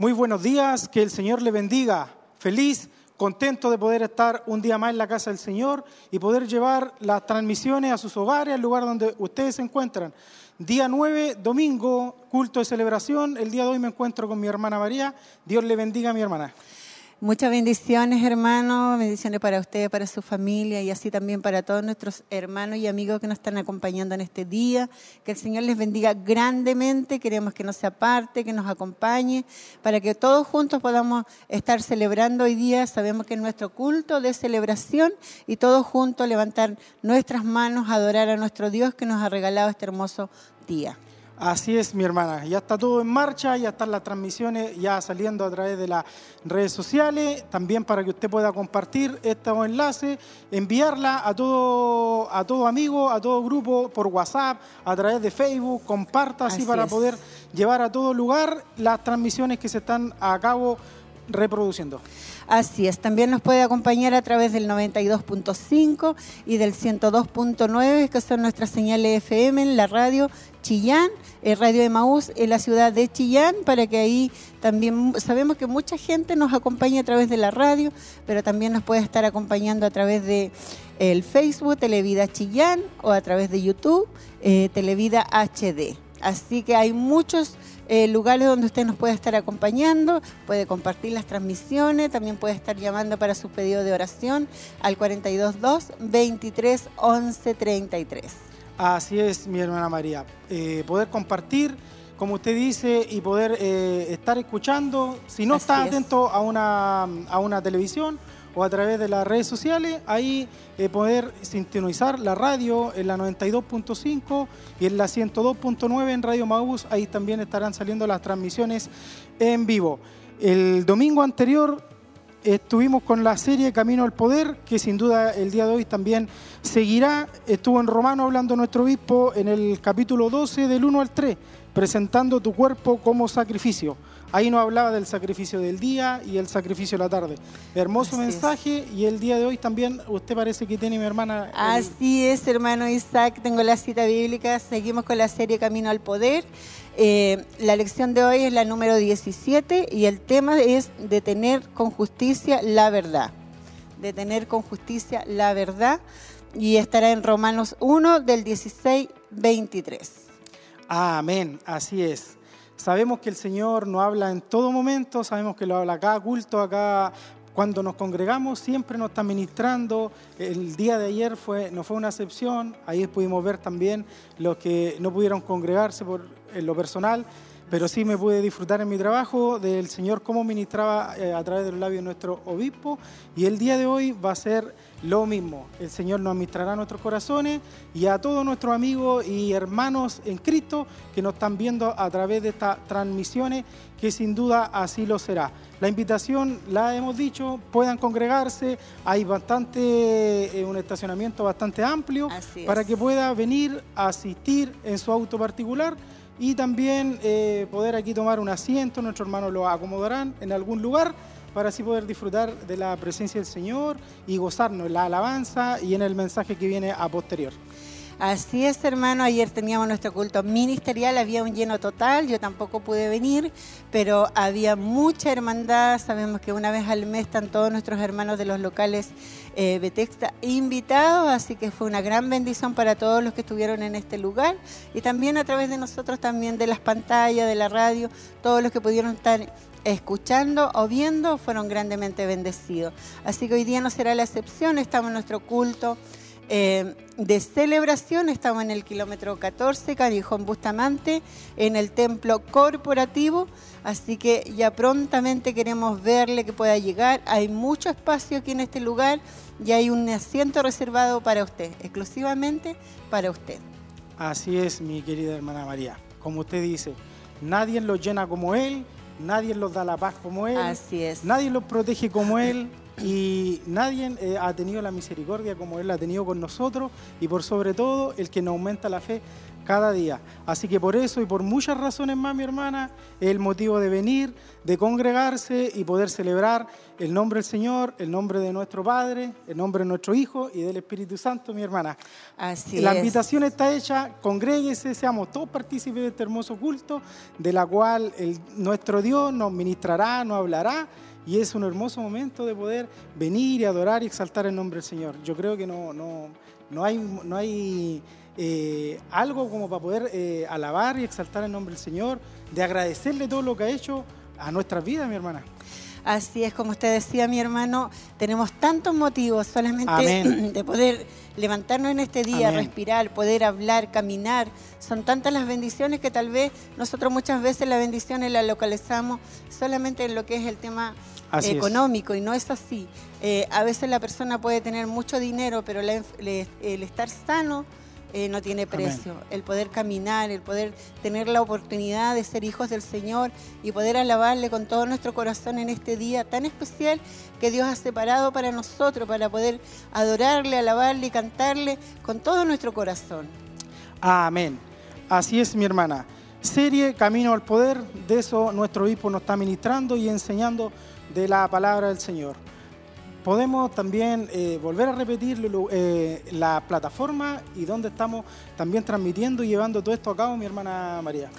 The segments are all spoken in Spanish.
Muy buenos días, que el Señor le bendiga. Feliz, contento de poder estar un día más en la casa del Señor y poder llevar las transmisiones a sus hogares, al lugar donde ustedes se encuentran. Día 9, domingo, culto de celebración. El día de hoy me encuentro con mi hermana María. Dios le bendiga a mi hermana. Muchas bendiciones, hermanos, bendiciones para ustedes, para su familia y así también para todos nuestros hermanos y amigos que nos están acompañando en este día. Que el Señor les bendiga grandemente. Queremos que nos se aparte, que nos acompañe, para que todos juntos podamos estar celebrando hoy día. Sabemos que es nuestro culto de celebración y todos juntos levantar nuestras manos, adorar a nuestro Dios que nos ha regalado este hermoso día. Así es, mi hermana. Ya está todo en marcha, ya están las transmisiones ya saliendo a través de las redes sociales, también para que usted pueda compartir estos enlaces, enviarla a todo, a todo amigo, a todo grupo por WhatsApp, a través de Facebook, comparta así, Así para es. poder llevar a todo lugar las transmisiones que se están a cabo reproduciendo. Así es, también nos puede acompañar a través del 92.5 y del 102.9, que son nuestras señales FM en la radio Chillán, el Radio Emaús en la ciudad de Chillán, para que ahí también sabemos que mucha gente nos acompaña a través de la radio, pero también nos puede estar acompañando a través de el Facebook Televida Chillán o a través de YouTube eh, Televida HD. Así que hay muchos eh, lugares donde usted nos puede estar acompañando, puede compartir las transmisiones, también puede estar llamando para su pedido de oración al 422 23 11 33. Así es, mi hermana María. Eh, poder compartir, como usted dice, y poder eh, estar escuchando. Si no Así está es. atento a una, a una televisión o a través de las redes sociales, ahí eh, poder sintonizar la radio en la 92.5 y en la 102.9 en Radio Maús. Ahí también estarán saliendo las transmisiones en vivo. El domingo anterior Estuvimos con la serie Camino al Poder, que sin duda el día de hoy también seguirá. Estuvo en Romano hablando nuestro obispo en el capítulo 12 del 1 al 3, presentando tu cuerpo como sacrificio. Ahí nos hablaba del sacrificio del día y el sacrificio de la tarde. Hermoso Así es. mensaje y el día de hoy también usted parece que tiene mi hermana. el- Así es, hermano Isaac, tengo la cita bíblica, seguimos con la serie Camino al Poder. Eh, la lección de hoy es la número 17 y el tema es detener con justicia la verdad. Detener con justicia la verdad y estará en Romanos 1 del 16, 23. Amén, así es. Sabemos que el Señor nos habla en todo momento, sabemos que lo habla acá culto, acá cuando nos congregamos, siempre nos está ministrando. El día de ayer fue, no fue una excepción, ahí pudimos ver también los que no pudieron congregarse por, en lo personal, pero sí me pude disfrutar en mi trabajo del Señor cómo ministraba eh, a través de los labios de nuestro obispo y el día de hoy va a ser lo mismo. El Señor nos ministrará nuestros corazones y a todos nuestros amigos y hermanos en Cristo que nos están viendo a través de estas transmisiones, que sin duda así lo será. La invitación la hemos dicho, puedan congregarse, hay bastante, eh, un estacionamiento bastante amplio es. para que pueda venir a asistir en su auto particular y también eh, poder aquí tomar un asiento, nuestros hermanos lo acomodarán en algún lugar para así poder disfrutar de la presencia del Señor y gozarnos en la alabanza y en el mensaje que viene a posterior. Así es, hermano. Ayer teníamos nuestro culto ministerial, había un lleno total, yo tampoco pude venir, pero había mucha hermandad. Sabemos que una vez al mes están todos nuestros hermanos de los locales eh, Betexta invitados, así que fue una gran bendición para todos los que estuvieron en este lugar y también a través de nosotros, también de las pantallas, de la radio, todos los que pudieron estar escuchando o viendo fueron grandemente bendecidos. Así que hoy día no será la excepción, estamos en nuestro culto eh, de celebración. Estamos en el kilómetro 14, Callejón Bustamante, en el templo corporativo. Así que ya prontamente queremos verle que pueda llegar. Hay mucho espacio aquí en este lugar y hay un asiento reservado para usted, exclusivamente para usted. Así es, mi querida hermana María. Como usted dice, nadie los llena como Él, nadie los da la paz como Él, Así es. nadie los protege como Él. y nadie eh, ha tenido la misericordia como Él la ha tenido con nosotros y por sobre todo el que nos aumenta la fe cada día. Así que por eso y por muchas razones más, mi hermana, es el motivo de venir, de congregarse y poder celebrar el nombre del Señor, el nombre de nuestro Padre, el nombre de nuestro Hijo y del Espíritu Santo, mi hermana. Así la es. invitación está hecha, congréguese, seamos todos partícipes de este hermoso culto, de la cual el- nuestro Dios nos ministrará, nos hablará. Y es un hermoso momento de poder venir y adorar y exaltar el nombre del Señor. Yo creo que no, no, no hay, no hay eh, algo como para poder eh, alabar y exaltar el nombre del Señor, de agradecerle todo lo que ha hecho a nuestras vidas, mi hermana. Así es, como usted decía, mi hermano, tenemos tantos motivos solamente Amén. de poder levantarnos en este día, Amén. respirar, poder hablar, caminar. Son tantas las bendiciones que tal vez nosotros muchas veces las bendiciones las localizamos solamente en lo que es el tema Así es. económico y no es así. Eh, a veces la persona puede tener mucho dinero, pero la enf- le- el estar sano eh, no tiene Amén. precio. El poder caminar, el poder tener la oportunidad de ser hijos del Señor y poder alabarle con todo nuestro corazón en este día tan especial que Dios ha separado para nosotros, para poder adorarle, alabarle y cantarle con todo nuestro corazón. Amén. Así es, mi hermana. Serie Camino al Poder, de eso nuestro obispo nos está ministrando y enseñando de la palabra del Señor. Podemos también eh, volver a repetir eh, la plataforma y donde estamos también transmitiendo y llevando todo esto a cabo, mi hermana María.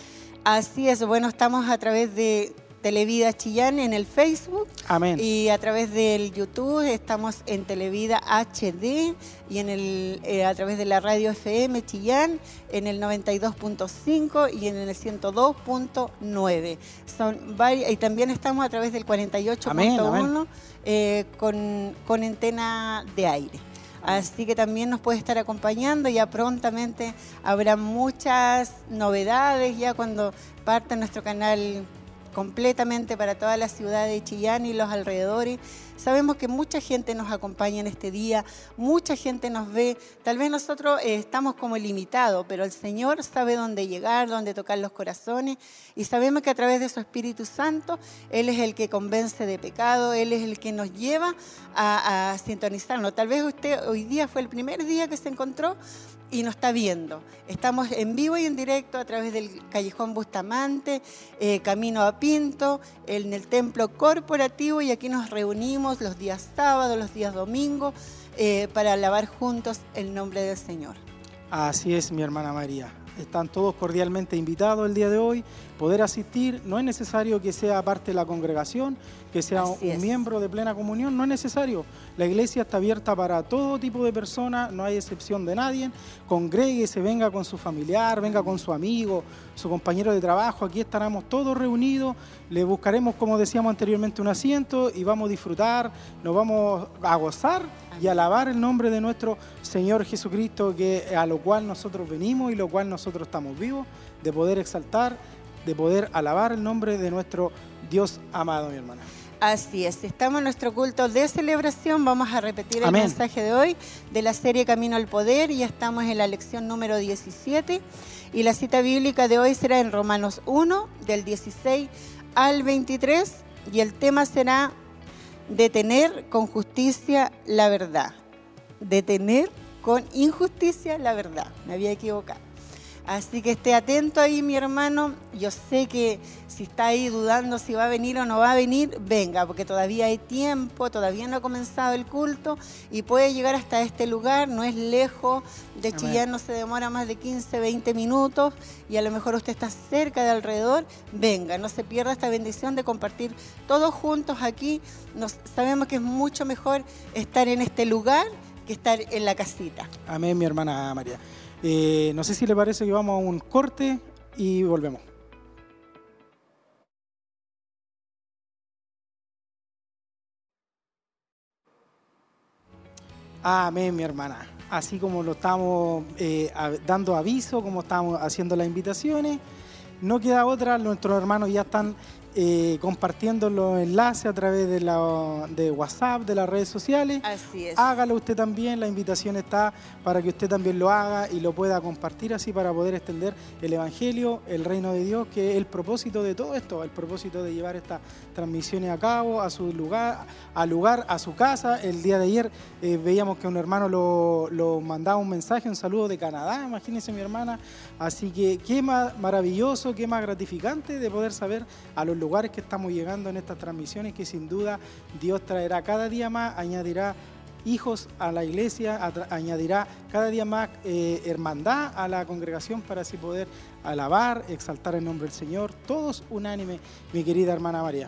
Así es, bueno, estamos a través de Televida Chillán en el Facebook Amén. y a través del YouTube estamos en Televida HD y en el, eh, a través de la radio FM Chillán en el 92.5 y en el 102.9. Son varias, y también estamos a través del 48.1 Amén, amén. eh, con, con antena de aire. Así que también nos puede estar acompañando. Ya prontamente habrá muchas novedades ya cuando parta nuestro canal completamente para toda la ciudad de Chillán y los alrededores. Sabemos que mucha gente nos acompaña en este día, mucha gente nos ve. Tal vez nosotros eh, estamos como limitados, pero el Señor sabe dónde llegar, dónde tocar los corazones y sabemos que a través de su Espíritu Santo, Él es el que convence de pecado, Él es el que nos lleva a, a sintonizarnos. Tal vez usted hoy día fue el primer día que se encontró y nos está viendo. Estamos en vivo y en directo a través del Callejón Bustamante, eh, Camino a Pinto, en el Templo Corporativo y aquí nos reunimos los días sábados, los días domingos, eh, para alabar juntos el nombre del Señor. Así es, mi hermana María. Están todos cordialmente invitados el día de hoy, poder asistir. No es necesario que sea parte de la congregación, que sea Así un es. miembro de plena comunión, no es necesario. La iglesia está abierta para todo tipo de personas, no hay excepción de nadie. Congréguese, venga con su familiar, venga con su amigo, su compañero de trabajo. Aquí estaremos todos reunidos. Le buscaremos, como decíamos anteriormente, un asiento y vamos a disfrutar, nos vamos a gozar y alabar el nombre de nuestro Señor Jesucristo, que a lo cual nosotros venimos y lo cual nosotros estamos vivos, de poder exaltar, de poder alabar el nombre de nuestro Dios amado, mi hermana. Así es, estamos en nuestro culto de celebración. Vamos a repetir el mensaje de hoy de la serie Camino al Poder y ya estamos en la lección número 17. Y la cita bíblica de hoy será en Romanos 1, del 16 al 23. Y el tema será detener con justicia la verdad. Detener con injusticia la verdad. Me había equivocado. Así que esté atento ahí, mi hermano. Yo sé que si está ahí dudando si va a venir o no va a venir, venga, porque todavía hay tiempo, todavía no ha comenzado el culto y puede llegar hasta este lugar, no es lejos, de. Chillán no se demora más de 15, 20 minutos y a lo mejor usted está cerca de alrededor, venga, no se pierda esta bendición de compartir todos juntos aquí. Nos, sabemos que es mucho mejor estar en este lugar que estar en la casita. Amén, mi hermana María. Eh, no sé si le parece que vamos a un corte y volvemos. Amén, mi hermana. Así como lo estamos eh, dando aviso, como estamos haciendo las invitaciones, no queda otra, nuestros hermanos ya están eh, compartiendo los enlaces a través de, la, de WhatsApp, de las redes sociales. Así es. Hágalo usted también, la invitación está para que usted también lo haga y lo pueda compartir así para poder extender el Evangelio, el reino de Dios, que es el propósito de todo esto, el propósito de llevar estas transmisiones a cabo, a su lugar, al lugar, a su casa. El día de ayer eh, veíamos que un hermano lo, lo, mandaba un mensaje, un saludo de Canadá, imagínense mi hermana. Así que qué más maravilloso, qué más gratificante de poder saber a los lugares que estamos llegando en estas transmisiones, que sin duda Dios traerá cada día más, añadirá hijos a la iglesia, añadirá cada día más eh, hermandad a la congregación para así poder alabar, exaltar el nombre del Señor, todos unánime, mi querida hermana María.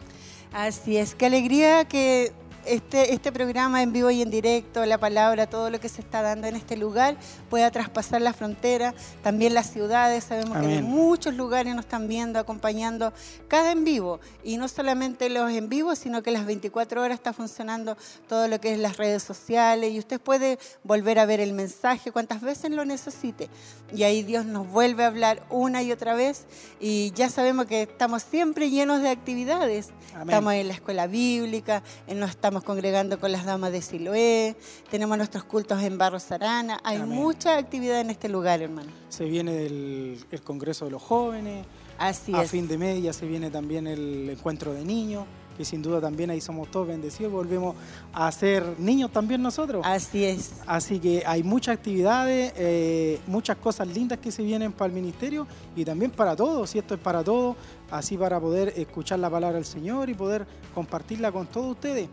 Así es, qué alegría que este, este programa en vivo y en directo, la palabra, todo lo que se está dando en este lugar pueda traspasar la frontera, también las ciudades, sabemos que en muchos lugares nos están viendo, acompañando cada en vivo, y no solamente los en vivo, sino que las 24 horas está funcionando todo lo que es las redes sociales, y usted puede volver a ver el mensaje cuantas veces lo necesite, y ahí Dios nos vuelve a hablar una y otra vez, y ya sabemos que estamos siempre llenos de actividades, estamos en la escuela bíblica, en nuestra estamos congregando con las damas de Siloé, tenemos nuestros cultos en Barro Sarana, hay mucha actividad en este lugar, hermano. Se viene el, Congreso de los Jóvenes, Así a fin de media se viene también el encuentro de niños que sin duda también ahí somos todos bendecidos, volvemos a ser niños también nosotros. Así es. Así que hay muchas actividades, eh, muchas cosas lindas que se vienen para el ministerio y también para todos, y esto es para todos, así para poder escuchar la palabra del Señor y poder compartirla con todos ustedes.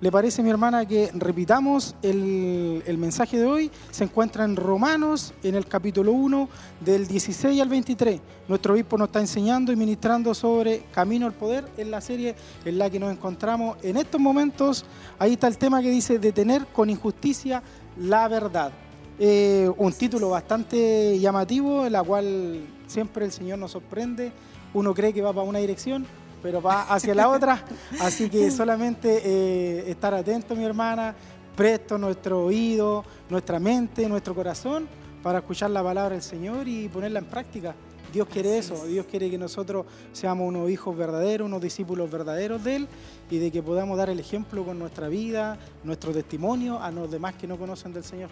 ¿Le parece, mi hermana, que repitamos el, mensaje de hoy? Se encuentra en Romanos, en el capítulo 1, del 16 al 23. Nuestro obispo nos está enseñando y ministrando sobre Camino al Poder en la serie en la que nos encontramos en estos momentos. Ahí está el tema que dice detener con injusticia la verdad. Eh, un título bastante llamativo, en la cual siempre el Señor nos sorprende. Uno cree que va para una dirección, pero va hacia la otra. Así que solamente eh, estar atento, mi hermana, presto nuestro oído, nuestra mente, nuestro corazón para escuchar la palabra del Señor y ponerla en práctica. Dios quiere eso, Dios quiere que nosotros seamos unos hijos verdaderos, unos discípulos verdaderos de Él y de que podamos dar el ejemplo con nuestra vida, nuestro testimonio a los demás que no conocen del Señor.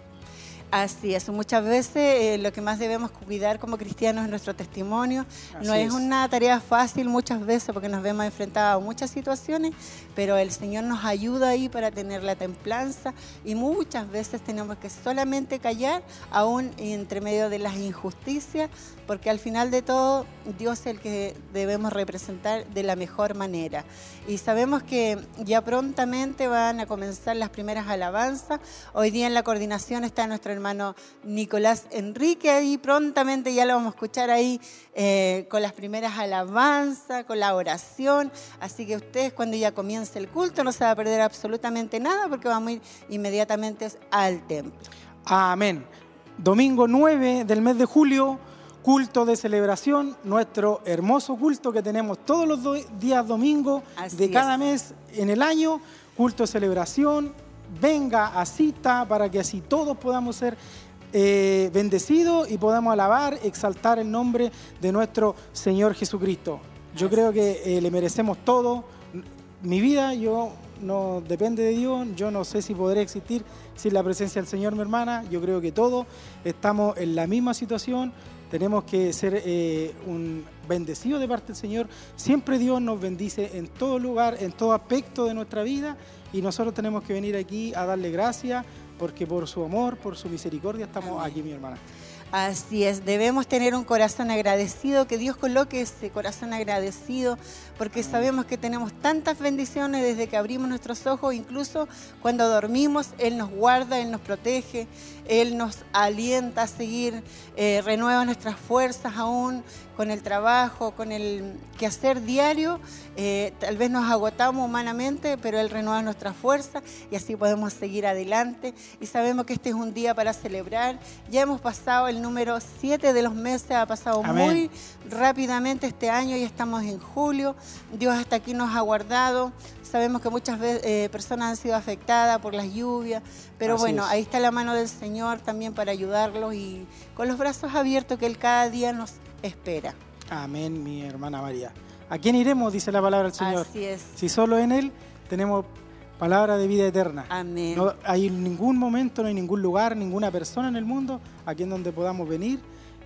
Así es, muchas veces eh, lo que más debemos cuidar como cristianos es nuestro testimonio. no es, una tarea fácil muchas veces porque nos vemos enfrentados a muchas situaciones, pero el Señor nos ayuda ahí para tener la templanza y muchas veces tenemos que solamente callar aún entre medio de las injusticias, porque al final de todo Dios es el que debemos representar de la mejor manera. Y sabemos que ya prontamente van a comenzar las primeras alabanzas. Hoy día en la coordinación está nuestro hermano hermano Nicolás Enrique y prontamente ya lo vamos a escuchar ahí eh, con las primeras alabanzas, con la oración. Así que ustedes cuando ya comience el culto no se va a perder absolutamente nada porque vamos a ir inmediatamente al templo. Amén. Domingo 9 del mes de julio, culto de celebración, nuestro hermoso culto que tenemos todos los días domingos de cada mes en el año, culto de celebración, venga a cita para que así todos podamos ser eh, bendecidos y podamos alabar, exaltar el nombre de nuestro Señor Jesucristo. Yo creo que eh, le merecemos todo. Mi vida, yo no depende de Dios, yo no sé si podré existir sin la presencia del Señor, mi hermana. Yo creo que todos estamos en la misma situación. Tenemos que ser eh, un bendecido de parte del Señor. Siempre Dios nos bendice en todo lugar, en todo aspecto de nuestra vida y nosotros tenemos que venir aquí a darle gracias porque por su amor, por su misericordia estamos aquí, mi hermana. Así es, debemos tener un corazón agradecido, que Dios coloque ese corazón agradecido, porque sabemos que tenemos tantas bendiciones desde que abrimos nuestros ojos, incluso cuando dormimos, Él nos guarda, Él nos protege, Él nos alienta a seguir, eh, renueva nuestras fuerzas aún con el trabajo, con el quehacer diario. Eh, tal vez nos agotamos humanamente, pero Él renueva nuestras fuerzas y así podemos seguir adelante. Y sabemos que este es un día para celebrar. Ya hemos pasado el número 7 de los meses, ha pasado muy rápidamente este año y estamos en julio. Dios hasta aquí nos ha guardado. Sabemos que muchas eh, personas han sido afectadas por las lluvias, pero bueno, ahí está la mano del Señor también para ayudarlos y con los brazos abiertos que Él cada día nos espera. Amén, mi hermana María. ¿A quién iremos? Dice la palabra del Señor. Así es. Si solo en Él tenemos palabra de vida eterna. Amén. No hay ningún momento, no hay ningún lugar, ninguna persona en el mundo aquí en donde podamos venir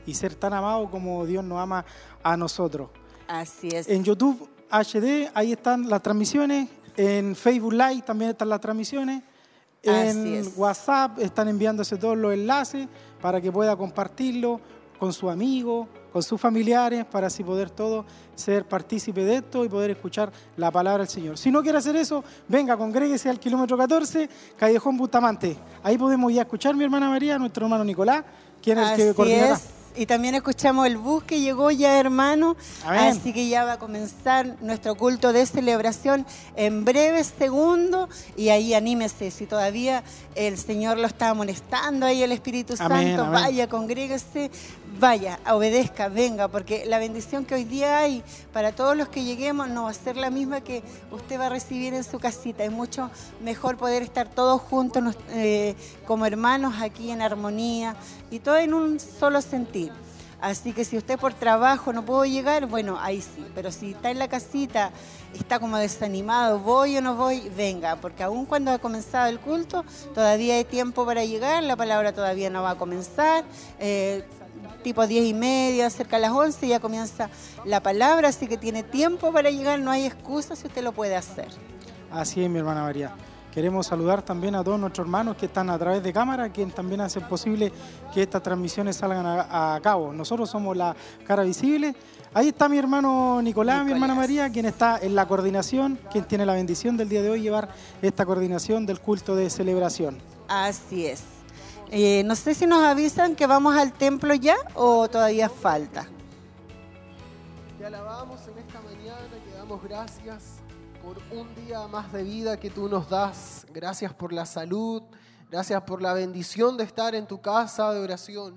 y ser tan amados como Dios nos ama a nosotros. Así es. En YouTube HD, ahí están las transmisiones. En Facebook Live también están las transmisiones. En es. WhatsApp están enviándose todos los enlaces para que pueda compartirlo con sus amigos, con sus familiares, para así poder todos ser partícipe de esto y poder escuchar la palabra del Señor. Si no quiere hacer eso, venga, congréguese al kilómetro 14, Callejón Bustamante. Ahí podemos ya escuchar mi hermana María, nuestro hermano Nicolás, quien es el que coordinará. es. Y también escuchamos el bus que llegó ya, hermano. Amén. Así que ya va a comenzar nuestro culto de celebración en breves segundos. Y ahí anímese. Si todavía el Señor lo está amonestando, ahí el Espíritu Santo, amén. vaya, congréguese, vaya, obedezca, venga. Porque la bendición que hoy día hay para todos los que lleguemos no va a ser la misma que usted va a recibir en su casita. Es mucho mejor poder estar todos juntos eh, como hermanos aquí en armonía y todo en un solo sentir. Así que si usted por trabajo no puedo llegar, bueno, ahí sí. Pero si está en la casita, está como desanimado, voy o no voy, venga, porque aún cuando ha comenzado el culto, todavía hay tiempo para llegar, la palabra todavía no va a comenzar. eh, tipo 10 y media, cerca de las 11, ya comienza la palabra, así que tiene tiempo para llegar, no hay excusa si usted lo puede hacer. Así es, mi hermana María. Queremos saludar también a todos nuestros hermanos que están a través de cámara, quienes también hacen posible que estas transmisiones salgan a, a cabo. Nosotros somos la cara visible. Ahí está mi hermano Nicolás, mi hermana. María, quien está en la coordinación, quien tiene la bendición del día de hoy llevar esta coordinación del culto de celebración. Así es. Eh, no sé si nos avisan que vamos al templo ya o todavía falta. Te alabamos en esta mañana, te damos gracias por un día más de vida que tú nos das. Gracias por la salud, gracias por la bendición de estar en tu casa de oración.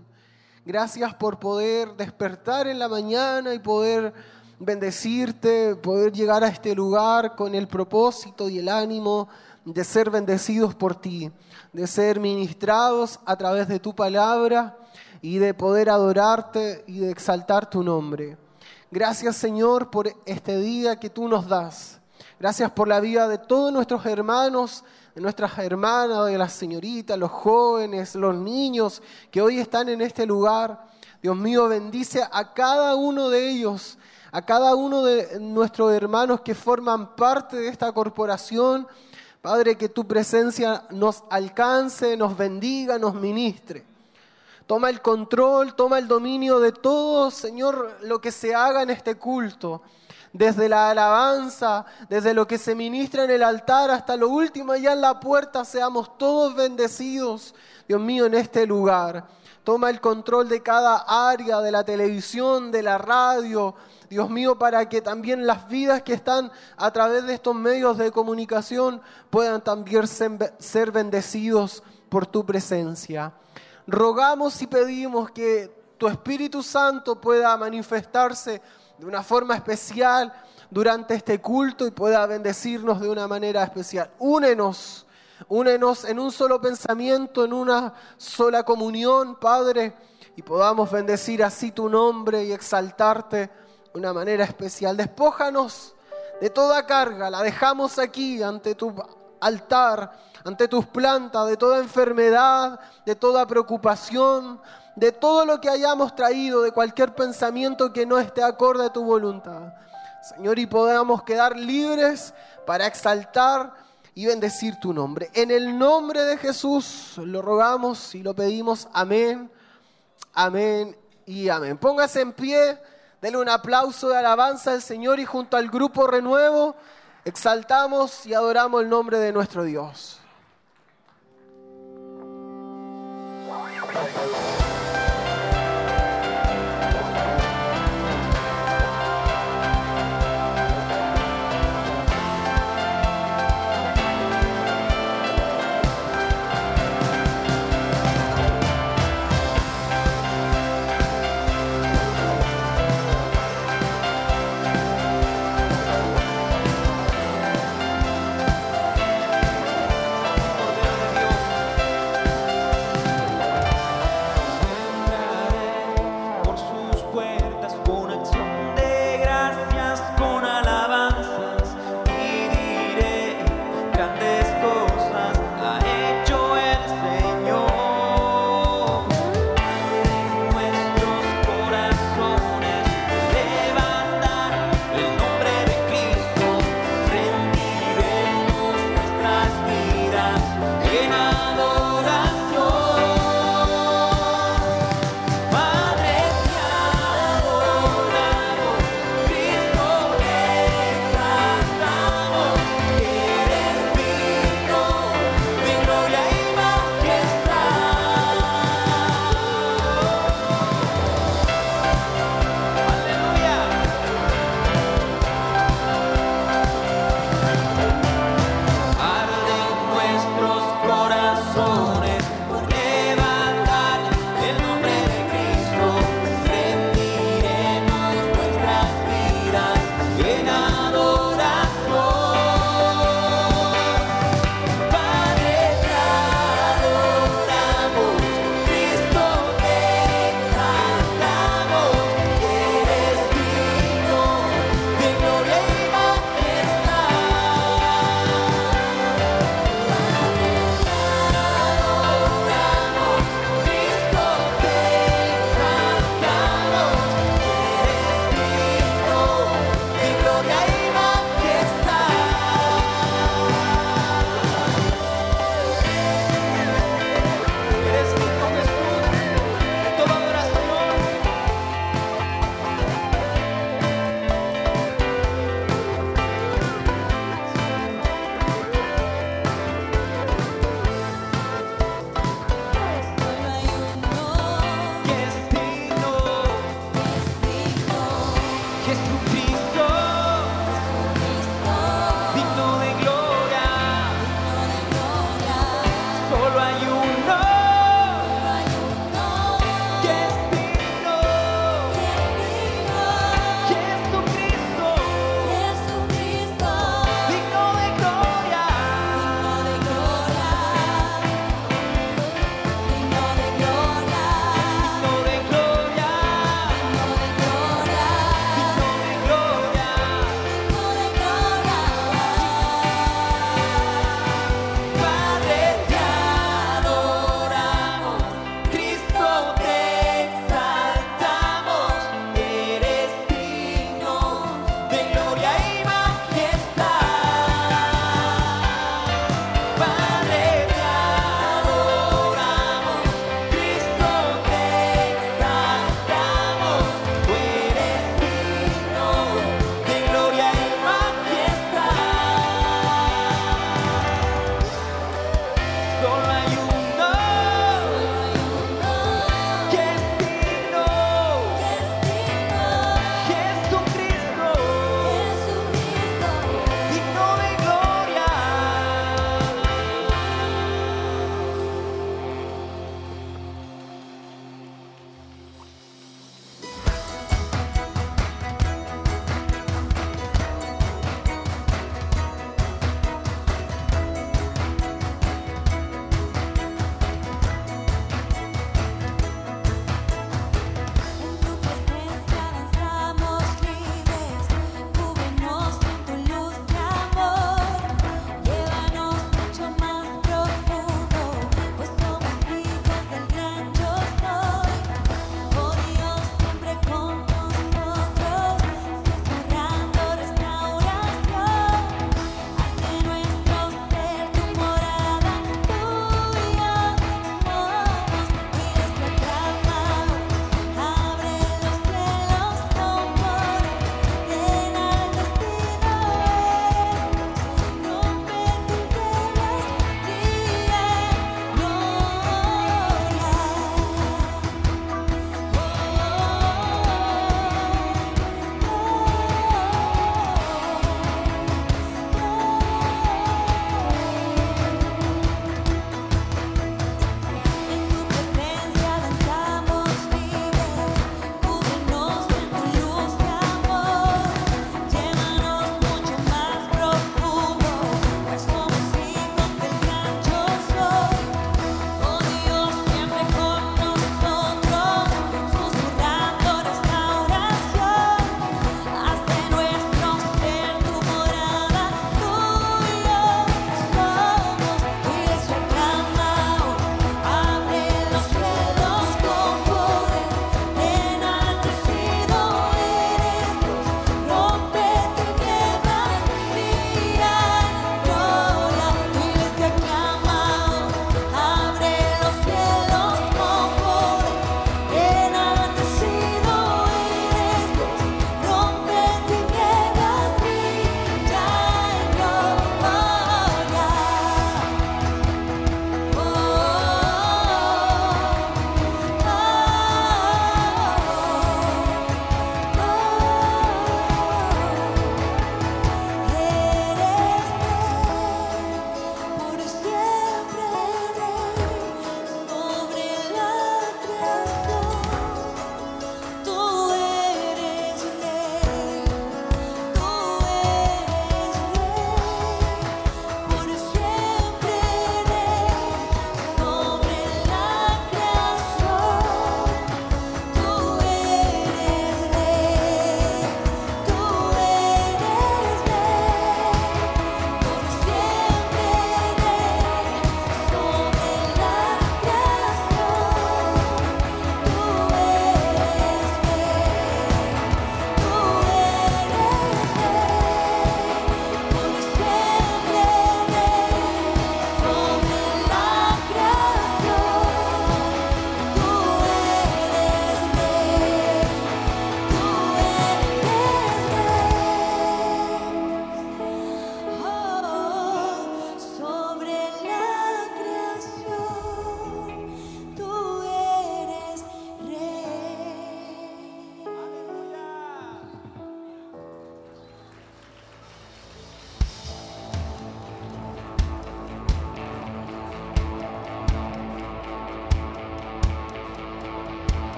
Gracias por poder despertar en la mañana y poder bendecirte, poder llegar a este lugar con el propósito y el ánimo de ser bendecidos por ti, de ser ministrados a través de tu palabra y de poder adorarte y de exaltar tu nombre. Gracias Señor por este día que tú nos das. Gracias por la vida de todos nuestros hermanos, de nuestras hermanas, de las señoritas, los jóvenes, los niños que hoy están en este lugar. Dios mío, bendice a cada uno de ellos, a cada uno de nuestros hermanos que forman parte de esta corporación. Padre, que tu presencia nos alcance, nos bendiga, nos ministre. Toma el control, toma el dominio de todo, Señor, lo que se haga en este culto. Desde la alabanza, desde lo que se ministra en el altar hasta lo último allá en la puerta, seamos todos bendecidos, Dios mío, en este lugar. Toma el control de cada área, de la televisión, de la radio, Dios mío, para que también las vidas que están a través de estos medios de comunicación puedan también ser bendecidos por tu presencia rogamos y pedimos que tu Espíritu Santo pueda manifestarse de una forma especial durante este culto y pueda bendecirnos de una manera especial. Únenos, únenos en un solo pensamiento, en una sola comunión, Padre, y podamos bendecir así tu nombre y exaltarte una manera especial. Despójanos de toda carga, la dejamos aquí ante tu altar, ante tus plantas, de toda enfermedad, de toda preocupación, de todo lo que hayamos traído, de cualquier pensamiento que no esté acorde a tu voluntad. Señor, y podamos quedar libres para exaltar y bendecir tu nombre. En el nombre de Jesús lo rogamos y lo pedimos. Amén, amén y amén. Póngase en pie, denle un aplauso de alabanza al Señor y junto al grupo Renuevo exaltamos y adoramos el nombre de nuestro Dios.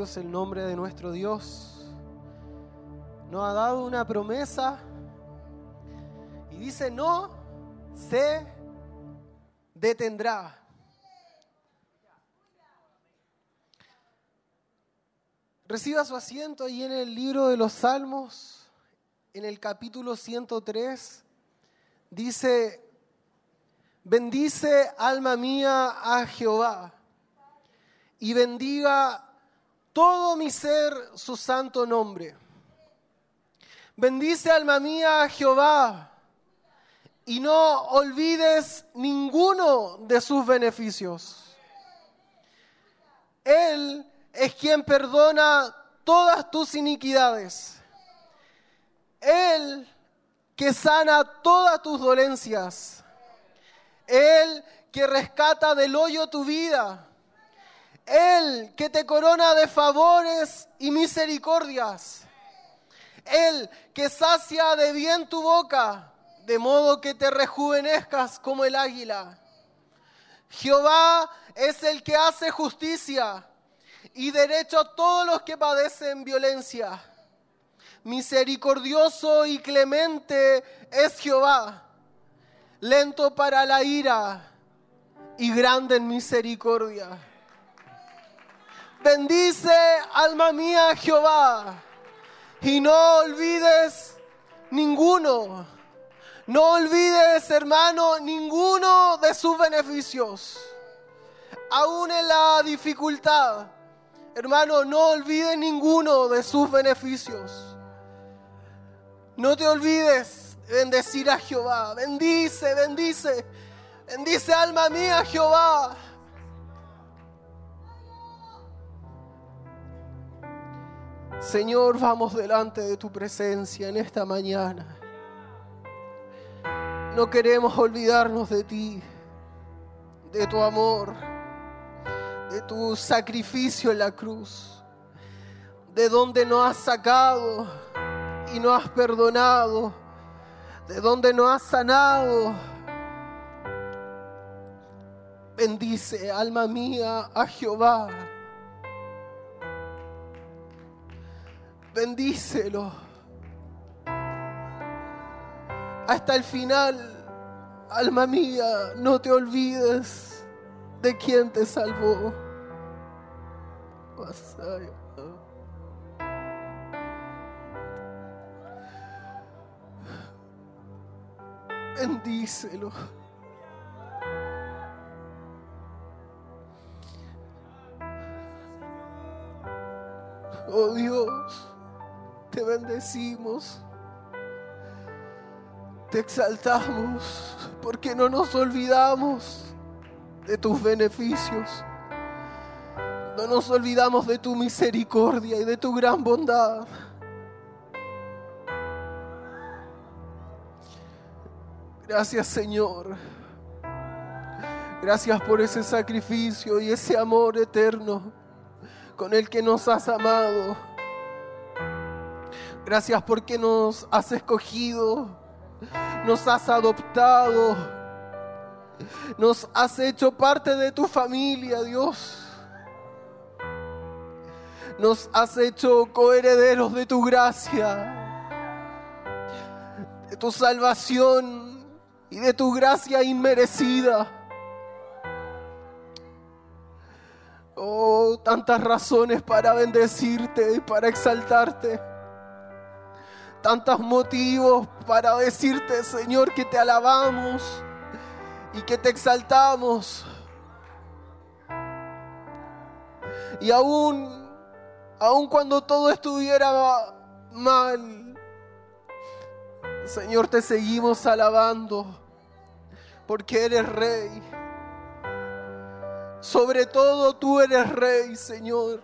El nombre de nuestro Dios. Nos ha dado una promesa y dice, no se detendrá. Reciba su asiento ahí en el libro de los Salmos, en el capítulo 103. Dice, bendice alma mía a Jehová y bendiga todo mi ser su santo nombre. Bendice alma mía a Jehová y no olvides ninguno de sus beneficios. Él es quien perdona todas tus iniquidades. Él que sana todas tus dolencias. Él que rescata del hoyo tu vida. Él que te corona de favores y misericordias. Él que sacia de bien tu boca, de modo que te rejuvenezcas como el águila. Jehová es el que hace justicia y derecho a todos los que padecen violencia. Misericordioso y clemente es Jehová, lento para la ira y grande en misericordia. Bendice, alma mía, Jehová, y no olvides ninguno, no olvides, hermano, ninguno de sus beneficios, aún en la dificultad Hermano, no olvides ninguno de sus beneficios. No te olvides de bendecir a Jehová. Bendice, bendice. Bendice alma mía Jehová. Señor, vamos delante de tu presencia en esta mañana. No queremos olvidarnos de ti, de tu amor de tu sacrificio en la cruz, de donde nos has sacado y nos has perdonado, de donde nos has sanado. Bendice, alma mía, a Jehová. Bendícelo. Hasta el final, alma mía, no te olvides de quien te salvó. Bendícelo. Oh Dios, te bendecimos, te exaltamos, porque no nos olvidamos de tus beneficios. No nos olvidamos de tu misericordia y de tu gran bondad. Gracias Señor. Gracias por ese sacrificio y ese amor eterno con el que nos has amado. Gracias porque nos has escogido, nos has adoptado nos has hecho parte de tu familia, Dios. Nos has hecho coherederos de tu gracia, de tu salvación y de tu gracia inmerecida. Oh, tantas razones para bendecirte y para exaltarte. Tantos motivos para decirte, Señor, que te alabamos y que te exaltamos. Y aún, aún cuando todo estuviera mal, Señor, te seguimos alabando porque eres rey. Sobre todo tú eres rey, Señor.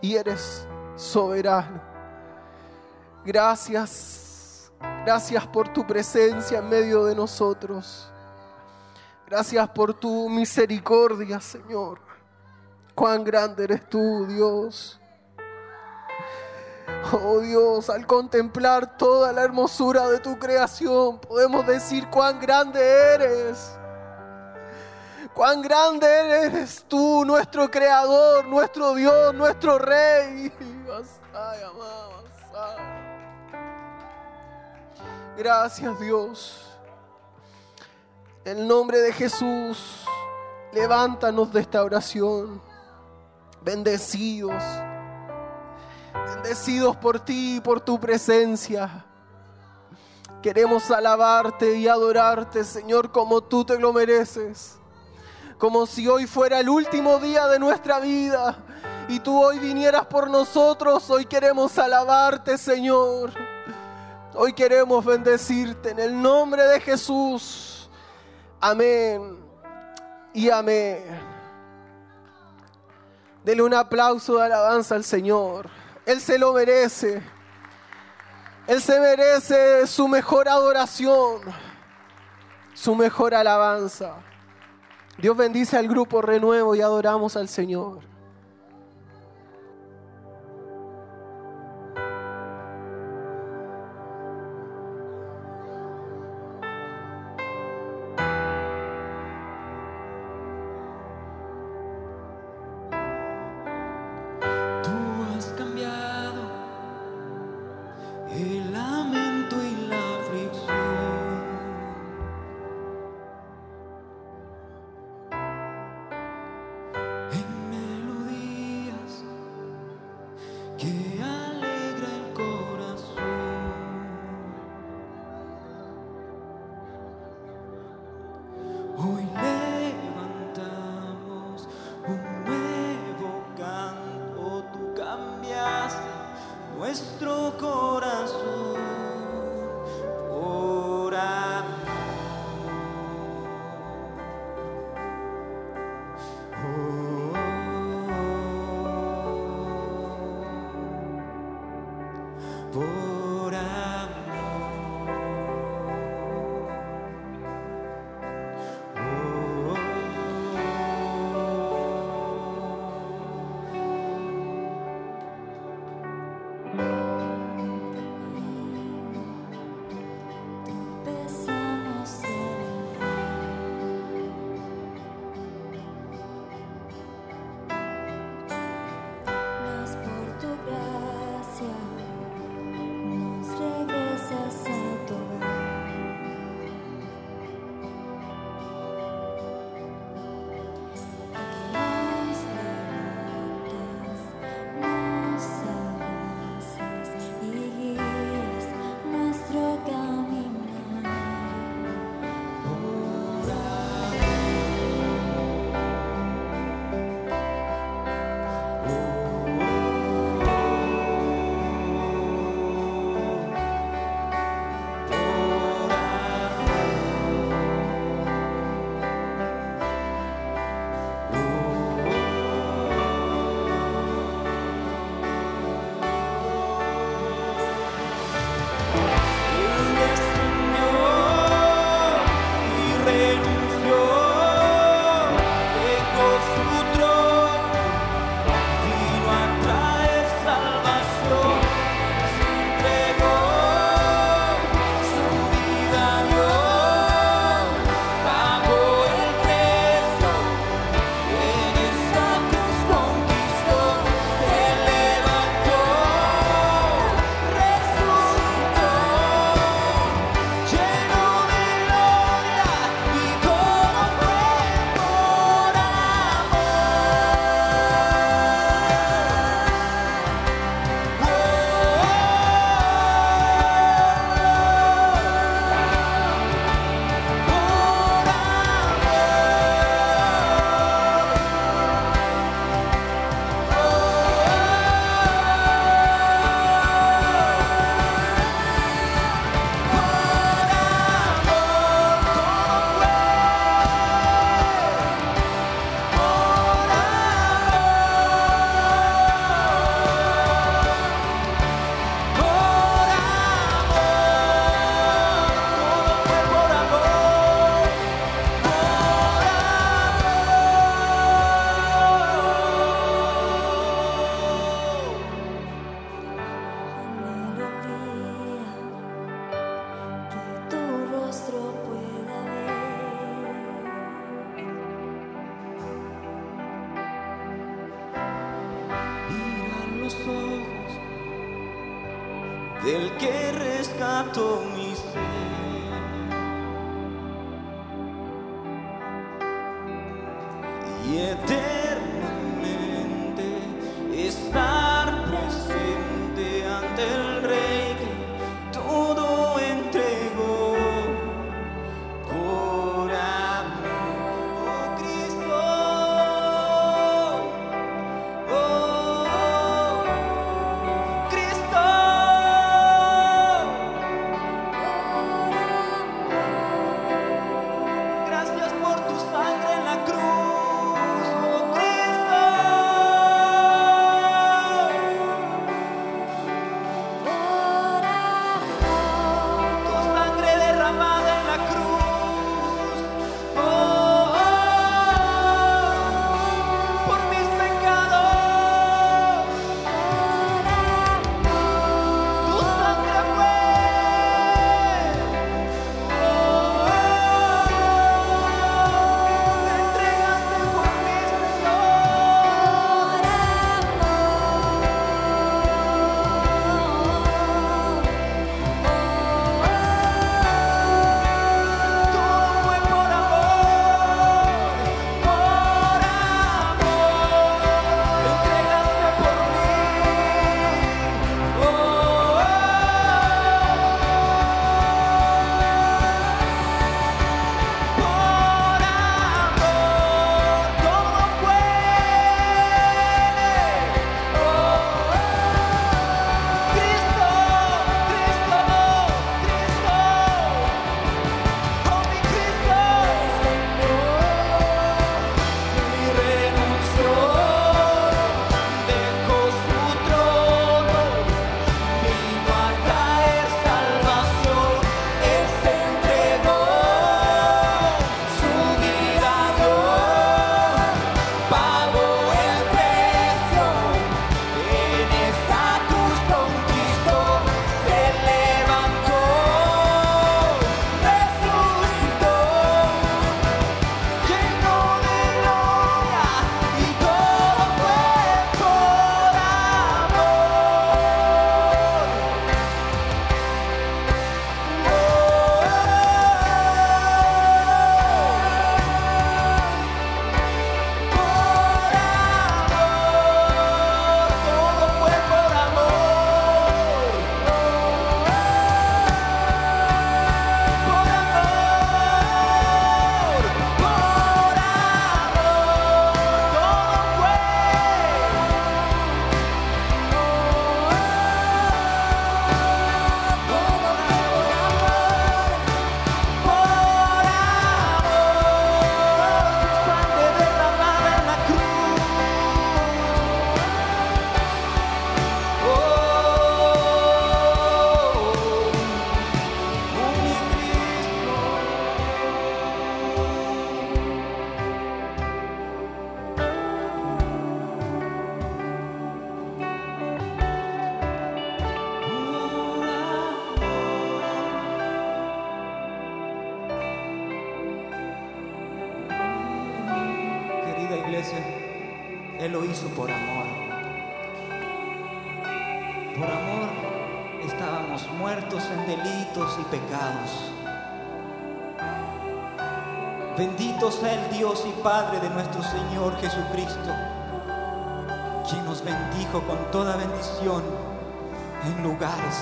Y eres soberano. Gracias Gracias por tu presencia en medio de nosotros. Gracias por tu misericordia, Señor. Cuán grande eres tú, Dios. Oh Dios, al contemplar toda la hermosura de tu creación, podemos decir cuán grande eres. Cuán grande eres tú, nuestro creador, nuestro Dios, nuestro Rey. Gracias Dios. En el nombre de Jesús, levántanos de esta oración. Bendecidos. Bendecidos por ti y por tu presencia. Queremos alabarte y adorarte, Señor, como tú te lo mereces como si hoy fuera el último día de nuestra vida y tú hoy vinieras por nosotros. Hoy queremos alabarte, Señor. Hoy queremos bendecirte en el nombre de Jesús. Amén y amén. Dele un aplauso de alabanza al Señor. Él se lo merece. Él se merece su mejor adoración, su mejor alabanza. Dios bendice al grupo Renuevo y adoramos al Señor.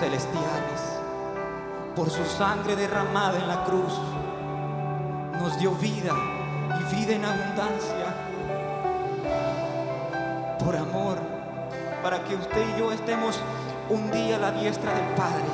celestiales, por su sangre derramada en la cruz, nos dio vida y vida en abundancia, por amor, para que usted y yo estemos un día a la diestra del Padre.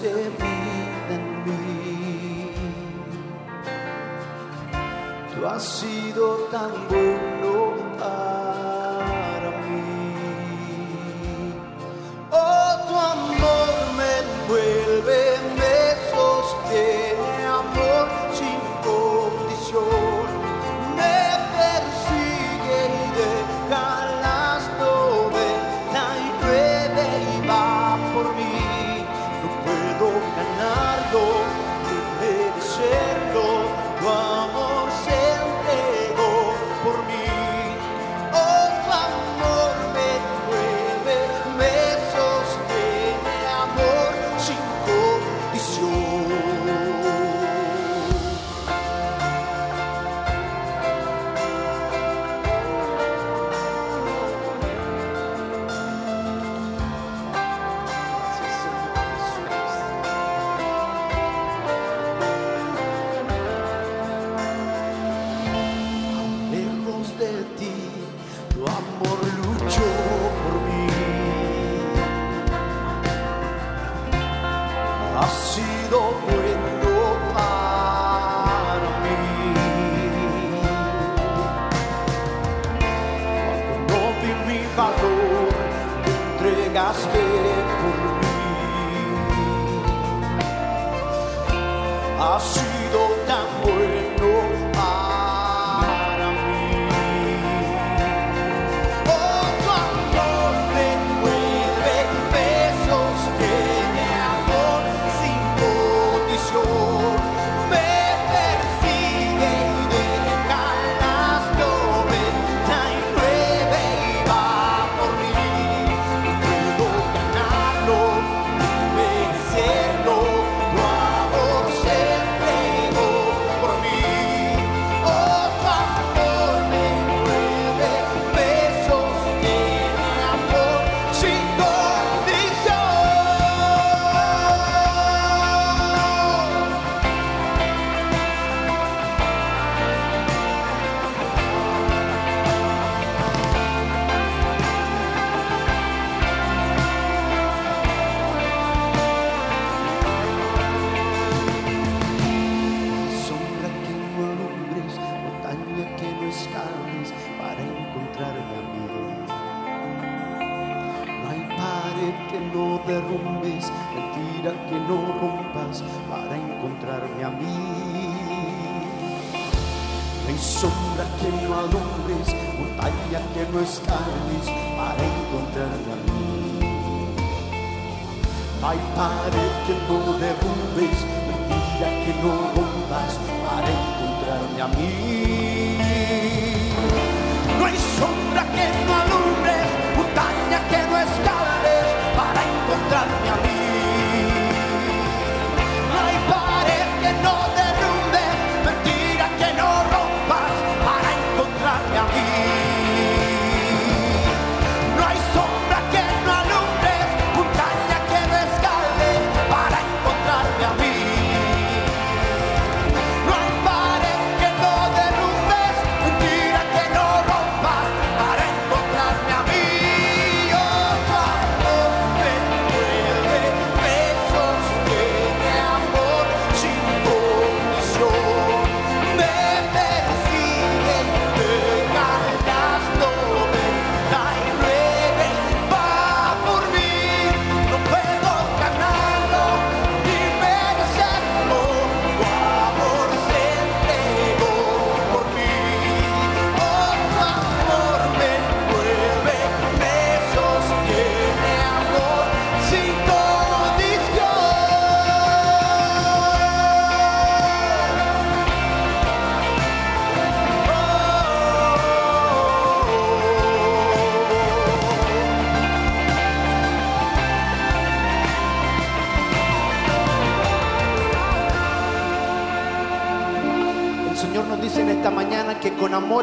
menos de mí en mí. Tú has sido tan bueno.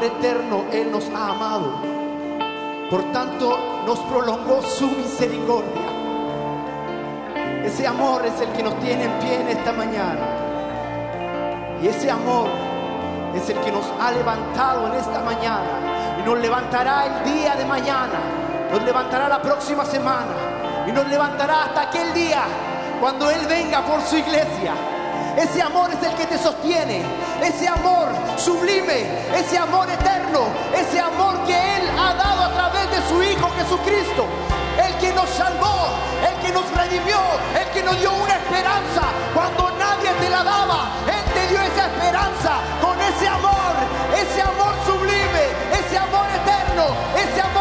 eterno Él nos ha amado. Por tanto, nos prolongó su misericordia. Ese amor es el que nos tiene en pie en esta mañana. Y ese amor es el que nos ha levantado en esta mañana. Y nos levantará el día de mañana. Nos levantará la próxima semana. Y nos levantará hasta aquel día cuando Él venga por su iglesia. Ese amor es el que te sostiene. Ese amor sublime, ese amor eterno, ese amor que Él ha dado a través de su Hijo Jesucristo. El que nos salvó, el que nos redimió, el que nos dio una esperanza cuando nadie te la daba. Él te dio esa esperanza con ese amor, ese amor sublime, ese amor eterno, ese amor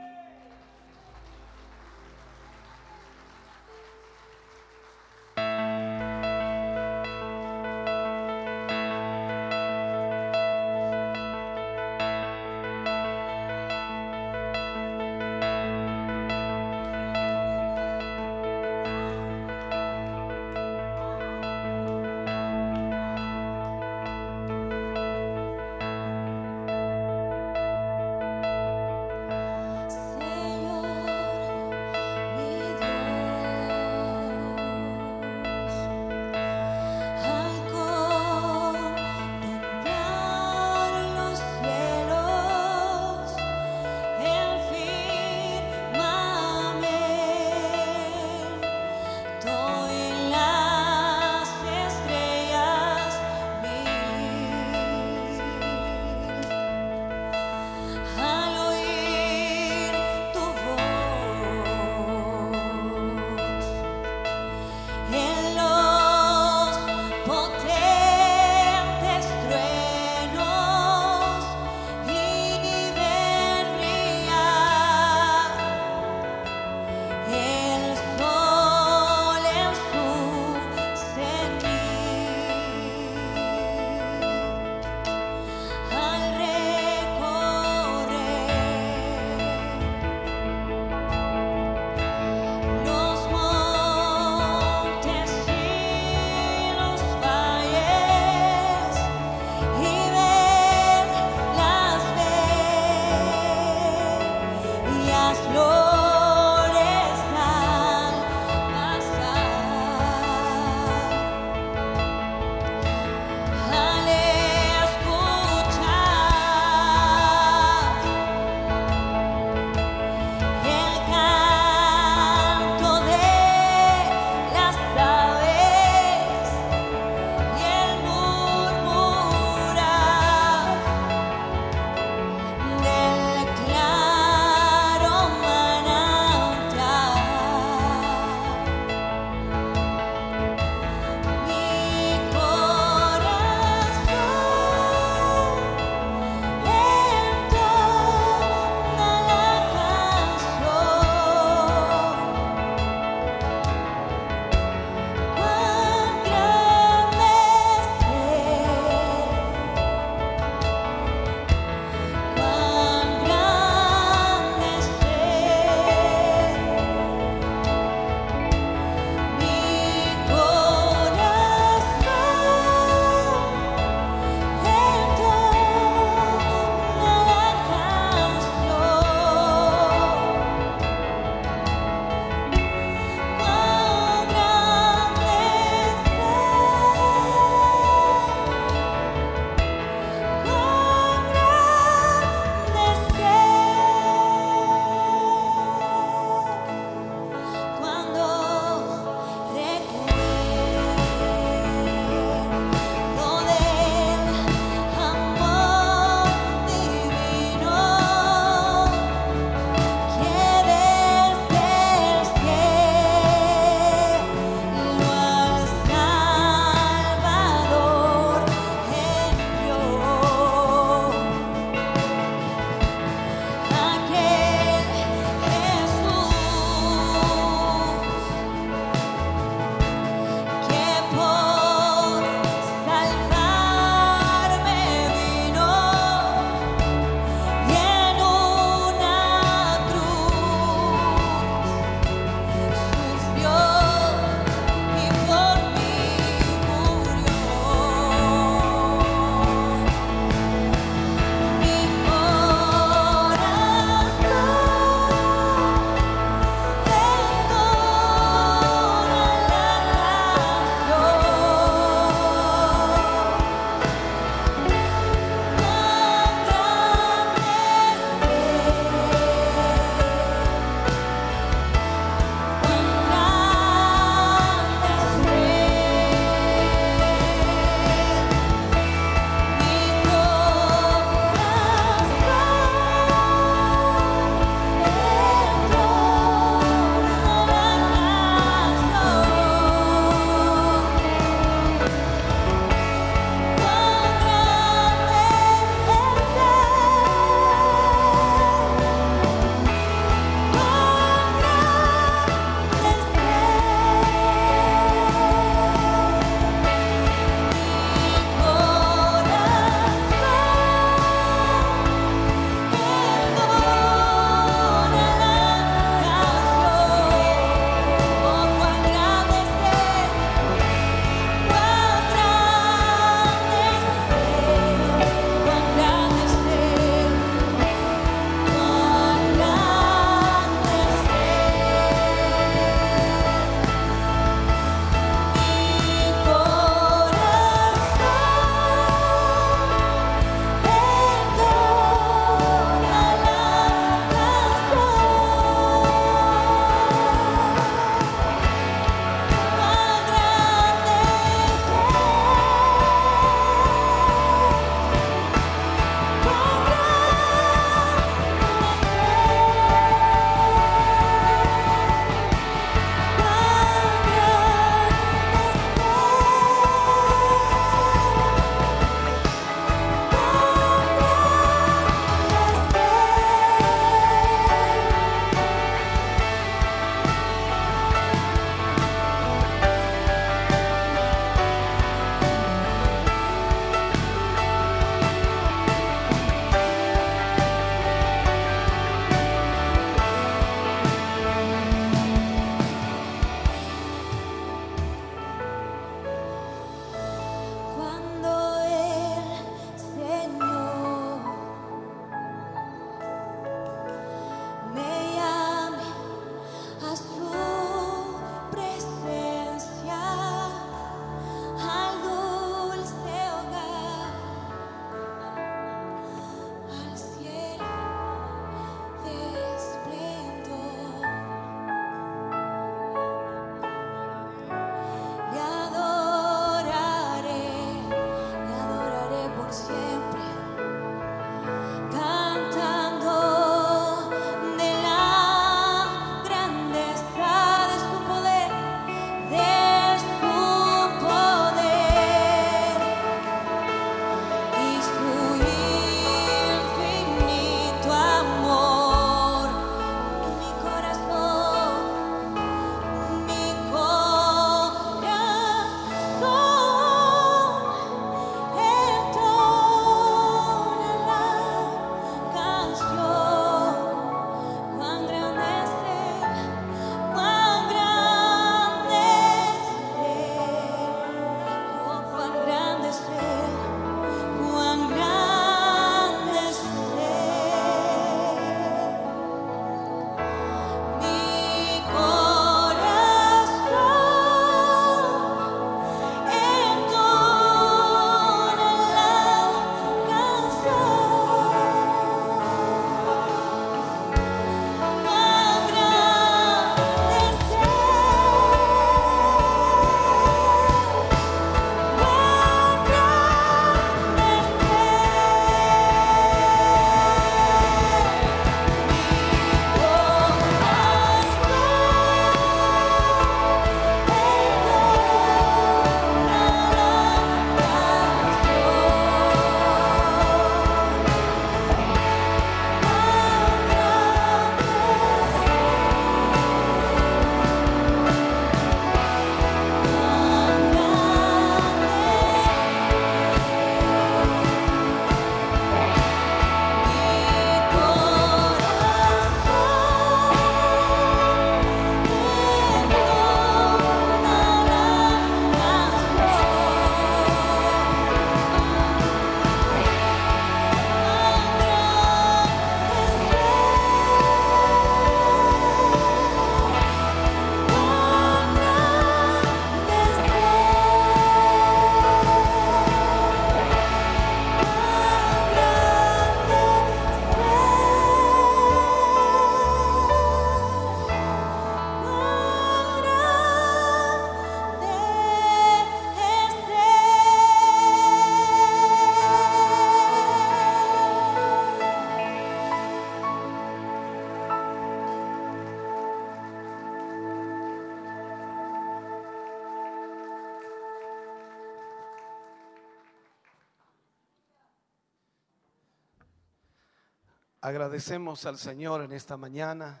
Agradecemos al Señor en esta mañana.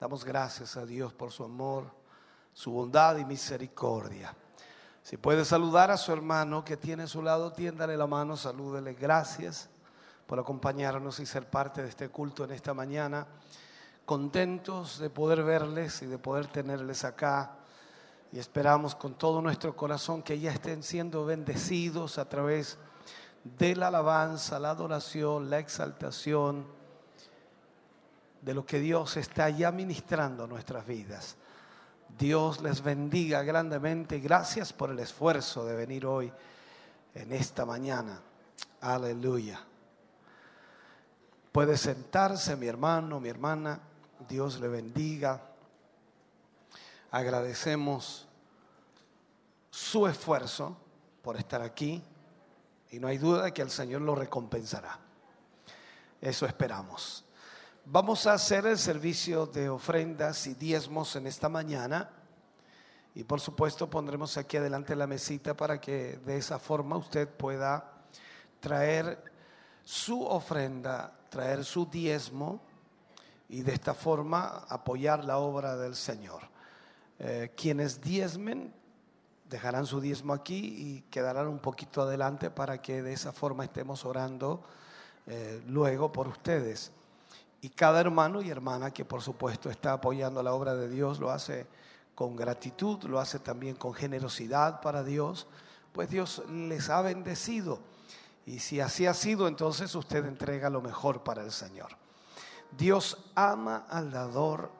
Damos gracias a Dios por su amor, su bondad y misericordia. Si puede saludar a su hermano que tiene a su lado, tiéndale la mano, salúdele. Gracias por acompañarnos y ser parte de este culto en esta mañana. Contentos de poder verles y de poder tenerles acá. Y esperamos con todo nuestro corazón que ya estén siendo bendecidos a través de la alabanza, la adoración, la exaltación, de lo que Dios está ya ministrando a nuestras vidas. Dios les bendiga grandemente. Gracias por el esfuerzo de venir hoy en esta mañana. Aleluya. Puede sentarse mi hermano, mi hermana. Dios le bendiga. Agradecemos su esfuerzo por estar aquí y no hay duda de que el Señor lo recompensará. Eso esperamos. Vamos a hacer el servicio de ofrendas y diezmos en esta mañana. Y por supuesto pondremos aquí adelante la mesita para que de esa forma usted pueda traer su ofrenda, traer su diezmo y de esta forma apoyar la obra del Señor. Eh, quienes diezmen dejarán su diezmo aquí y quedarán un poquito adelante para que de esa forma estemos orando eh, luego por ustedes. Y cada hermano y hermana que por supuesto está apoyando la obra de Dios lo hace con gratitud, lo hace también con generosidad para Dios, pues Dios les ha bendecido. Y si así ha sido, entonces usted entrega lo mejor para el Señor. Dios ama al dador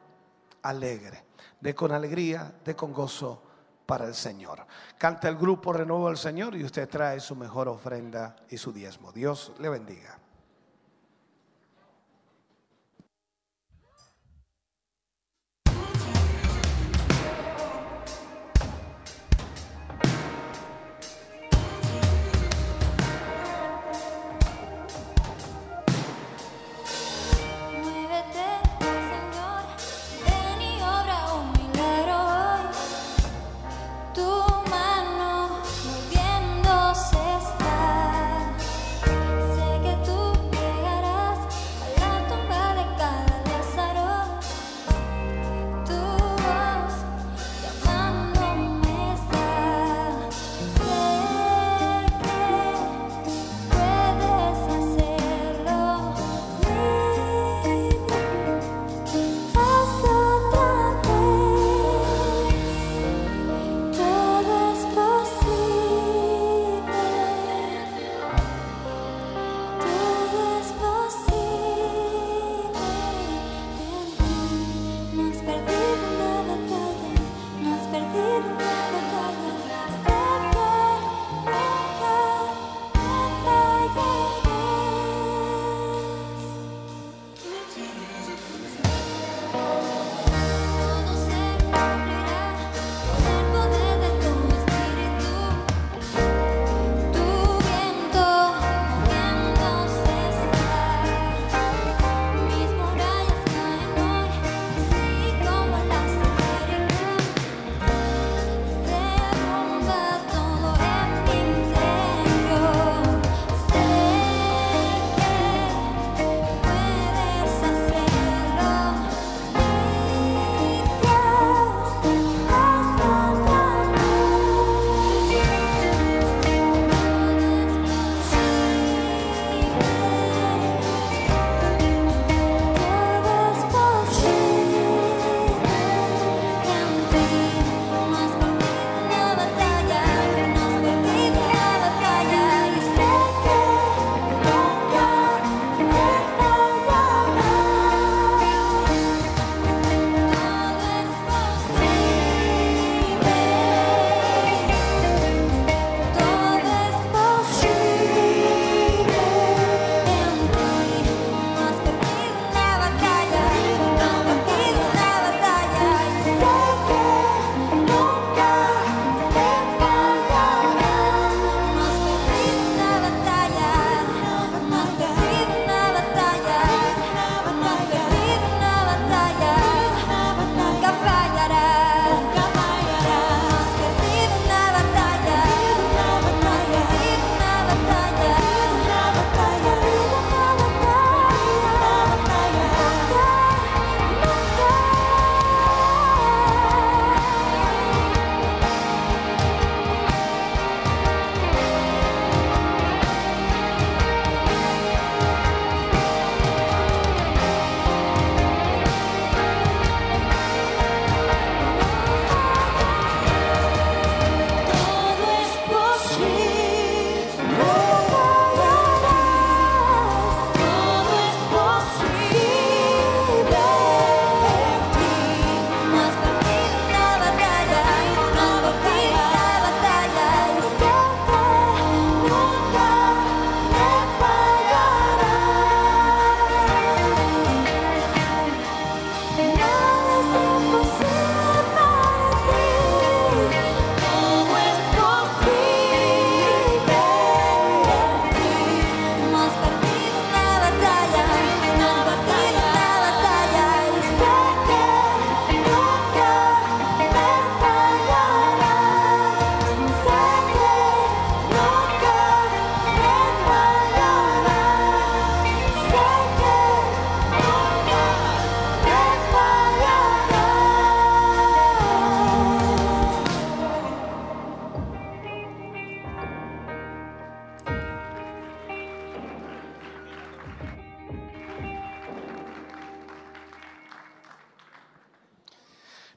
alegre, de con alegría, de con gozo para el Señor. Canta el grupo Renuevo al Señor y usted trae su mejor ofrenda y su diezmo. Dios le bendiga.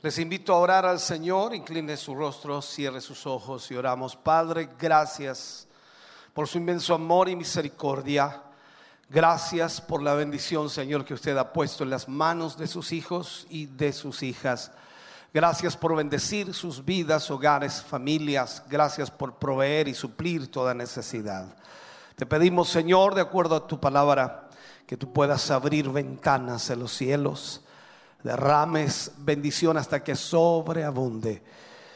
Les invito a orar al Señor, incline su rostro, cierre sus ojos y oramos. Padre, gracias por su inmenso amor y misericordia. Gracias por la bendición, Señor, que usted ha puesto en las manos de sus hijos y de sus hijas. Gracias por bendecir sus vidas, hogares, familias. Gracias por proveer y suplir toda necesidad. Te pedimos, Señor, de acuerdo a tu palabra, que tú puedas abrir ventanas en los cielos derrames bendición hasta que sobreabunde.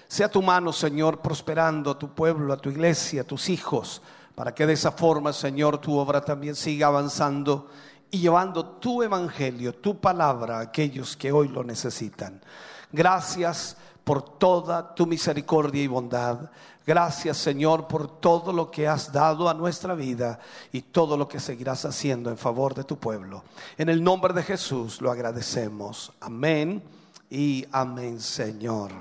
Sea tu mano, Señor, prosperando a tu pueblo, a tu iglesia, a tus hijos, para que de esa forma, Señor, tu obra también siga avanzando y llevando tu evangelio, tu palabra a aquellos que hoy lo necesitan. Gracias por toda tu misericordia y bondad. Gracias Señor por todo lo que has dado a nuestra vida y todo lo que seguirás haciendo en favor de tu pueblo. En el nombre de Jesús lo agradecemos. Amén y amén Señor.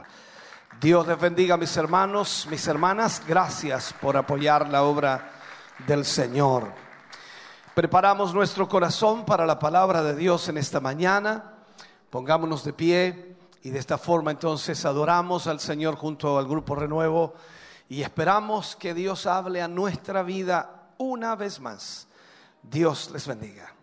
Dios les bendiga mis hermanos, mis hermanas. Gracias por apoyar la obra del Señor. Preparamos nuestro corazón para la palabra de Dios en esta mañana. Pongámonos de pie y de esta forma entonces adoramos al Señor junto al grupo Renuevo y esperamos que Dios hable a nuestra vida una vez más. Dios les bendiga.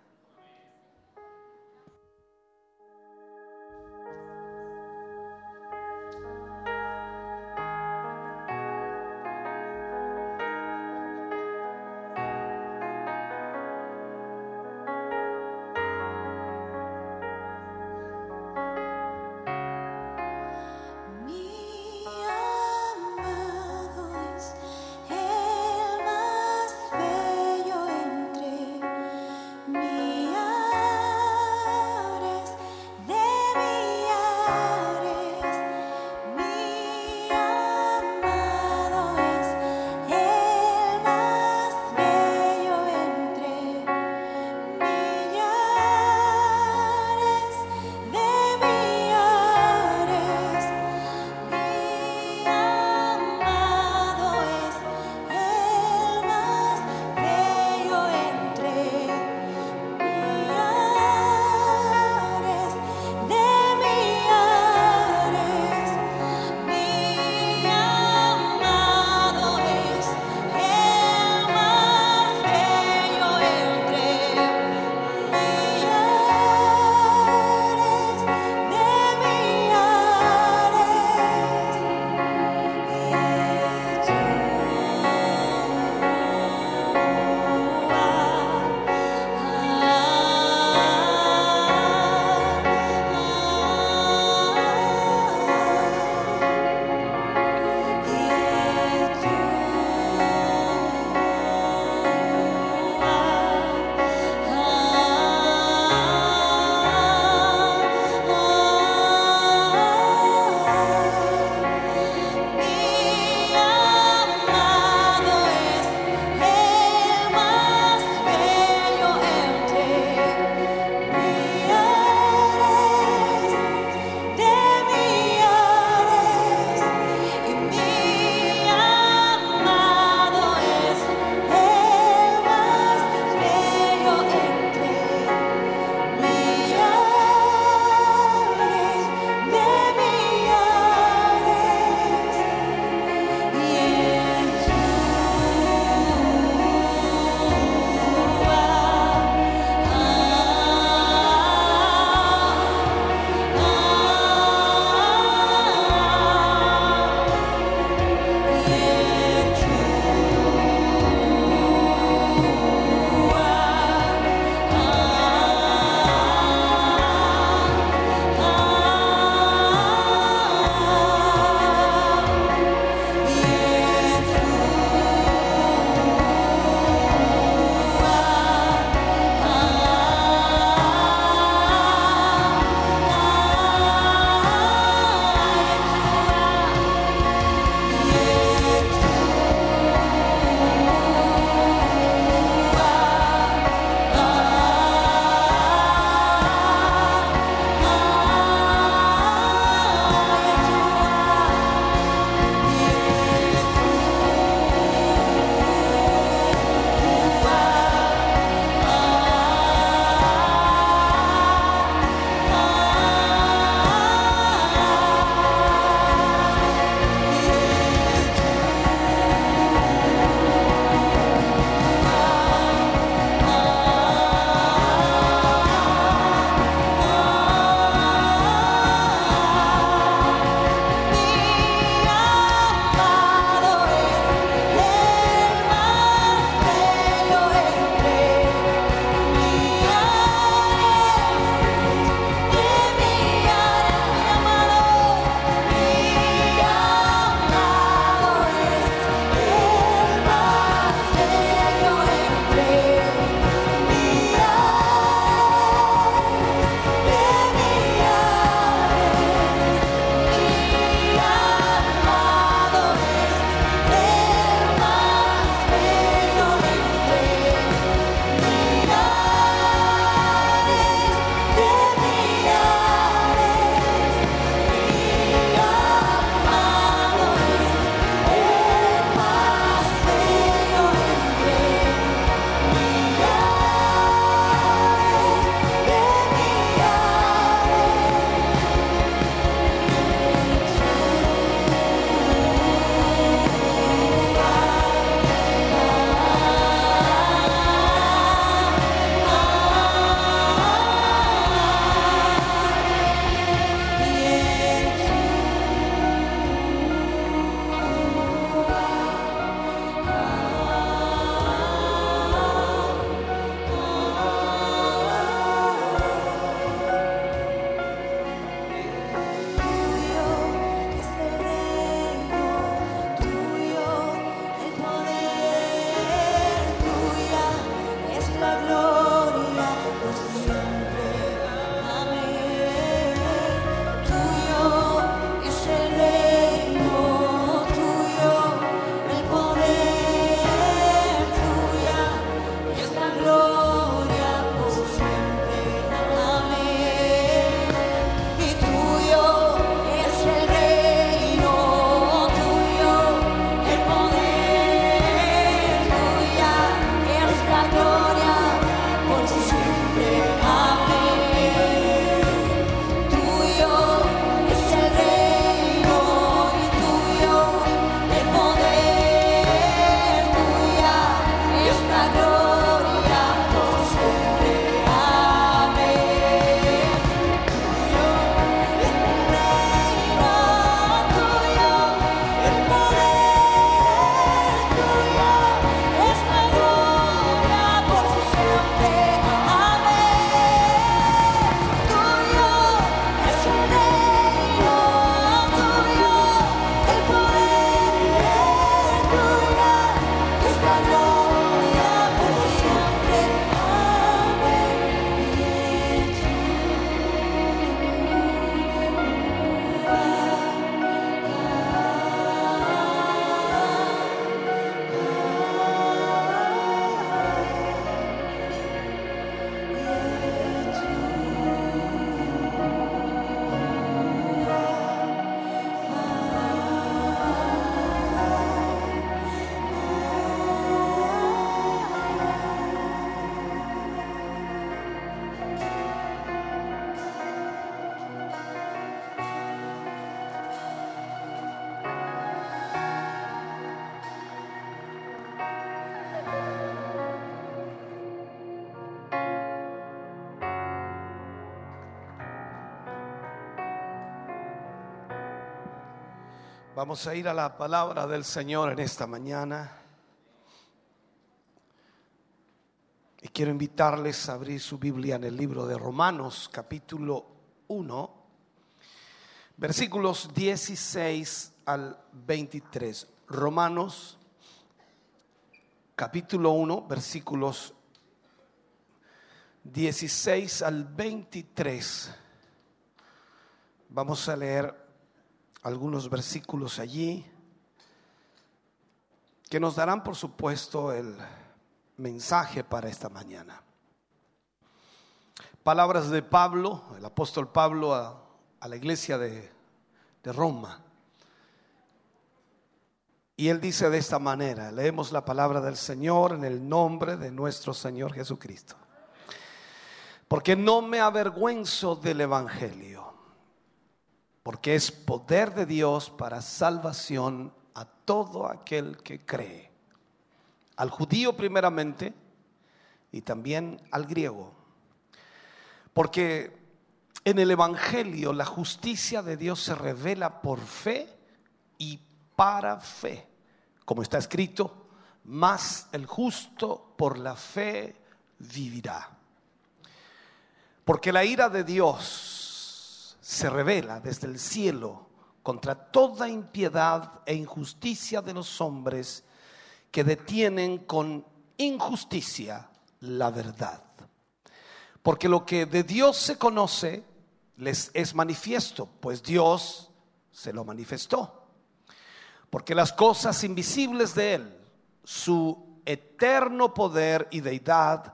Vamos a ir a la palabra del Señor en esta mañana. Y quiero invitarles a abrir su Biblia en el libro de Romanos, capítulo 1, versículos 16 al 23. Romanos, capítulo 1, versículos 16 al 23. Vamos a leer algunos versículos allí que nos darán, por supuesto, el mensaje para esta mañana. Palabras de Pablo, el apóstol Pablo a, la iglesia de, de Roma. Y él dice de esta manera, leemos la palabra del Señor en el nombre de nuestro Señor Jesucristo. Porque no me avergüenzo del Evangelio porque es poder de Dios para salvación a todo aquel que cree, al judío primeramente y también al griego. Porque en el Evangelio la justicia de Dios se revela por fe y para fe, como está escrito, más el justo por la fe vivirá. Porque la ira de Dios se revela desde el cielo contra toda impiedad e injusticia de los hombres que detienen con injusticia la verdad. Porque lo que de Dios se conoce les es manifiesto, pues Dios se lo manifestó. Porque las cosas invisibles de Él, su eterno poder y deidad,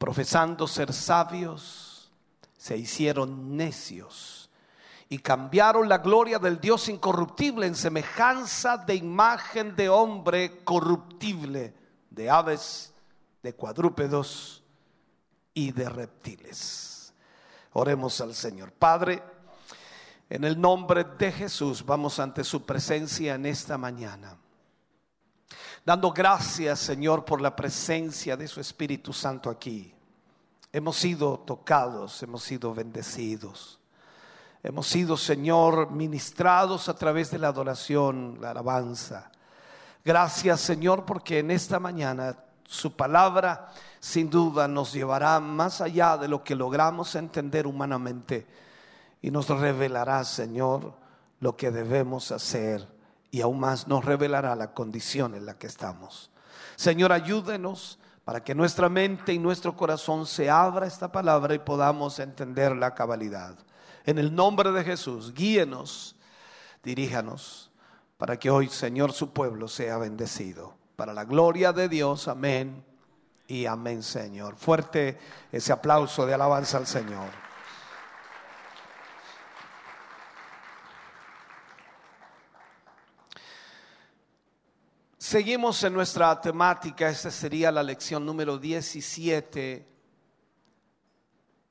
profesando ser sabios, se hicieron necios y cambiaron la gloria del Dios incorruptible en semejanza de imagen de hombre corruptible, de aves, de cuadrúpedos y de reptiles. Oremos al Señor. Padre, en el nombre de Jesús vamos ante su presencia en esta mañana dando gracias, Señor, por la presencia de su Espíritu Santo aquí. Hemos sido tocados, hemos sido bendecidos. Hemos sido, Señor, ministrados a través de la adoración, la alabanza. Gracias, Señor, porque en esta mañana su palabra sin duda nos llevará más allá de lo que logramos entender humanamente y nos revelará, Señor, lo que debemos hacer y aún más nos revelará la condición en la que estamos. Señor, ayúdenos para que nuestra mente y nuestro corazón se abra esta palabra y podamos entender la cabalidad. En el nombre de Jesús, guíenos, diríjanos, para que hoy, Señor, su pueblo sea bendecido. Para la gloria de Dios, amén y amén, Señor. Fuerte ese aplauso de alabanza al Señor. Seguimos en nuestra temática, esta sería la lección número 17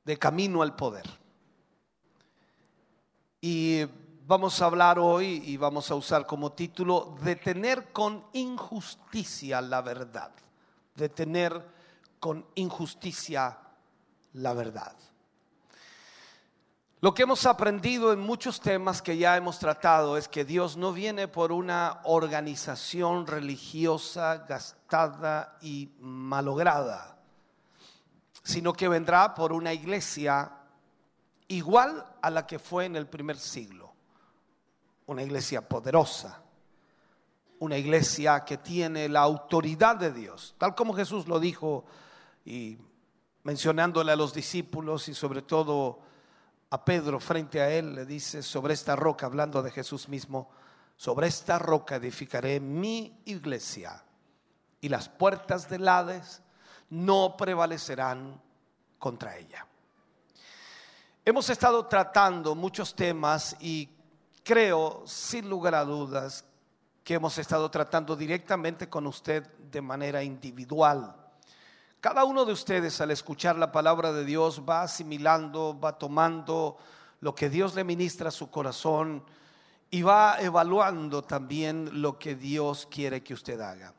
de Camino al Poder. Y vamos a hablar hoy y vamos a usar como título Detener con injusticia la verdad. Detener con injusticia la verdad. Lo que hemos aprendido en muchos temas que ya hemos tratado es que Dios no viene por una organización religiosa gastada y malograda, sino que vendrá por una iglesia igual a la que fue en el primer siglo, una iglesia poderosa, una iglesia que tiene la autoridad de Dios, tal como Jesús lo dijo y mencionándole a los discípulos y sobre todo a Pedro frente a él, le dice, sobre esta roca, hablando de Jesús mismo, sobre esta roca edificaré mi iglesia y las puertas del Hades no prevalecerán contra ella. Hemos estado tratando muchos temas y creo, sin lugar a dudas, que hemos estado tratando directamente con usted de manera individual. Cada uno de ustedes al escuchar la palabra de Dios va asimilando, va tomando lo que Dios le ministra a su corazón y va evaluando también lo que Dios quiere que usted haga.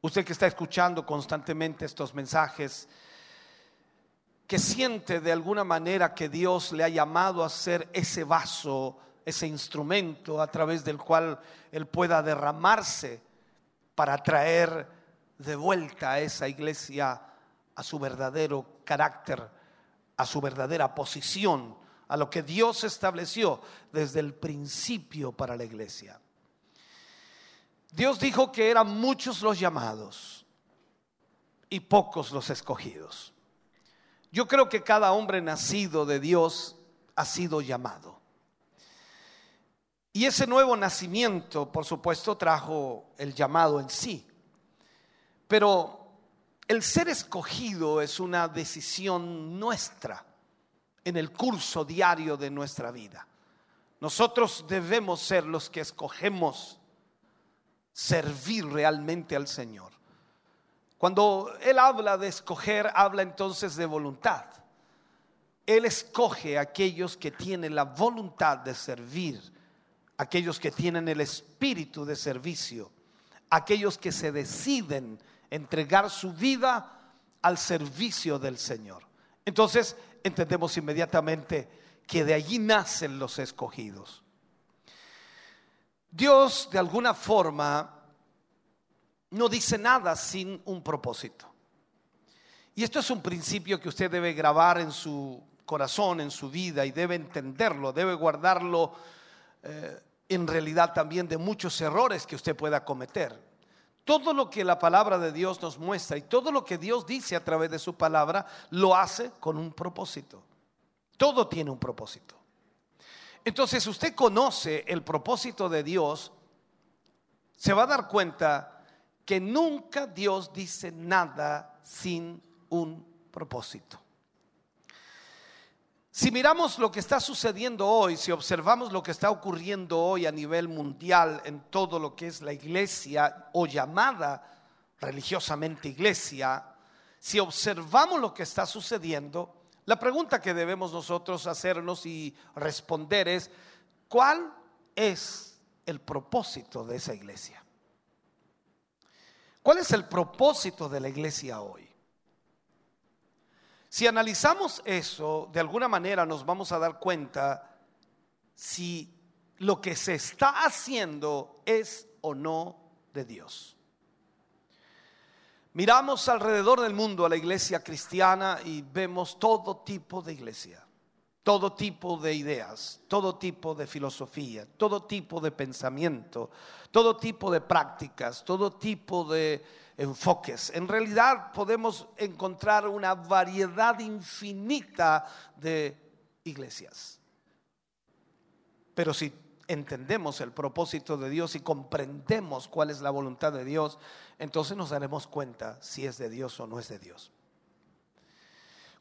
Usted que está escuchando constantemente estos mensajes, que siente de alguna manera que Dios le ha llamado a ser ese vaso, ese instrumento a través del cual Él pueda derramarse para traer de vuelta a esa iglesia a su verdadero carácter, a su verdadera posición, a lo que Dios estableció desde el principio para la iglesia. Dios dijo que eran muchos los llamados y pocos los escogidos. Yo creo que cada hombre nacido de Dios ha sido llamado. Y ese nuevo nacimiento, por supuesto, trajo el llamado en sí. Pero el ser escogido es una decisión nuestra en el curso diario de nuestra vida. Nosotros debemos ser los que escogemos servir realmente al Señor. Cuando Él habla de escoger, habla entonces de voluntad. Él escoge a aquellos que tienen la voluntad de servir, aquellos que tienen el espíritu de servicio, aquellos que se deciden entregar su vida al servicio del Señor. Entonces, entendemos inmediatamente que de allí nacen los escogidos. Dios de alguna forma no dice nada sin un propósito. Y esto es un principio que usted debe grabar en su corazón, en su vida, y debe entenderlo, debe guardarlo eh, en realidad también de muchos errores que usted pueda cometer. Todo lo que la palabra de Dios nos muestra y todo lo que Dios dice a través de su palabra lo hace con un propósito. Todo tiene un propósito. Entonces usted conoce el propósito de Dios, se va a dar cuenta que nunca Dios dice nada sin un propósito. Si miramos lo que está sucediendo hoy, si observamos lo que está ocurriendo hoy a nivel mundial en todo lo que es la iglesia o llamada religiosamente iglesia, si observamos lo que está sucediendo, la pregunta que debemos nosotros hacernos y responder es, ¿cuál es el propósito de esa iglesia? ¿Cuál es el propósito de la iglesia hoy? Si analizamos eso, de alguna manera nos vamos a dar cuenta si lo que se está haciendo es o no de Dios. Miramos alrededor del mundo a la iglesia cristiana y vemos todo tipo de iglesia, todo tipo de ideas, todo tipo de filosofía, todo tipo de pensamiento, todo tipo de prácticas, todo tipo de enfoques. En realidad podemos encontrar una variedad infinita de iglesias. Pero si entendemos el propósito de Dios y comprendemos cuál es la voluntad de Dios, entonces nos daremos cuenta si es de Dios o no es de Dios.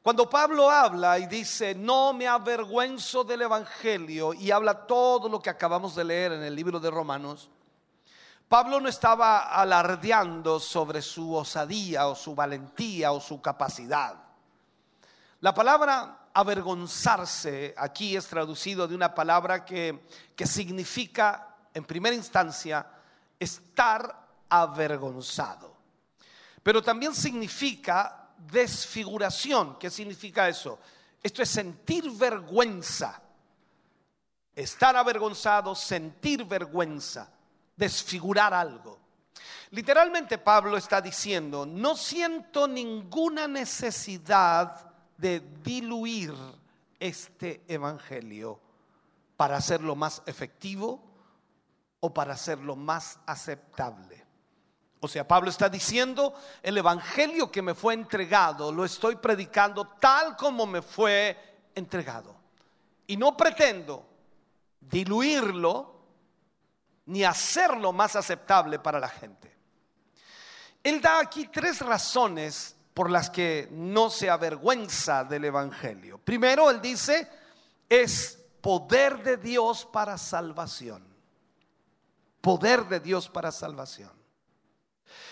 Cuando Pablo habla y dice, no me avergüenzo del Evangelio, y habla todo lo que acabamos de leer en el libro de Romanos, Pablo no estaba alardeando sobre su osadía o su valentía o su capacidad. La palabra avergonzarse aquí es traducido de una palabra que, que significa, en primera instancia, estar avergonzado. Pero también significa desfiguración. ¿Qué significa eso? Esto es sentir vergüenza. Estar avergonzado, sentir vergüenza desfigurar algo. Literalmente Pablo está diciendo, no siento ninguna necesidad de diluir este evangelio para hacerlo más efectivo o para hacerlo más aceptable. O sea, Pablo está diciendo, el evangelio que me fue entregado lo estoy predicando tal como me fue entregado. Y no pretendo diluirlo ni hacerlo más aceptable para la gente. Él da aquí tres razones por las que no se avergüenza del Evangelio. Primero, él dice, es poder de Dios para salvación. poder de Dios para salvación.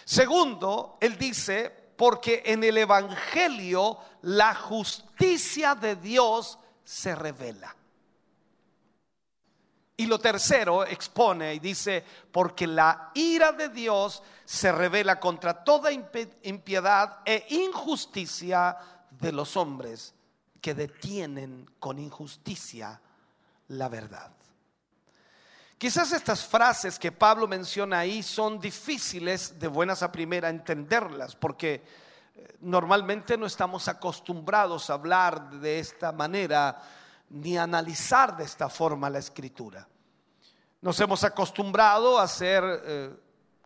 Segundo, él dice, porque en el Evangelio la justicia de Dios se revela. Y lo tercero expone y dice, porque la ira de Dios se revela contra toda impiedad e injusticia de los hombres que detienen con injusticia la verdad. Quizás estas frases que Pablo menciona ahí son difíciles de buenas a primera entenderlas, porque eh, normalmente no estamos acostumbrados a hablar de esta manera ni analizar de esta forma la escritura. Nos hemos acostumbrado a ser eh,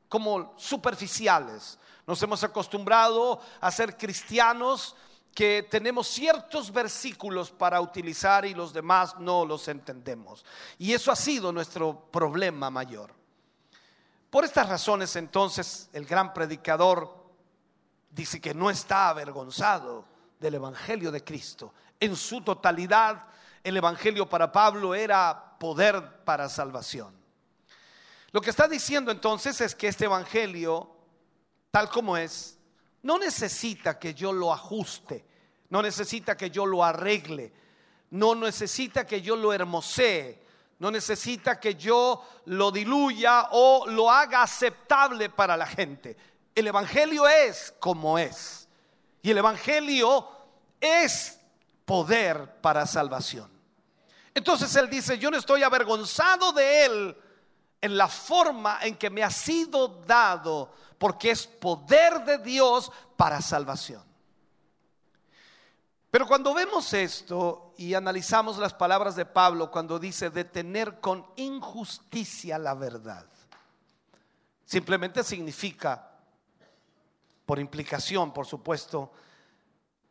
como superficiales, nos hemos acostumbrado a ser cristianos que tenemos ciertos versículos para utilizar y los demás no los entendemos. Y eso ha sido nuestro problema mayor. Por estas razones entonces el gran predicador dice que no está avergonzado del Evangelio de Cristo. En su totalidad el Evangelio para Pablo era poder para salvación. Lo que está diciendo entonces es que este Evangelio, tal como es, no necesita que yo lo ajuste, no necesita que yo lo arregle, no necesita que yo lo hermosee, no necesita que yo lo diluya o lo haga aceptable para la gente. El Evangelio es como es. Y el Evangelio es poder para salvación. Entonces él dice, yo no estoy avergonzado de él en la forma en que me ha sido dado, porque es poder de Dios para salvación. Pero cuando vemos esto y analizamos las palabras de Pablo cuando dice detener con injusticia la verdad, simplemente significa, por implicación, por supuesto,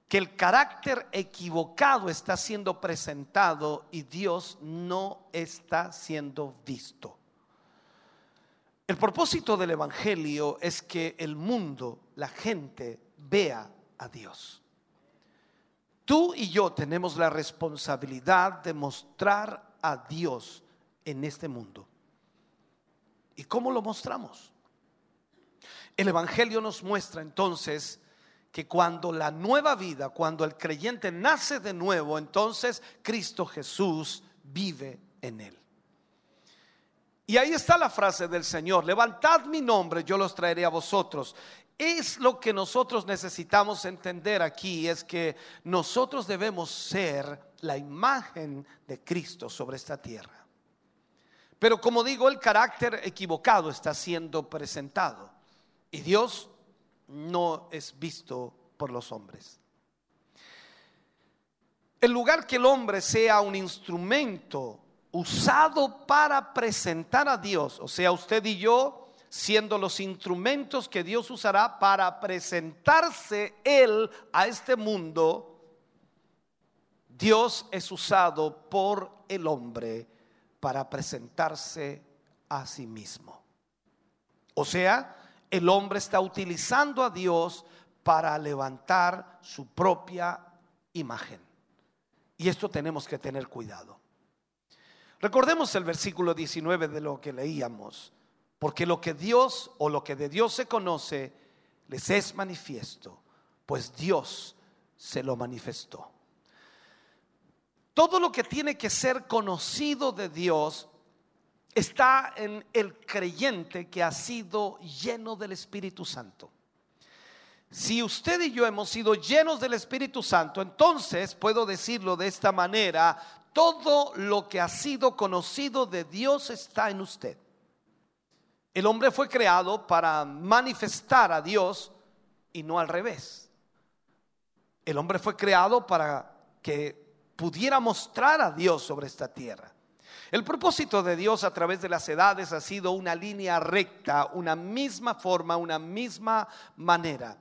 que el carácter equivocado está siendo presentado y Dios no está siendo visto. El propósito del Evangelio es que el mundo, la gente, vea a Dios. Tú y yo tenemos la responsabilidad de mostrar a Dios en este mundo. ¿Y cómo lo mostramos? El Evangelio nos muestra entonces que cuando la nueva vida, cuando el creyente nace de nuevo, entonces Cristo Jesús vive en él. Y ahí está la frase del Señor, levantad mi nombre, yo los traeré a vosotros. Es lo que nosotros necesitamos entender aquí, es que nosotros debemos ser la imagen de Cristo sobre esta tierra. Pero como digo, el carácter equivocado está siendo presentado y Dios no es visto por los hombres. En lugar que el hombre sea un instrumento usado para presentar a Dios, o sea, usted y yo, siendo los instrumentos que Dios usará para presentarse Él a este mundo, Dios es usado por el hombre para presentarse a sí mismo. O sea, el hombre está utilizando a Dios para levantar su propia imagen. Y esto tenemos que tener cuidado. Recordemos el versículo 19 de lo que leíamos, porque lo que Dios o lo que de Dios se conoce les es manifiesto, pues Dios se lo manifestó. Todo lo que tiene que ser conocido de Dios está en el creyente que ha sido lleno del Espíritu Santo. Si usted y yo hemos sido llenos del Espíritu Santo, entonces puedo decirlo de esta manera, todo lo que ha sido conocido de Dios está en usted. El hombre fue creado para manifestar a Dios y no al revés. El hombre fue creado para que pudiera mostrar a Dios sobre esta tierra. El propósito de Dios a través de las edades ha sido una línea recta, una misma forma, una misma manera.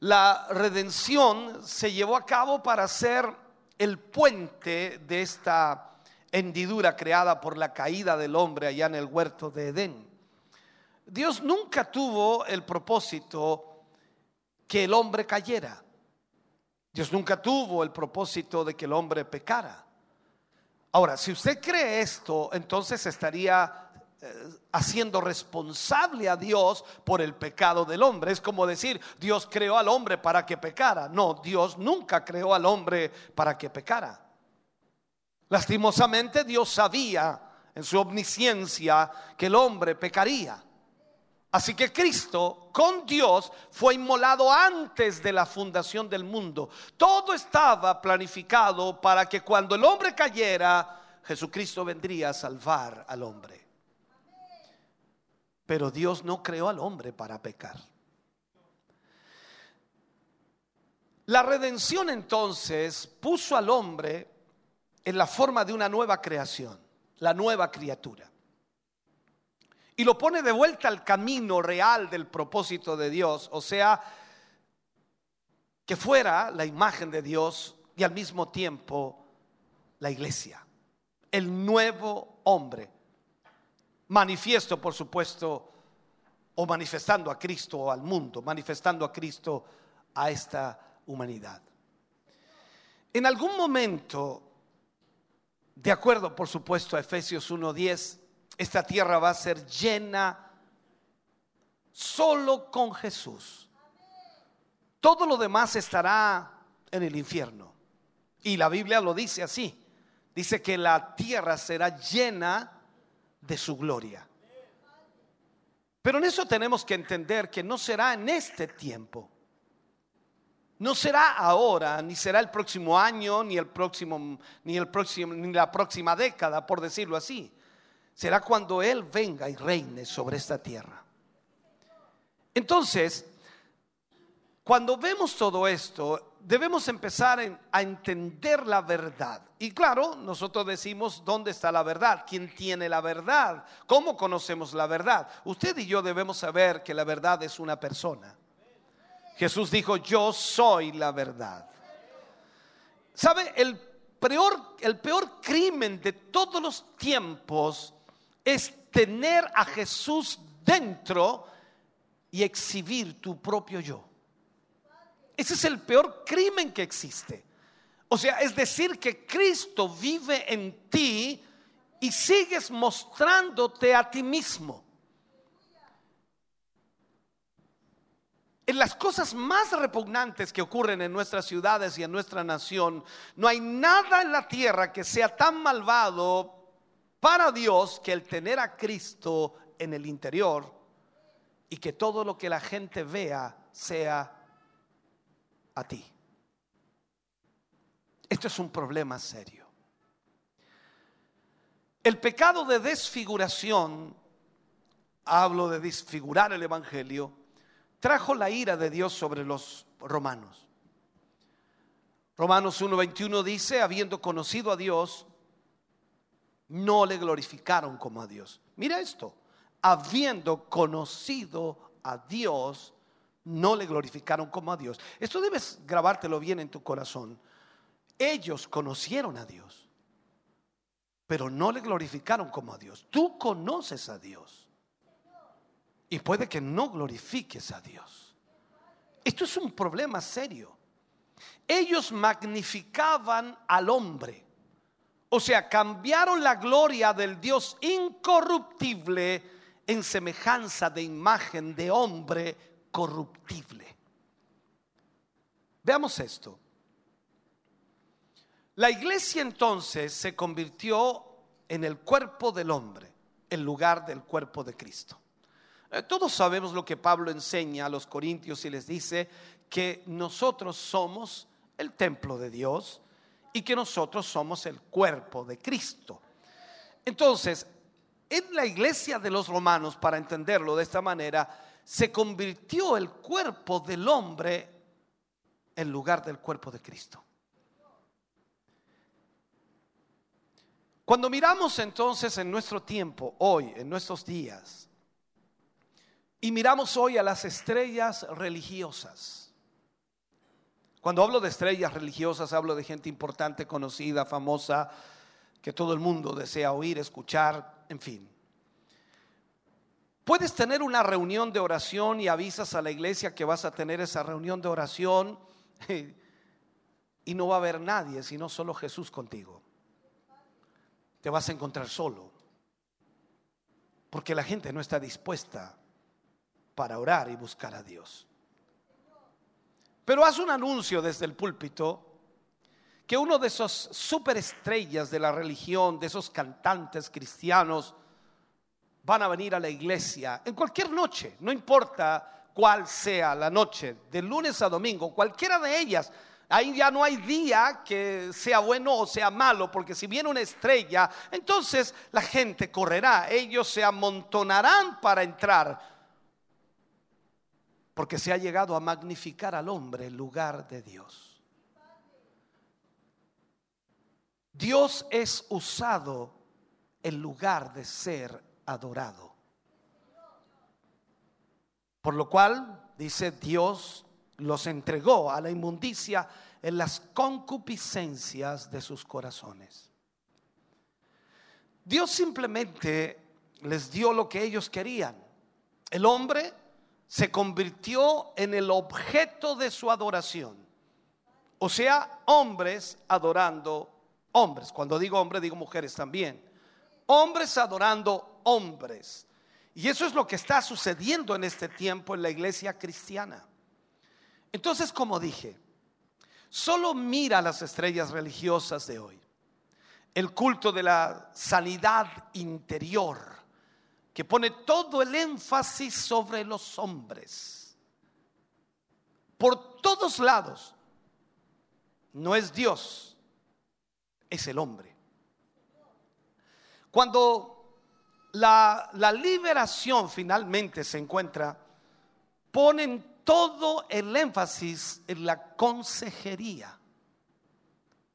La redención se llevó a cabo para ser el puente de esta hendidura creada por la caída del hombre allá en el huerto de Edén. Dios nunca tuvo el propósito que el hombre cayera. Dios nunca tuvo el propósito de que el hombre pecara. Ahora, si usted cree esto, entonces estaría eh, haciendo responsable a Dios por el pecado del hombre. Es como decir, Dios creó al hombre para que pecara. No, Dios nunca creó al hombre para que pecara. Lastimosamente Dios sabía en su omnisciencia que el hombre pecaría. Así que Cristo con Dios fue inmolado antes de la fundación del mundo. Todo estaba planificado para que cuando el hombre cayera, Jesucristo vendría a salvar al hombre. Pero Dios no creó al hombre para pecar. La redención entonces puso al hombre en la forma de una nueva creación, la nueva criatura. Y lo pone de vuelta al camino real del propósito de Dios, o sea, que fuera la imagen de Dios y al mismo tiempo la iglesia, el nuevo hombre, manifiesto por supuesto, o manifestando a Cristo al mundo, manifestando a Cristo a esta humanidad. En algún momento, de acuerdo por supuesto a Efesios 1.10, esta tierra va a ser llena solo con Jesús. Todo lo demás estará en el infierno. Y la Biblia lo dice así. Dice que la tierra será llena de su gloria. Pero en eso tenemos que entender que no será en este tiempo. No será ahora, ni será el próximo año, ni el próximo, ni el próximo, ni la próxima década, por decirlo así será cuando Él venga y reine sobre esta tierra. Entonces, cuando vemos todo esto, debemos empezar a entender la verdad. Y claro, nosotros decimos, ¿dónde está la verdad? ¿Quién tiene la verdad? ¿Cómo conocemos la verdad? Usted y yo debemos saber que la verdad es una persona. Jesús dijo, yo soy la verdad. ¿Sabe? El peor, el peor crimen de todos los tiempos es tener a Jesús dentro y exhibir tu propio yo. Ese es el peor crimen que existe. O sea, es decir, que Cristo vive en ti y sigues mostrándote a ti mismo. En las cosas más repugnantes que ocurren en nuestras ciudades y en nuestra nación, no hay nada en la tierra que sea tan malvado para Dios que el tener a Cristo en el interior y que todo lo que la gente vea sea a ti. Esto es un problema serio. El pecado de desfiguración, hablo de desfigurar el Evangelio, trajo la ira de Dios sobre los romanos. Romanos 1.21 dice, habiendo conocido a Dios, no le glorificaron como a Dios. Mira esto, habiendo conocido a Dios, no le glorificaron como a Dios. Esto debes grabártelo bien en tu corazón. Ellos conocieron a Dios, pero no le glorificaron como a Dios. Tú conoces a Dios y puede que no glorifiques a Dios. Esto es un problema serio. Ellos magnificaban al hombre o sea, cambiaron la gloria del Dios incorruptible en semejanza de imagen de hombre corruptible. Veamos esto. La iglesia entonces se convirtió en el cuerpo del hombre, en lugar del cuerpo de Cristo. Eh, todos sabemos lo que Pablo enseña a los corintios y les dice que nosotros somos el templo de Dios y que nosotros somos el cuerpo de Cristo. Entonces, en la iglesia de los romanos, para entenderlo de esta manera, se convirtió el cuerpo del hombre en lugar del cuerpo de Cristo. Cuando miramos entonces en nuestro tiempo, hoy, en nuestros días, y miramos hoy a las estrellas religiosas, cuando hablo de estrellas religiosas, hablo de gente importante, conocida, famosa, que todo el mundo desea oír, escuchar, en fin. Puedes tener una reunión de oración y avisas a la iglesia que vas a tener esa reunión de oración y no va a haber nadie, sino solo Jesús contigo. Te vas a encontrar solo. Porque la gente no está dispuesta para orar y buscar a Dios. Pero haz un anuncio desde el púlpito que uno de esos superestrellas de la religión, de esos cantantes cristianos, van a venir a la iglesia en cualquier noche, no importa cuál sea la noche, de lunes a domingo, cualquiera de ellas. Ahí ya no hay día que sea bueno o sea malo, porque si viene una estrella, entonces la gente correrá, ellos se amontonarán para entrar porque se ha llegado a magnificar al hombre en lugar de Dios. Dios es usado en lugar de ser adorado. Por lo cual, dice Dios, los entregó a la inmundicia en las concupiscencias de sus corazones. Dios simplemente les dio lo que ellos querían. El hombre se convirtió en el objeto de su adoración. O sea, hombres adorando hombres. Cuando digo hombres, digo mujeres también. Hombres adorando hombres. Y eso es lo que está sucediendo en este tiempo en la iglesia cristiana. Entonces, como dije, solo mira las estrellas religiosas de hoy. El culto de la sanidad interior que pone todo el énfasis sobre los hombres. Por todos lados. No es Dios, es el hombre. Cuando la, la liberación finalmente se encuentra, ponen todo el énfasis en la consejería.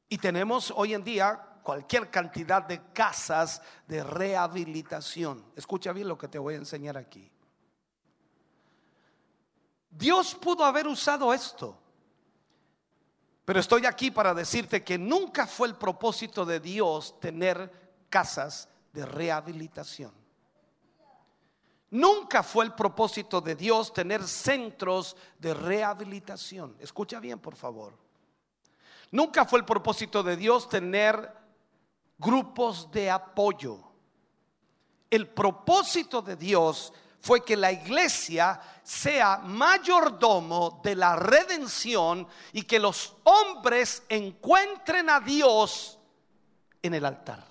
Y tenemos hoy en día cualquier cantidad de casas de rehabilitación. Escucha bien lo que te voy a enseñar aquí. Dios pudo haber usado esto, pero estoy aquí para decirte que nunca fue el propósito de Dios tener casas de rehabilitación. Nunca fue el propósito de Dios tener centros de rehabilitación. Escucha bien, por favor. Nunca fue el propósito de Dios tener grupos de apoyo. El propósito de Dios fue que la iglesia sea mayordomo de la redención y que los hombres encuentren a Dios en el altar.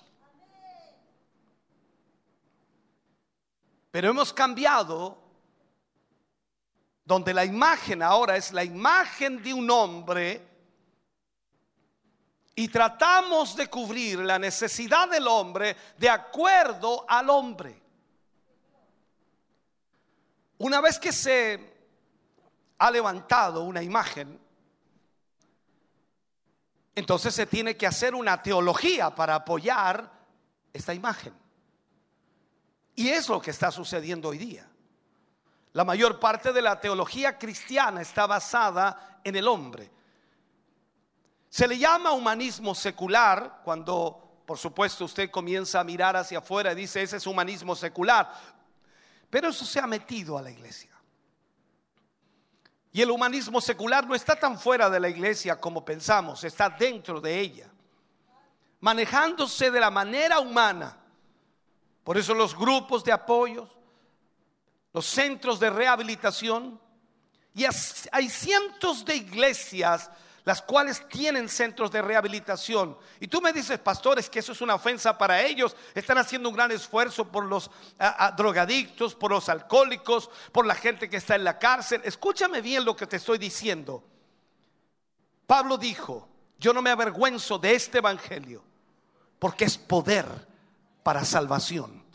Pero hemos cambiado donde la imagen ahora es la imagen de un hombre y tratamos de cubrir la necesidad del hombre de acuerdo al hombre. Una vez que se ha levantado una imagen, entonces se tiene que hacer una teología para apoyar esta imagen. Y es lo que está sucediendo hoy día. La mayor parte de la teología cristiana está basada en el hombre. Se le llama humanismo secular cuando, por supuesto, usted comienza a mirar hacia afuera y dice, ese es humanismo secular. Pero eso se ha metido a la iglesia. Y el humanismo secular no está tan fuera de la iglesia como pensamos, está dentro de ella, manejándose de la manera humana. Por eso los grupos de apoyo, los centros de rehabilitación, y hay cientos de iglesias las cuales tienen centros de rehabilitación. Y tú me dices, pastores, que eso es una ofensa para ellos. Están haciendo un gran esfuerzo por los drogadictos, por los alcohólicos, por la gente que está en la cárcel. Escúchame bien lo que te estoy diciendo. Pablo dijo, yo no me avergüenzo de este evangelio, porque es poder para salvación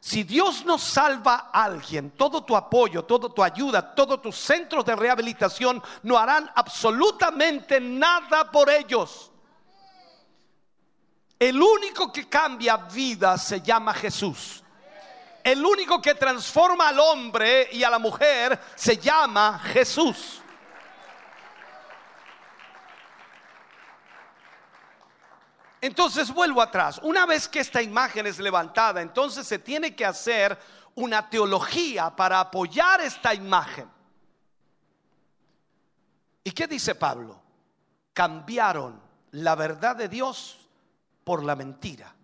si Dios no salva a alguien, todo tu apoyo, toda tu ayuda, todos tus centros de rehabilitación no harán absolutamente nada por ellos. El único que cambia vida se llama Jesús. El único que transforma al hombre y a la mujer se llama Jesús. Entonces vuelvo atrás. Una vez que esta imagen es levantada, entonces se tiene que hacer una teología para apoyar esta imagen. ¿Y qué dice Pablo? Cambiaron la verdad de Dios por la mentira.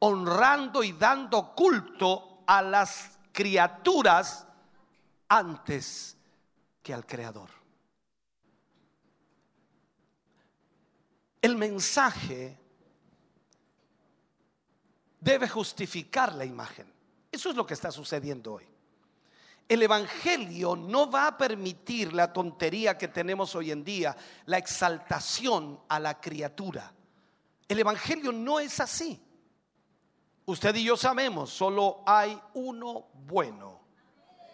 honrando y dando culto a las criaturas antes que al Creador. El mensaje debe justificar la imagen. Eso es lo que está sucediendo hoy. El Evangelio no va a permitir la tontería que tenemos hoy en día, la exaltación a la criatura. El Evangelio no es así. Usted y yo sabemos, solo hay uno bueno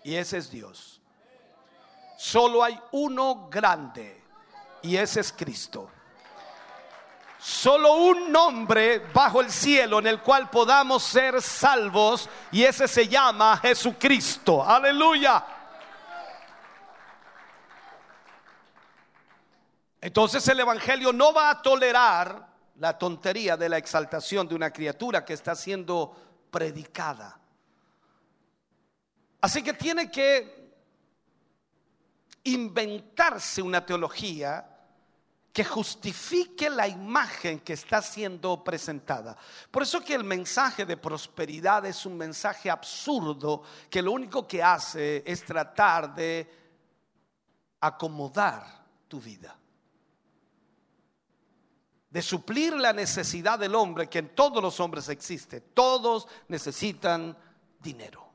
y ese es Dios. Solo hay uno grande y ese es Cristo. Solo un nombre bajo el cielo en el cual podamos ser salvos y ese se llama Jesucristo. Aleluya. Entonces el Evangelio no va a tolerar la tontería de la exaltación de una criatura que está siendo predicada. Así que tiene que inventarse una teología que justifique la imagen que está siendo presentada. Por eso que el mensaje de prosperidad es un mensaje absurdo que lo único que hace es tratar de acomodar tu vida. De suplir la necesidad del hombre que en todos los hombres existe. Todos necesitan dinero.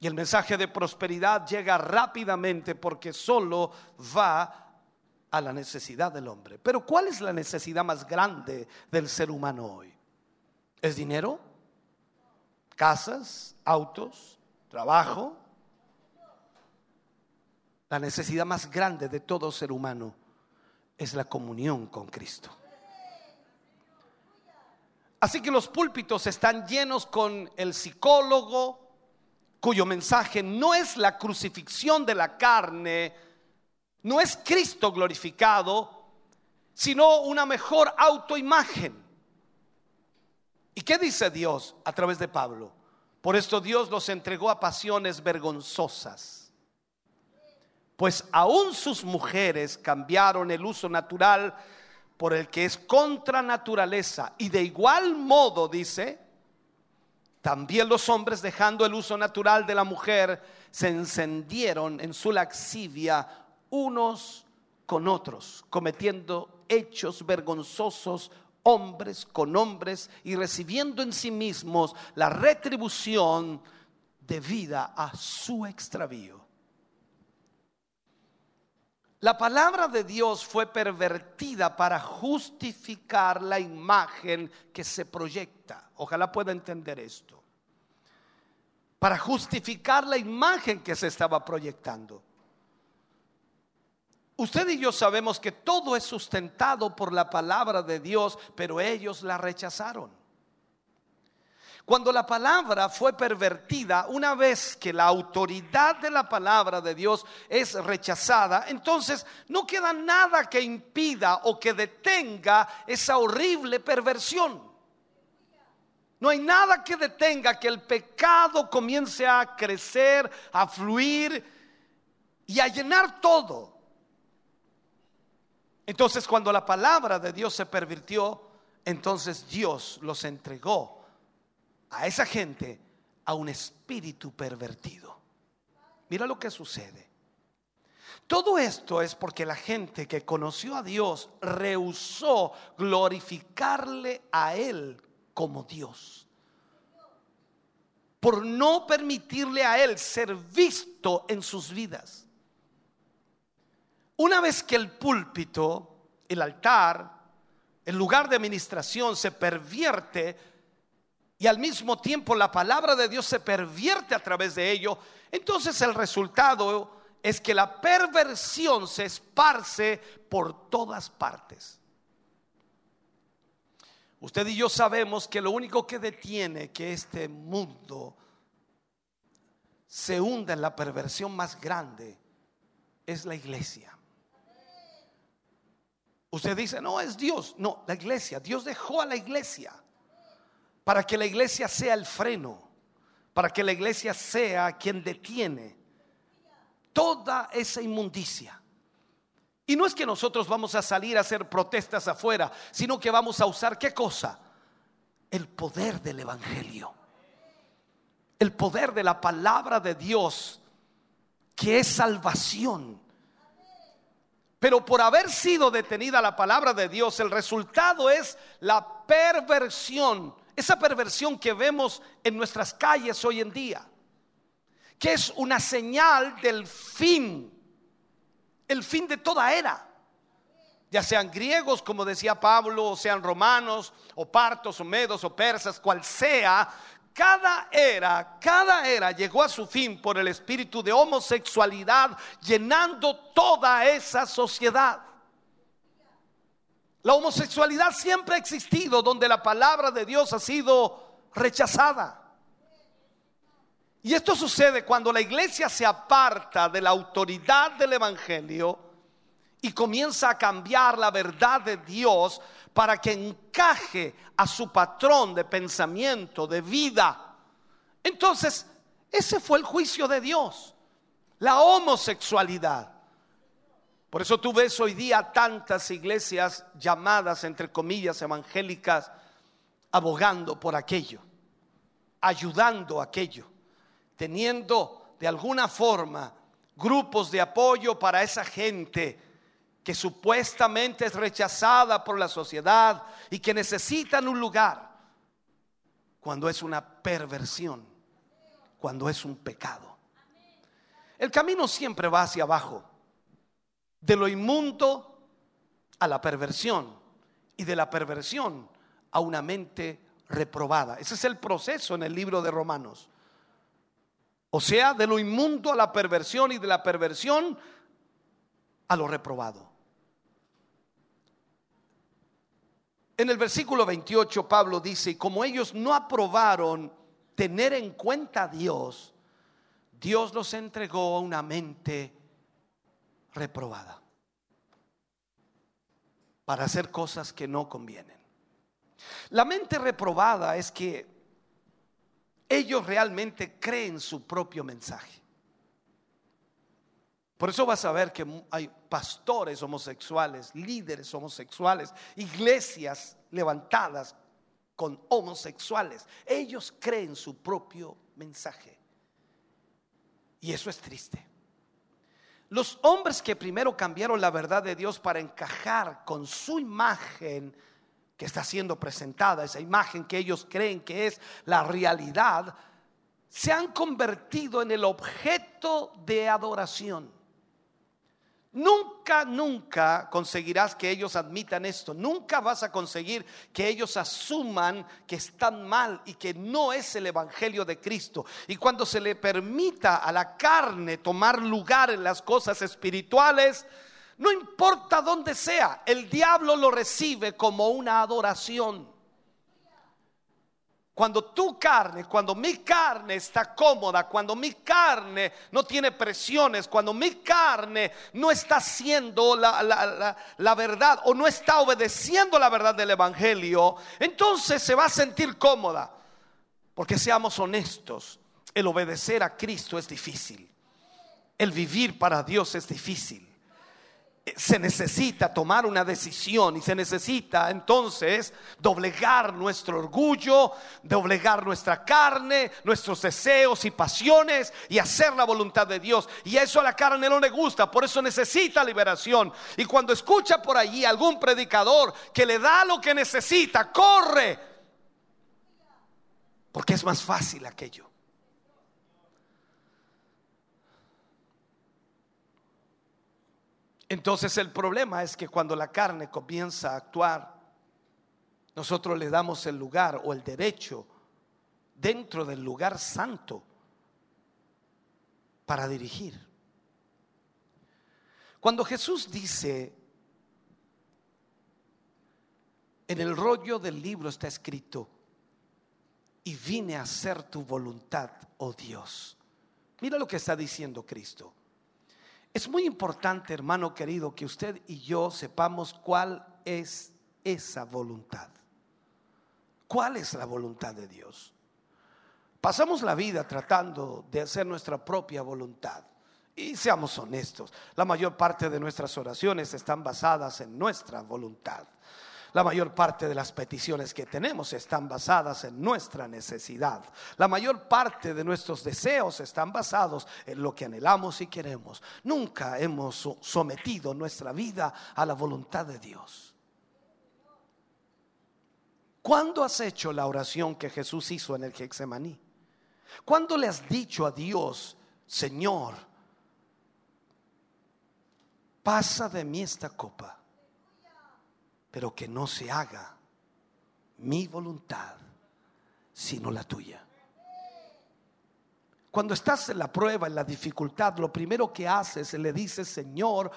Y el mensaje de prosperidad llega rápidamente porque solo va a la necesidad del hombre. Pero ¿cuál es la necesidad más grande del ser humano hoy? ¿Es dinero? ¿Casas? ¿Autos? ¿Trabajo? La necesidad más grande de todo ser humano es la comunión con Cristo. Así que los púlpitos están llenos con el psicólogo cuyo mensaje no es la crucifixión de la carne, no es Cristo glorificado, sino una mejor autoimagen. ¿Y qué dice Dios a través de Pablo? Por esto Dios los entregó a pasiones vergonzosas. Pues aún sus mujeres cambiaron el uso natural por el que es contra naturaleza. Y de igual modo, dice, también los hombres dejando el uso natural de la mujer, se encendieron en su laxivia unos con otros, cometiendo hechos vergonzosos hombres con hombres y recibiendo en sí mismos la retribución debida a su extravío. La palabra de Dios fue pervertida para justificar la imagen que se proyecta. Ojalá pueda entender esto. Para justificar la imagen que se estaba proyectando. Usted y yo sabemos que todo es sustentado por la palabra de Dios, pero ellos la rechazaron. Cuando la palabra fue pervertida, una vez que la autoridad de la palabra de Dios es rechazada, entonces no queda nada que impida o que detenga esa horrible perversión. No hay nada que detenga que el pecado comience a crecer, a fluir y a llenar todo. Entonces cuando la palabra de Dios se pervirtió, entonces Dios los entregó a esa gente a un espíritu pervertido. Mira lo que sucede. Todo esto es porque la gente que conoció a Dios rehusó glorificarle a Él como Dios. Por no permitirle a Él ser visto en sus vidas. Una vez que el púlpito, el altar, el lugar de administración se pervierte y al mismo tiempo la palabra de Dios se pervierte a través de ello, entonces el resultado es que la perversión se esparce por todas partes. Usted y yo sabemos que lo único que detiene que este mundo se hunda en la perversión más grande es la iglesia. Usted dice, no, es Dios. No, la iglesia. Dios dejó a la iglesia para que la iglesia sea el freno, para que la iglesia sea quien detiene toda esa inmundicia. Y no es que nosotros vamos a salir a hacer protestas afuera, sino que vamos a usar qué cosa? el poder del Evangelio, el poder de la palabra de Dios, que es salvación. Pero por haber sido detenida la palabra de Dios, el resultado es la perversión, esa perversión que vemos en nuestras calles hoy en día, que es una señal del fin, el fin de toda era. Ya sean griegos, como decía Pablo, o sean romanos, o partos, o medos, o persas, cual sea, cada era, cada era llegó a su fin por el espíritu de homosexualidad, llenando toda esa sociedad. La homosexualidad siempre ha existido donde la palabra de Dios ha sido rechazada. Y esto sucede cuando la iglesia se aparta de la autoridad del Evangelio y comienza a cambiar la verdad de Dios para que encaje a su patrón de pensamiento, de vida. Entonces, ese fue el juicio de Dios, la homosexualidad. Por eso tú ves hoy día tantas iglesias llamadas, entre comillas, evangélicas, abogando por aquello, ayudando aquello, teniendo de alguna forma grupos de apoyo para esa gente que supuestamente es rechazada por la sociedad y que necesitan un lugar, cuando es una perversión, cuando es un pecado. El camino siempre va hacia abajo, de lo inmundo a la perversión y de la perversión a una mente reprobada. Ese es el proceso en el libro de Romanos. O sea, de lo inmundo a la perversión y de la perversión a lo reprobado. En el versículo 28 Pablo dice, como ellos no aprobaron tener en cuenta a Dios, Dios los entregó a una mente reprobada para hacer cosas que no convienen. La mente reprobada es que ellos realmente creen su propio mensaje. Por eso vas a ver que hay pastores homosexuales, líderes homosexuales, iglesias levantadas con homosexuales. Ellos creen su propio mensaje. Y eso es triste. Los hombres que primero cambiaron la verdad de Dios para encajar con su imagen que está siendo presentada, esa imagen que ellos creen que es la realidad, se han convertido en el objeto de adoración. Nunca, nunca conseguirás que ellos admitan esto. Nunca vas a conseguir que ellos asuman que están mal y que no es el Evangelio de Cristo. Y cuando se le permita a la carne tomar lugar en las cosas espirituales, no importa dónde sea, el diablo lo recibe como una adoración. Cuando tu carne, cuando mi carne está cómoda, cuando mi carne no tiene presiones, cuando mi carne no está haciendo la, la, verdad o no está obedeciendo la verdad del Evangelio, entonces se va a sentir cómoda. Porque seamos honestos, el obedecer a Cristo es difícil. El vivir para Dios es difícil se necesita tomar una decisión y se necesita entonces doblegar nuestro orgullo, doblegar nuestra carne, nuestros deseos y pasiones y hacer la voluntad de Dios. Y eso a la carne no le gusta, por eso necesita liberación. Y cuando escucha por allí algún predicador que le da lo que necesita, corre, porque es más fácil aquello. Entonces el problema es que cuando la carne comienza a actuar, nosotros le damos el lugar o el derecho dentro del lugar santo para dirigir. Cuando Jesús dice, en el rollo del libro está escrito, y vine a hacer tu voluntad, oh Dios. Mira lo que está diciendo Cristo. Es muy importante, hermano querido, que usted y yo sepamos cuál es esa voluntad. ¿Cuál es la voluntad de Dios? Pasamos la vida tratando de hacer nuestra propia voluntad. Y seamos honestos, la mayor parte de nuestras oraciones están basadas en nuestra voluntad. La mayor parte de las peticiones que tenemos están basadas en nuestra necesidad. La mayor parte de nuestros deseos están basados en lo que anhelamos y queremos. Nunca hemos sometido nuestra vida a la voluntad de Dios. ¿Cuándo has hecho la oración que Jesús hizo en el Getsemaní? ¿Cuándo le has dicho a Dios, Señor, pasa de mí esta copa? Pero que no se haga mi voluntad, sino la tuya. Cuando estás en la prueba, en la dificultad, lo primero que haces es le dices, Señor,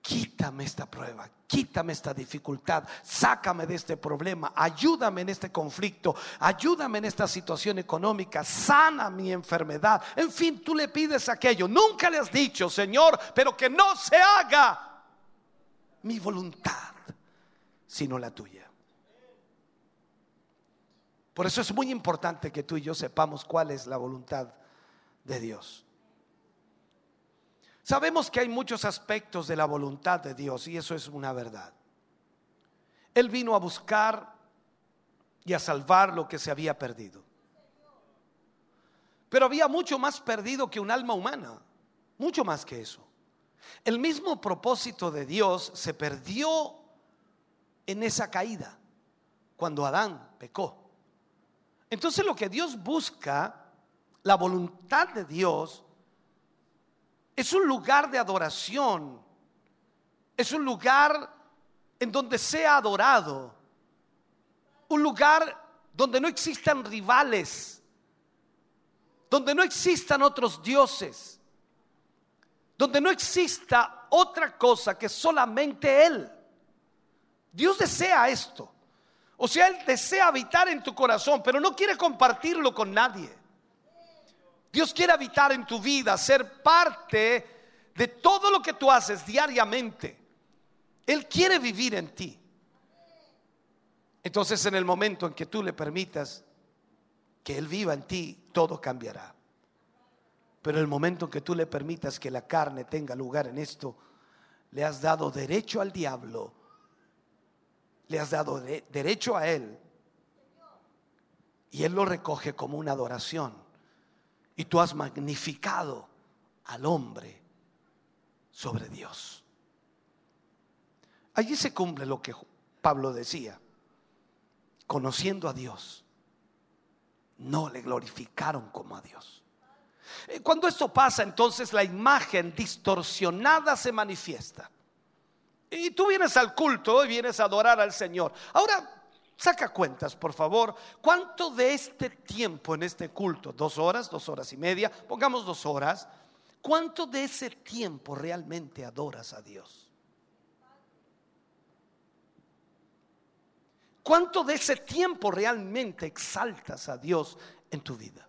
quítame esta prueba, quítame esta dificultad, sácame de este problema, ayúdame en este conflicto, ayúdame en esta situación económica, sana mi enfermedad. En fin, tú le pides aquello. Nunca le has dicho, Señor, pero que no se haga mi voluntad sino la tuya. Por eso es muy importante que tú y yo sepamos cuál es la voluntad de Dios. Sabemos que hay muchos aspectos de la voluntad de Dios y eso es una verdad. Él vino a buscar y a salvar lo que se había perdido. Pero había mucho más perdido que un alma humana, mucho más que eso. El mismo propósito de Dios se perdió en esa caída, cuando Adán pecó. Entonces lo que Dios busca, la voluntad de Dios, es un lugar de adoración, es un lugar en donde sea adorado, un lugar donde no existan rivales, donde no existan otros dioses, donde no exista otra cosa que solamente Él. Dios desea esto. O sea, Él desea habitar en tu corazón, pero no quiere compartirlo con nadie. Dios quiere habitar en tu vida, ser parte de todo lo que tú haces diariamente. Él quiere vivir en ti. Entonces en el momento en que tú le permitas que Él viva en ti, todo cambiará. Pero el momento en que tú le permitas que la carne tenga lugar en esto, le has dado derecho al diablo le has dado derecho a Él. Y Él lo recoge como una adoración. Y tú has magnificado al hombre sobre Dios. Allí se cumple lo que Pablo decía. Conociendo a Dios, no le glorificaron como a Dios. Eh, cuando esto pasa, entonces la imagen distorsionada se manifiesta. Y tú vienes al culto y vienes a adorar al Señor. Ahora, saca cuentas, por favor. ¿Cuánto de este tiempo en este culto? ¿Dos horas? ¿Dos horas y media? Pongamos dos horas. ¿Cuánto de ese tiempo realmente adoras a Dios? ¿Cuánto de ese tiempo realmente exaltas a Dios en tu vida?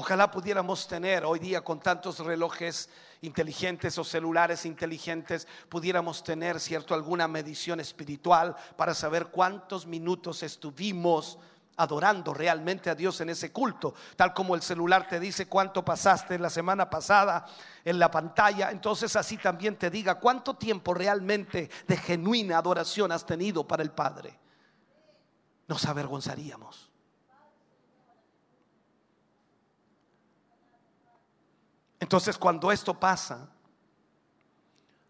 Ojalá pudiéramos tener hoy día con tantos relojes inteligentes o celulares inteligentes, pudiéramos tener, cierto, alguna medición espiritual para saber cuántos minutos estuvimos adorando realmente a Dios en ese culto, tal como el celular te dice cuánto pasaste la semana pasada en la pantalla, entonces así también te diga cuánto tiempo realmente de genuina adoración has tenido para el Padre. Nos avergonzaríamos. Entonces cuando esto pasa,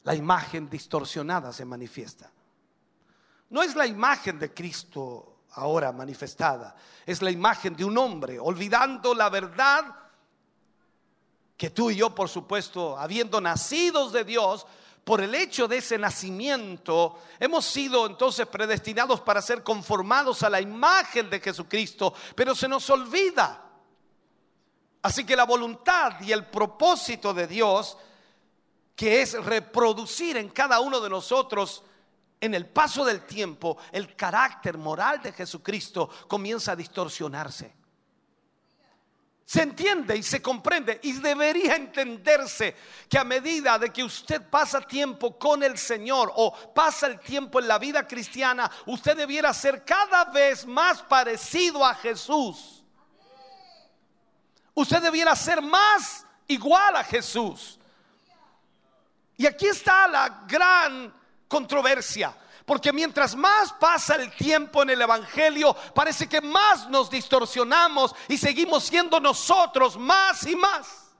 la imagen distorsionada se manifiesta. No es la imagen de Cristo ahora manifestada, es la imagen de un hombre, olvidando la verdad que tú y yo, por supuesto, habiendo nacidos de Dios, por el hecho de ese nacimiento, hemos sido entonces predestinados para ser conformados a la imagen de Jesucristo, pero se nos olvida Así que la voluntad y el propósito de Dios, que es reproducir en cada uno de nosotros en el paso del tiempo el carácter moral de Jesucristo, comienza a distorsionarse. Se entiende y se comprende y debería entenderse que a medida de que usted pasa tiempo con el Señor o pasa el tiempo en la vida cristiana, usted debiera ser cada vez más parecido a Jesús. Usted debiera ser más igual a Jesús. Y aquí está la gran controversia. Porque mientras más pasa el tiempo en el Evangelio, parece que más nos distorsionamos y seguimos siendo nosotros más y más.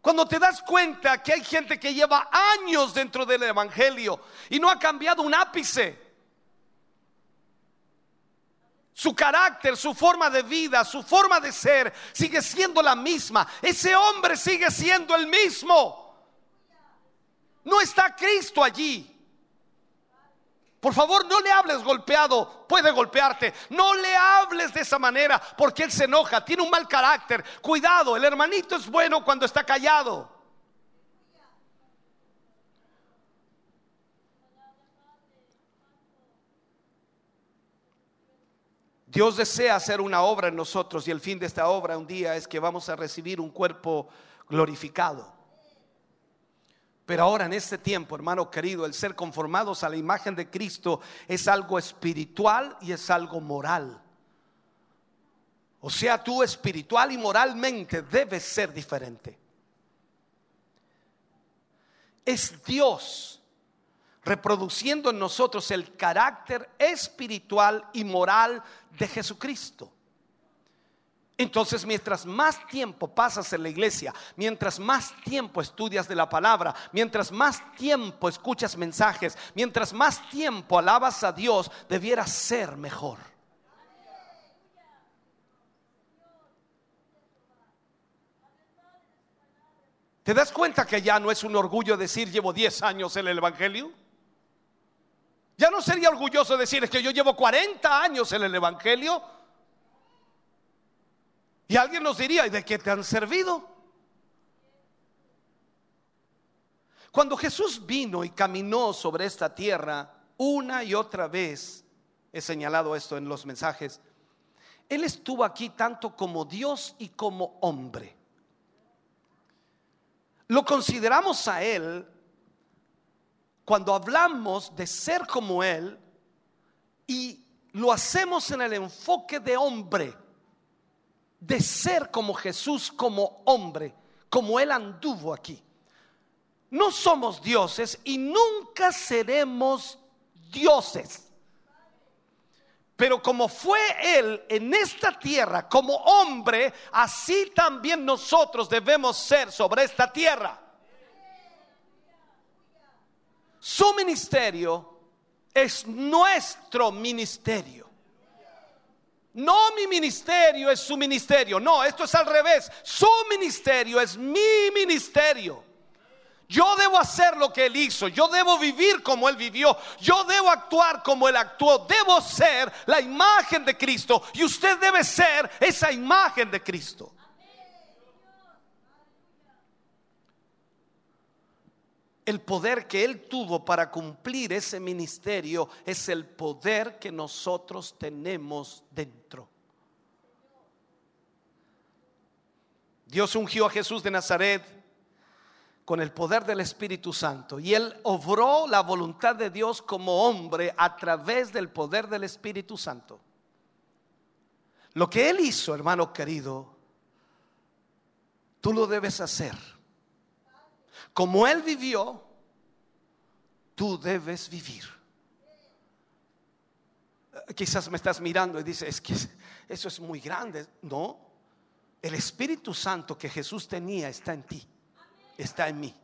Cuando te das cuenta que hay gente que lleva años dentro del Evangelio y no ha cambiado un ápice. Su carácter, su forma de vida, su forma de ser sigue siendo la misma. Ese hombre sigue siendo el mismo. No está Cristo allí. Por favor, no le hables golpeado, puede golpearte. No le hables de esa manera porque él se enoja, tiene un mal carácter. Cuidado, el hermanito es bueno cuando está callado. Dios desea hacer una obra en nosotros y el fin de esta obra un día es que vamos a recibir un cuerpo glorificado. Pero ahora en este tiempo, hermano querido, el ser conformados a la imagen de Cristo es algo espiritual y es algo moral. O sea, tú espiritual y moralmente debes ser diferente. Es Dios reproduciendo en nosotros el carácter espiritual y moral de Jesucristo. Entonces, mientras más tiempo pasas en la iglesia, mientras más tiempo estudias de la palabra, mientras más tiempo escuchas mensajes, mientras más tiempo alabas a Dios, debiera ser mejor. ¿Te das cuenta que ya no es un orgullo decir llevo 10 años en el Evangelio? Ya no sería orgulloso decir que yo llevo 40 años en el Evangelio. Y alguien nos diría, ¿y de qué te han servido? Cuando Jesús vino y caminó sobre esta tierra una y otra vez, he señalado esto en los mensajes, Él estuvo aquí tanto como Dios y como hombre. Lo consideramos a Él cuando hablamos de ser como Él y lo hacemos en el enfoque de hombre de ser como Jesús, como hombre, como Él anduvo aquí. No somos dioses y nunca seremos dioses. Pero como fue Él en esta tierra como hombre, así también nosotros debemos ser sobre esta tierra. Su ministerio es nuestro ministerio. No mi ministerio es su ministerio. No, esto es al revés. Su ministerio es mi ministerio. Yo debo hacer lo que Él hizo. Yo debo vivir como Él vivió. Yo debo actuar como Él actuó. Debo ser la imagen de Cristo. Y usted debe ser esa imagen de Cristo. El poder que Él tuvo para cumplir ese ministerio es el poder que nosotros tenemos dentro. Dios ungió a Jesús de Nazaret con el poder del Espíritu Santo y Él obró la voluntad de Dios como hombre a través del poder del Espíritu Santo. Lo que Él hizo, hermano querido, tú lo debes hacer como Él vivió, tú debes vivir. Quizás me estás mirando y dices, es que eso es muy grande. No, el Espíritu Santo que Jesús tenía está en ti, está en mí.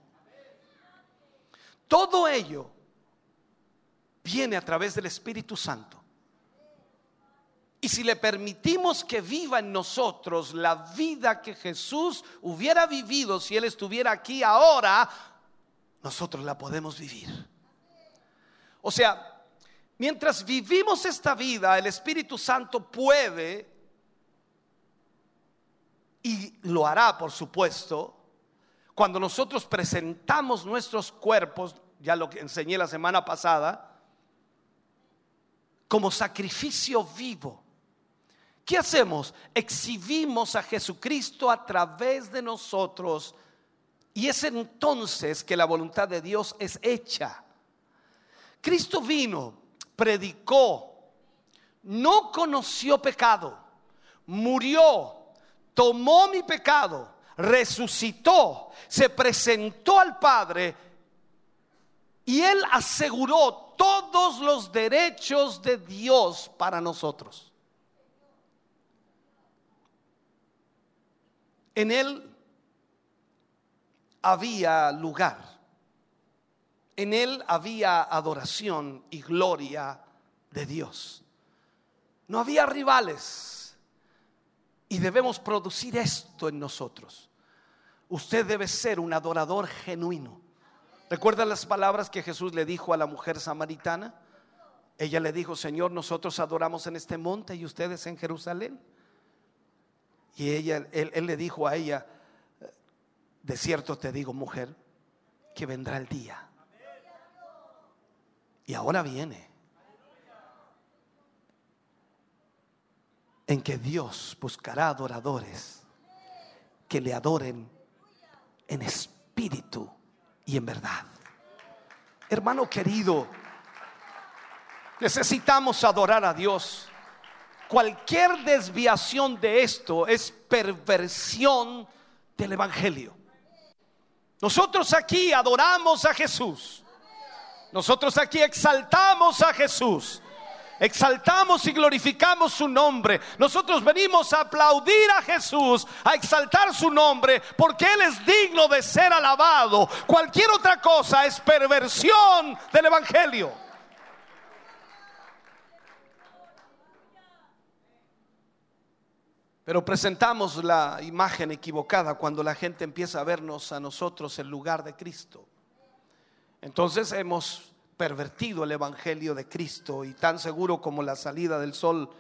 Todo ello viene a través del Espíritu Santo. Y si le permitimos que viva en nosotros la vida que Jesús hubiera vivido si Él estuviera aquí ahora, nosotros la podemos vivir. O sea, mientras vivimos esta vida, el Espíritu Santo puede, y lo hará por supuesto, cuando nosotros presentamos nuestros cuerpos, ya lo que enseñé la semana pasada, como sacrificio vivo ¿Qué hacemos? Exhibimos a Jesucristo a través de nosotros y es entonces que la voluntad de Dios es hecha. Cristo vino, predicó, no conoció pecado, murió, tomó mi pecado, resucitó, se presentó al Padre y Él aseguró todos los derechos de Dios para nosotros. En Él había lugar. En Él había adoración y gloria de Dios. No había rivales. Y debemos producir esto en nosotros. Usted debe ser un adorador genuino. ¿Recuerda las palabras que Jesús le dijo a la mujer samaritana? Ella le dijo, Señor, nosotros adoramos en este monte y ustedes en Jerusalén. Y ella, él, él le dijo a ella, de cierto te digo, mujer, que vendrá el día. Y ahora viene. En que Dios buscará adoradores que le adoren en espíritu y en verdad. Hermano querido, necesitamos adorar a Dios. Cualquier desviación de esto es perversión del Evangelio. Nosotros aquí adoramos a Jesús. Nosotros aquí exaltamos a Jesús. Exaltamos y glorificamos su nombre. Nosotros venimos a aplaudir a Jesús, a exaltar su nombre, porque Él es digno de ser alabado. Cualquier otra cosa es perversión del Evangelio. Pero presentamos la imagen equivocada cuando la gente empieza a vernos a nosotros en lugar de Cristo. Entonces hemos pervertido el Evangelio de Cristo y tan seguro como la salida del sol,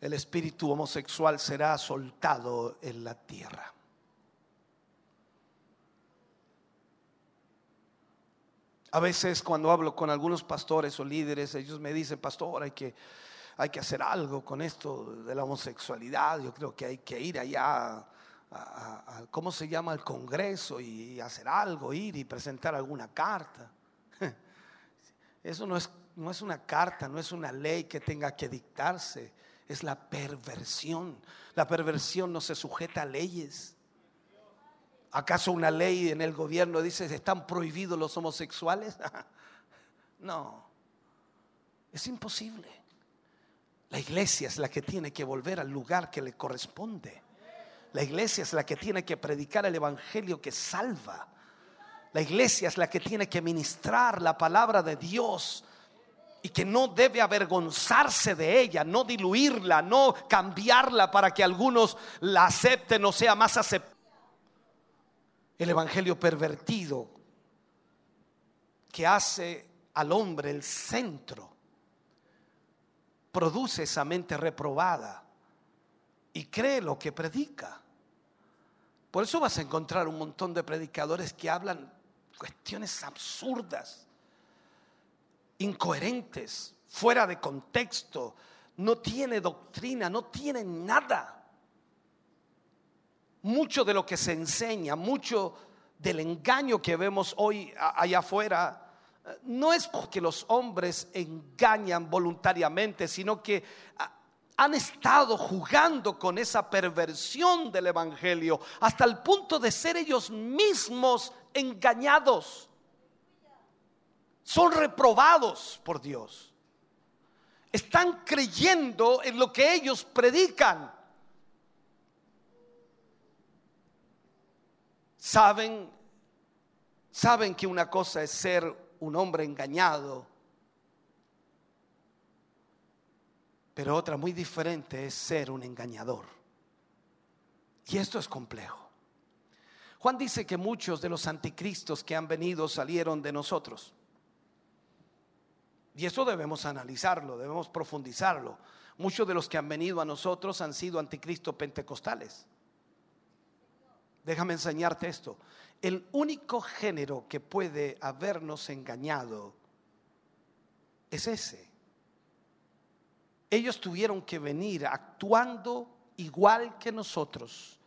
el espíritu homosexual será soltado en la tierra. A veces cuando hablo con algunos pastores o líderes, ellos me dicen, pastor, hay que hay que hacer algo con esto de la homosexualidad. Yo creo que hay que ir allá, a, ¿cómo se llama? Al Congreso y hacer algo, ir y presentar alguna carta. Eso no es, no es una carta, no es una ley que tenga que dictarse, es la perversión. La perversión no se sujeta a leyes. ¿Acaso una ley en el gobierno dice están prohibidos los homosexuales? no, es imposible. La iglesia es la que tiene que volver al lugar que le corresponde. La iglesia es la que tiene que predicar el Evangelio que salva. La iglesia es la que tiene que ministrar la palabra de Dios y que no debe avergonzarse de ella, no diluirla, no cambiarla para que algunos la acepten o sea más aceptada. El Evangelio pervertido que hace al hombre el centro produce esa mente reprobada y cree lo que predica. Por eso vas a encontrar un montón de predicadores que hablan cuestiones absurdas, incoherentes, fuera de contexto, no tiene doctrina, no tiene nada. Mucho de lo que se enseña, mucho del engaño que vemos hoy allá afuera, no es porque los hombres engañan voluntariamente, sino que ah, han estado jugando con esa perversión del Evangelio hasta el punto de ser ellos mismos engañados. Son reprobados por Dios. Están creyendo en lo que ellos predican. Saben, saben que una cosa es ser un hombre engañado. Pero otra muy diferente es ser un engañador. Y esto es complejo. Juan dice que muchos de los anticristos que han venido salieron de nosotros. Y eso debemos analizarlo, debemos profundizarlo. Muchos de los que han venido a nosotros han sido anticristos pentecostales. Déjame enseñarte esto el único género que puede habernos engañado es ese. Ellos tuvieron que venir actuando igual que nosotros,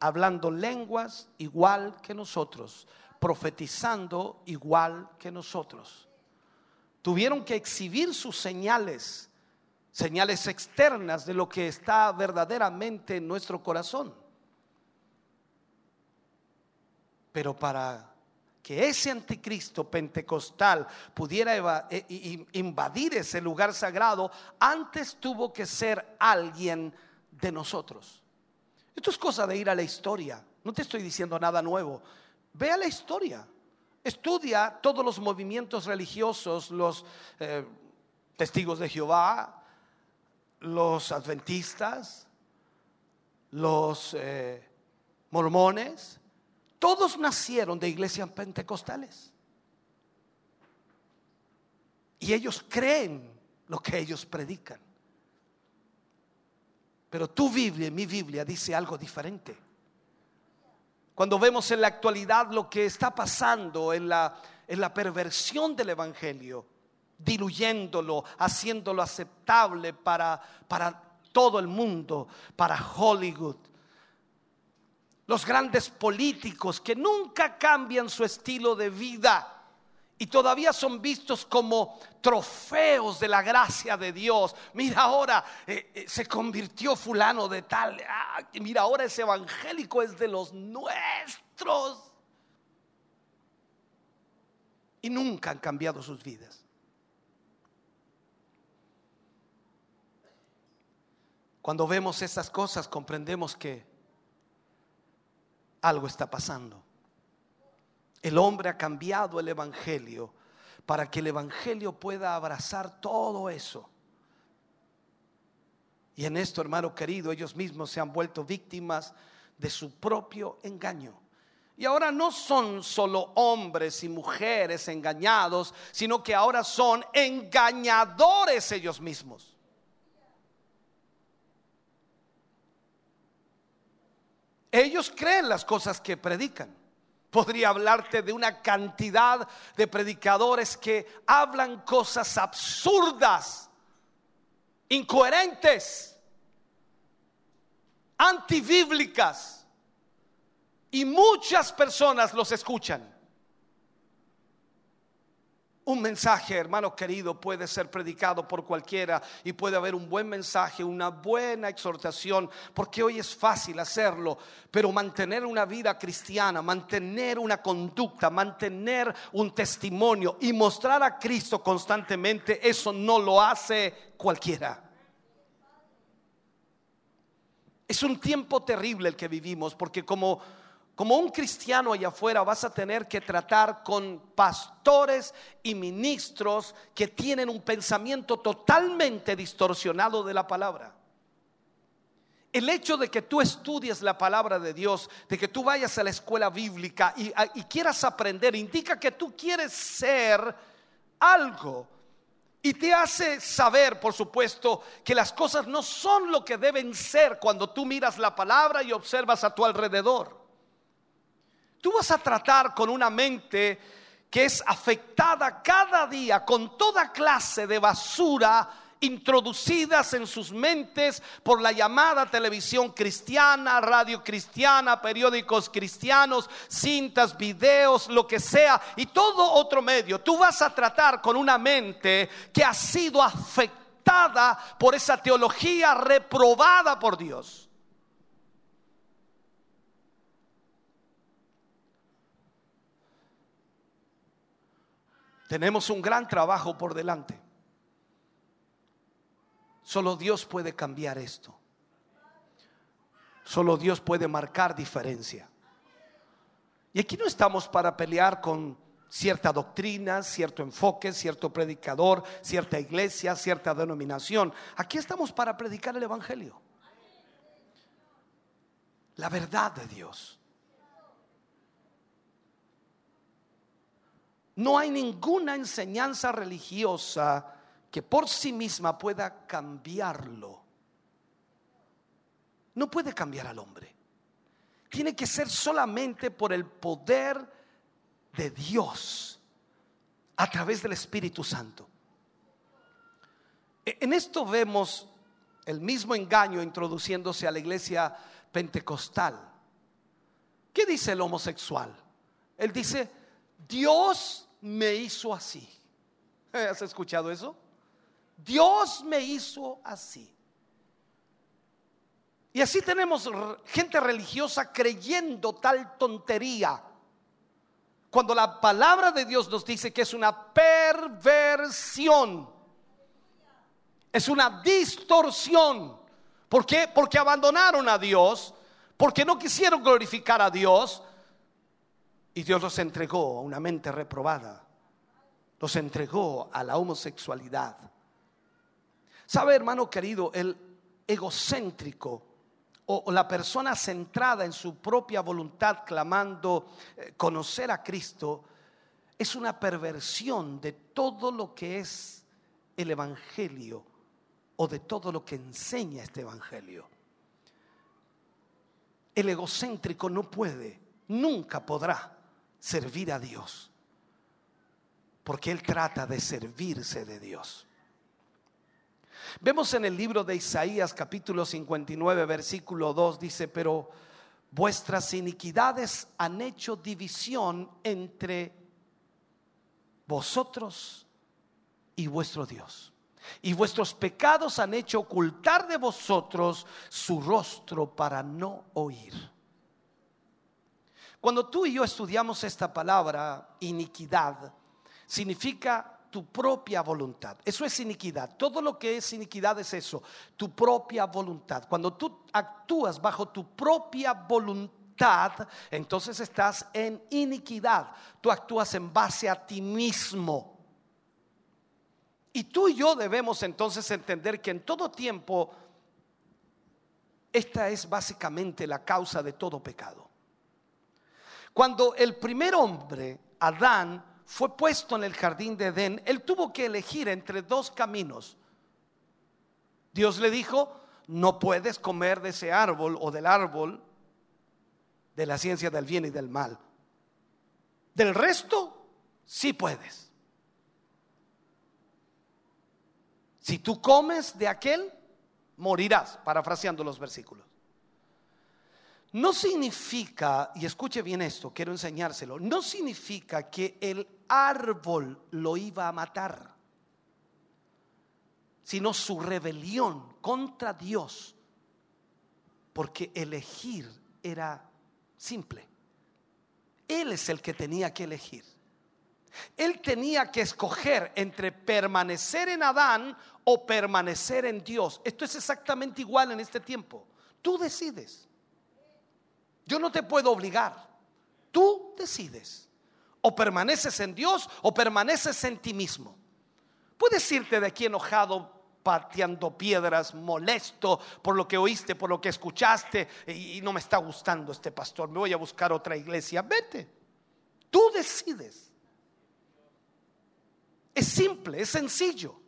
hablando lenguas igual que nosotros, profetizando igual que nosotros. Tuvieron que exhibir sus señales, señales externas de lo que está verdaderamente en nuestro corazón. Pero para que ese anticristo pentecostal pudiera e- invadir ese lugar sagrado, antes tuvo que ser alguien de nosotros. Esto es cosa de ir a la historia. No te estoy diciendo nada nuevo. Ve a la historia. Estudia todos los movimientos religiosos, los eh, testigos de Jehová, los adventistas, los eh, mormones. Todos nacieron de iglesias pentecostales. Y ellos creen lo que ellos predican. Pero tu Biblia, mi Biblia, dice algo diferente. Cuando vemos en la actualidad lo que está pasando en la, en la perversión del Evangelio, diluyéndolo, haciéndolo aceptable para, para todo el mundo, para Hollywood. Los grandes políticos que nunca cambian su estilo de vida y todavía son vistos como trofeos de la gracia de Dios. Mira ahora, eh, eh, se convirtió fulano de tal. Ah, mira ahora ese evangélico es de los nuestros. Y nunca han cambiado sus vidas. Cuando vemos esas cosas comprendemos que algo está pasando. El hombre ha cambiado el Evangelio para que el Evangelio pueda abrazar todo eso. Y en esto, hermano querido, ellos mismos se han vuelto víctimas de su propio engaño. Y ahora no son solo hombres y mujeres engañados, sino que ahora son engañadores ellos mismos. Ellos creen las cosas que predican. Podría hablarte de una cantidad de predicadores que hablan cosas absurdas, incoherentes, antibíblicas. Y muchas personas los escuchan. Un mensaje, hermano querido, puede ser predicado por cualquiera y puede haber un buen mensaje, una buena exhortación, porque hoy es fácil hacerlo, pero mantener una vida cristiana, mantener una conducta, mantener un testimonio y mostrar a Cristo constantemente, eso no lo hace cualquiera. Es un tiempo terrible el que vivimos, porque como como un cristiano allá afuera vas a tener que tratar con pastores y ministros que tienen un pensamiento totalmente distorsionado de la palabra. El hecho de que tú estudies la palabra de Dios, de que tú vayas a la escuela bíblica y, y quieras aprender, indica que tú quieres ser algo. Y te hace saber, por supuesto, que las cosas no son lo que deben ser cuando tú miras la palabra y observas a tu alrededor. Tú vas a tratar con una mente que es afectada cada día con toda clase de basura introducidas en sus mentes por la llamada televisión cristiana, radio cristiana, periódicos cristianos, cintas, videos, lo que sea, y todo otro medio. Tú vas a tratar con una mente que ha sido afectada por esa teología reprobada por Dios. Tenemos un gran trabajo por delante. Solo Dios puede cambiar esto. Solo Dios puede marcar diferencia. Y aquí no estamos para pelear con cierta doctrina, cierto enfoque, cierto predicador, cierta iglesia, cierta denominación. Aquí estamos para predicar el Evangelio. La verdad de Dios. No hay ninguna enseñanza religiosa que por sí misma pueda cambiarlo. No puede cambiar al hombre. Tiene que ser solamente por el poder de Dios a través del Espíritu Santo. En esto vemos el mismo engaño introduciéndose a la iglesia pentecostal. ¿Qué dice el homosexual? Él dice, Dios me hizo así. ¿Has escuchado eso? Dios me hizo así. Y así tenemos gente religiosa creyendo tal tontería. Cuando la palabra de Dios nos dice que es una perversión, es una distorsión. ¿Por qué? Porque abandonaron a Dios, porque no quisieron glorificar a Dios y Dios los entregó a una mente reprobada, los entregó a la homosexualidad. ¿Sabe, hermano querido, el egocéntrico o, la persona centrada en su propia voluntad, clamando eh, conocer a Cristo, es una perversión de todo lo que es el Evangelio o de todo lo que enseña este Evangelio. El egocéntrico no puede, nunca podrá servir a Dios, porque él trata de servirse de Dios. Vemos en el libro de Isaías capítulo 59 versículo 2 dice, pero vuestras iniquidades han hecho división entre vosotros y vuestro Dios. Y vuestros pecados han hecho ocultar de vosotros su rostro para no oír. Cuando tú y yo estudiamos esta palabra, iniquidad, significa tu propia voluntad. Eso es iniquidad. Todo lo que es iniquidad es eso, tu propia voluntad. Cuando tú actúas bajo tu propia voluntad, entonces estás en iniquidad. Tú actúas en base a ti mismo. Y tú y yo debemos entonces entender que en todo tiempo esta es básicamente la causa de todo pecado. Cuando el primer hombre, Adán, fue puesto en el jardín de Edén, él tuvo que elegir entre dos caminos. Dios le dijo, no puedes comer de ese árbol o del árbol de la ciencia del bien y del mal. Del resto, sí puedes. Si tú comes de aquel, morirás, parafraseando los versículos. No significa, y escuche bien esto, quiero enseñárselo, no significa que el árbol lo iba a matar, sino su rebelión contra Dios, porque elegir era simple. Él es el que tenía que elegir. Él tenía que escoger entre permanecer en Adán o permanecer en Dios. Esto es exactamente igual en este tiempo. Tú decides. Yo no te puedo obligar. Tú decides. O permaneces en Dios o permaneces en ti mismo. Puedes irte de aquí enojado, pateando piedras, molesto por lo que oíste, por lo que escuchaste y no me está gustando este pastor. Me voy a buscar otra iglesia. Vete. Tú decides. Es simple, es sencillo.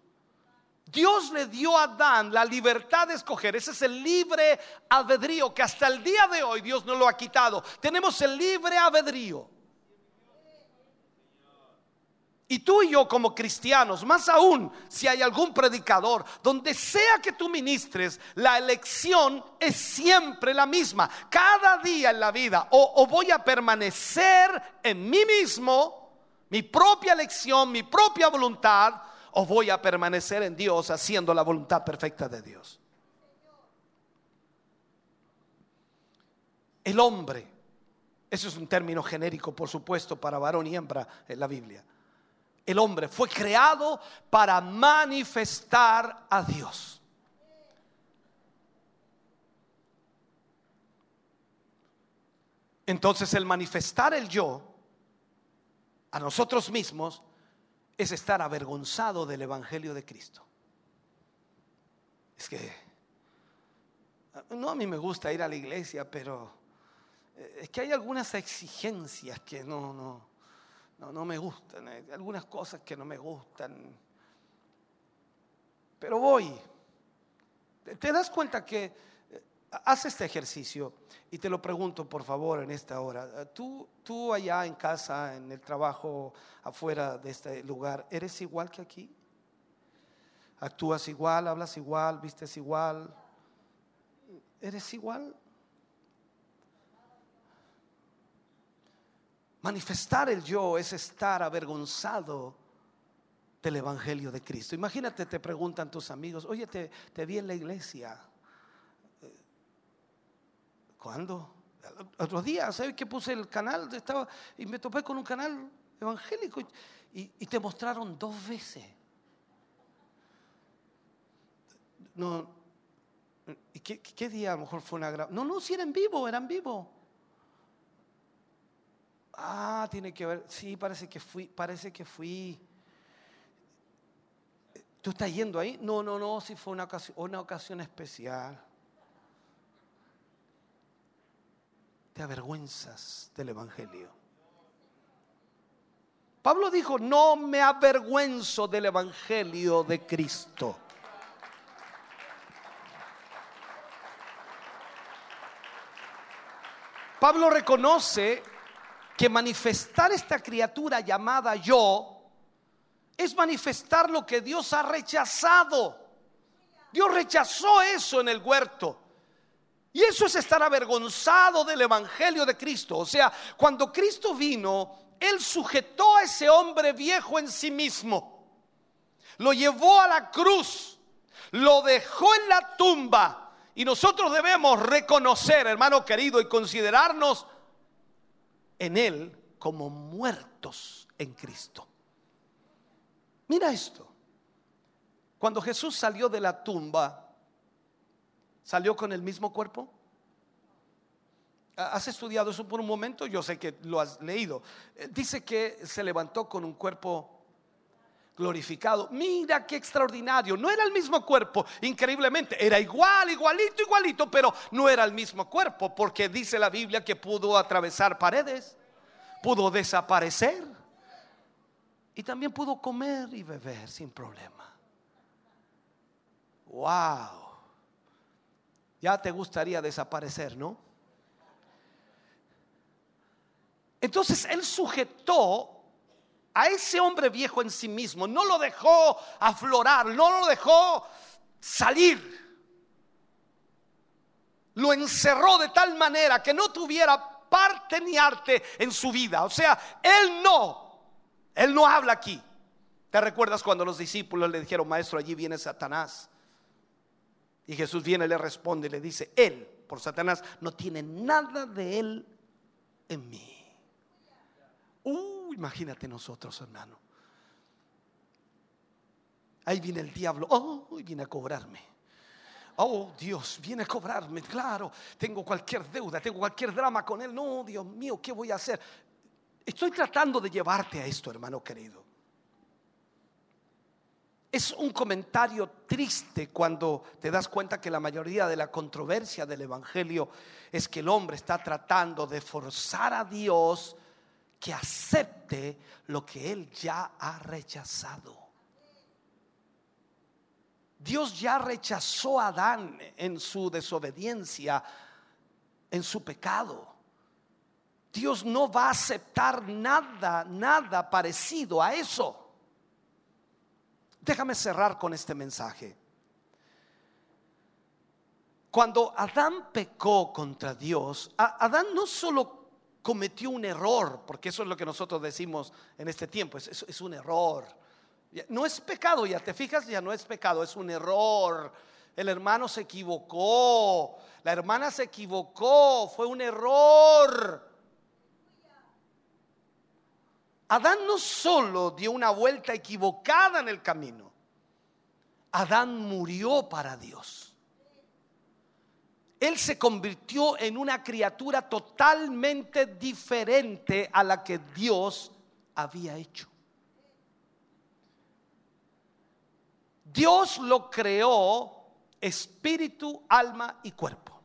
Dios le dio a Adán la libertad de escoger. Ese es el libre albedrío que hasta el día de hoy Dios no lo ha quitado. Tenemos el libre albedrío. Y tú y yo como cristianos, más aún si hay algún predicador, donde sea que tú ministres, la elección es siempre la misma. Cada día en la vida, o, o voy a permanecer en mí mismo, mi propia elección, mi propia voluntad, o voy a permanecer en Dios haciendo la voluntad perfecta de Dios. El hombre, eso es un término genérico, por supuesto, para varón y hembra en la Biblia. El hombre fue creado para manifestar a Dios. Entonces el manifestar el yo a nosotros mismos es estar avergonzado del Evangelio de Cristo. Es que, no a mí me gusta ir a la iglesia, pero eh, es que hay algunas exigencias que no, no, no, no me gustan, hay algunas cosas que no me gustan. Pero voy. ¿Te das cuenta que haz este ejercicio y te lo pregunto por favor en esta hora. ¿Tú, tú allá en casa, en el trabajo, afuera de este lugar, ¿eres igual que aquí? ¿Actúas igual, hablas igual, vistes igual? ¿Eres igual? Manifestar el yo es estar avergonzado del Evangelio de Cristo. Imagínate, te preguntan tus amigos, oye, te, te vi en la iglesia. ¿Cuándo? Otros días, ¿sabes que puse el canal? Estaba, y me topé con un canal evangélico y, te mostraron dos veces. No, ¿y qué, qué día a lo mejor fue una gra- No, no, si era en vivo, era en vivo. Ah, tiene que ver. Sí, parece que fui, parece que fui. ¿Tú estás yendo ahí? No, no, no, sí fue una ocasión, una ocasión especial. Te avergüenzas del Evangelio. Pablo dijo, no me avergüenzo del Evangelio de Cristo. Pablo reconoce que manifestar esta criatura llamada yo es manifestar lo que Dios ha rechazado. Dios rechazó eso en el huerto. Y eso es estar avergonzado del Evangelio de Cristo. O sea, cuando Cristo vino, Él sujetó a ese hombre viejo en sí mismo. Lo llevó a la cruz. Lo dejó en la tumba. Y nosotros debemos reconocer, hermano querido, y considerarnos en Él como muertos en Cristo. Mira esto. Cuando Jesús salió de la tumba, ¿salió con el mismo cuerpo? ¿Has estudiado eso por un momento? Yo sé que lo has leído. Eh, Dice que se levantó con un cuerpo glorificado. Mira qué extraordinario. No era el mismo cuerpo, increíblemente. Era igual, igualito, igualito, pero no era el mismo cuerpo, porque dice la Biblia que pudo atravesar paredes, pudo desaparecer y también pudo comer y beber sin problema. Wow. Ya te gustaría desaparecer, ¿no? Entonces él sujetó a ese hombre viejo en sí mismo, no lo dejó aflorar, no lo dejó salir. Lo encerró de tal manera que no tuviera parte ni arte en su vida. O sea, él no, él no habla aquí. ¿Te recuerdas cuando los discípulos le dijeron, maestro, allí viene Satanás? Y Jesús viene le responde y le dice, él, por Satanás, no tiene nada de él en mí. Uh, imagínate nosotros, hermano. Ahí viene el diablo. Oh, viene a cobrarme. Oh, Dios, viene a cobrarme. Claro, tengo cualquier deuda, tengo cualquier drama con él. No, Dios mío, ¿qué voy a hacer? Estoy tratando de llevarte a esto, hermano querido. Es un comentario triste cuando te das cuenta que la mayoría de la controversia del Evangelio es que el hombre está tratando de forzar a Dios que acepte lo que él ya ha rechazado. Dios ya rechazó a Adán en su desobediencia, en su pecado. Dios no va a aceptar nada, nada parecido a eso. Déjame cerrar con este mensaje. Cuando Adán pecó contra Dios, Adán no solo cometió un error, porque eso es lo que nosotros decimos en este tiempo, es, es- un error. No es pecado, ya te fijas, ya no es pecado, es un error. El hermano se equivocó, la hermana se equivocó, fue un error. Adán no solo dio una vuelta equivocada en el camino, Adán murió para Dios. Él se convirtió en una criatura totalmente diferente a la que Dios había hecho. Dios lo creó espíritu, alma y cuerpo.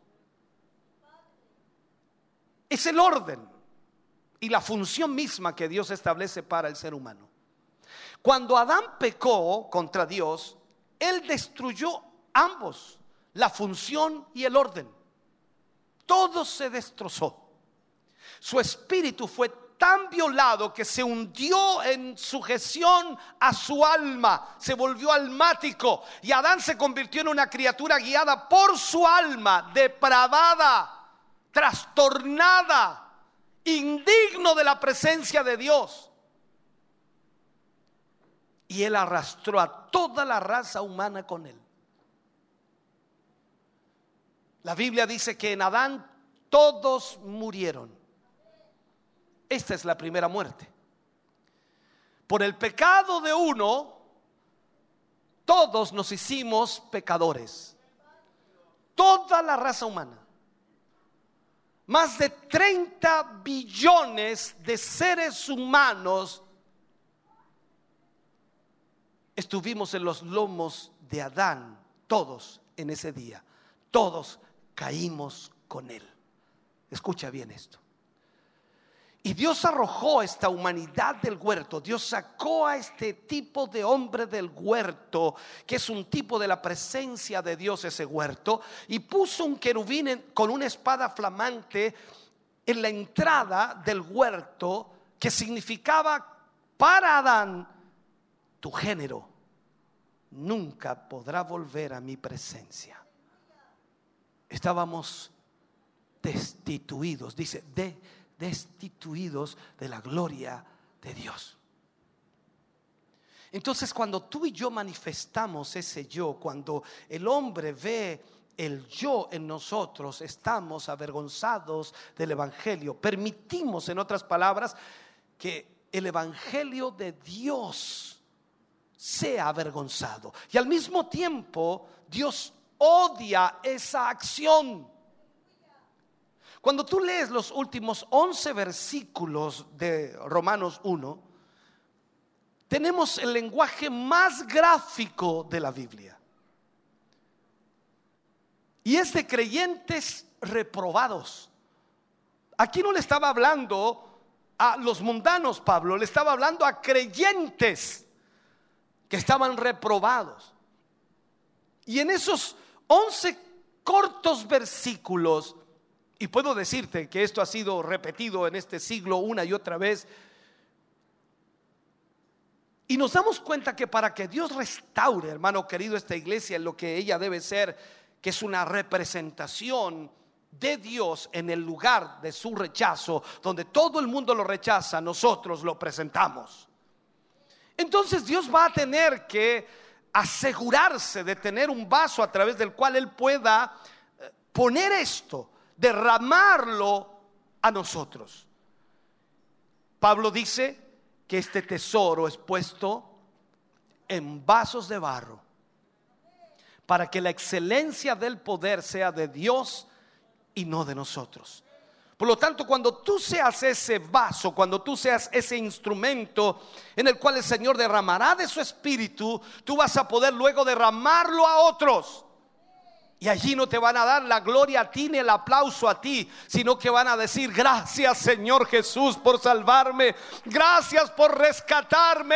Es el orden y la función misma que Dios establece para el ser humano. Cuando Adán pecó contra Dios, él destruyó ambos, la función y el orden. Todo se destrozó. Su espíritu fue tan violado que se hundió en sujeción a su alma, se volvió almático y Adán se convirtió en una criatura guiada por su alma, depravada, trastornada, indigno de la presencia de Dios. Y él arrastró a toda la raza humana con él. La Biblia dice que en Adán todos murieron. Esta es la primera muerte. Por el pecado de uno, todos nos hicimos pecadores. Toda la raza humana. Más de 30 billones de seres humanos estuvimos en los lomos de Adán, todos en ese día. Todos caímos con él. Escucha bien esto. Y Dios arrojó esta humanidad del huerto. Dios sacó a este tipo de hombre del huerto, que es un tipo de la presencia de Dios ese huerto, y puso un querubín con una espada flamante en la entrada del huerto, que significaba para Adán, tu género nunca podrá volver a mi presencia. Estábamos destituidos, dice, de destituidos de la gloria de Dios. Entonces cuando tú y yo manifestamos ese yo, cuando el hombre ve el yo en nosotros, estamos avergonzados del Evangelio. Permitimos, en otras palabras, que el Evangelio de Dios sea avergonzado. Y al mismo tiempo, Dios odia esa acción. Cuando tú lees los últimos 11 versículos de Romanos 1, tenemos el lenguaje más gráfico de la Biblia. Y es de creyentes reprobados. Aquí no le estaba hablando a los mundanos, Pablo, le estaba hablando a creyentes que estaban reprobados. Y en esos 11 cortos versículos, y puedo decirte que esto ha sido repetido en este siglo una y otra vez. Y nos damos cuenta que para que Dios restaure, hermano querido, esta iglesia en lo que ella debe ser, que es una representación de Dios en el lugar de su rechazo, donde todo el mundo lo rechaza, nosotros lo presentamos. Entonces Dios va a tener que asegurarse de tener un vaso a través del cual Él pueda eh, poner esto derramarlo a nosotros. Pablo dice que este tesoro es puesto en vasos de barro para que la excelencia del poder sea de Dios y no de nosotros. Por lo tanto, cuando tú seas ese vaso, cuando tú seas ese instrumento en el cual el Señor derramará de su espíritu, tú vas a poder luego derramarlo a otros. Y allí no te van a dar la gloria a ti ni el aplauso a ti, sino que van a decir, gracias Señor Jesús por salvarme, gracias por rescatarme.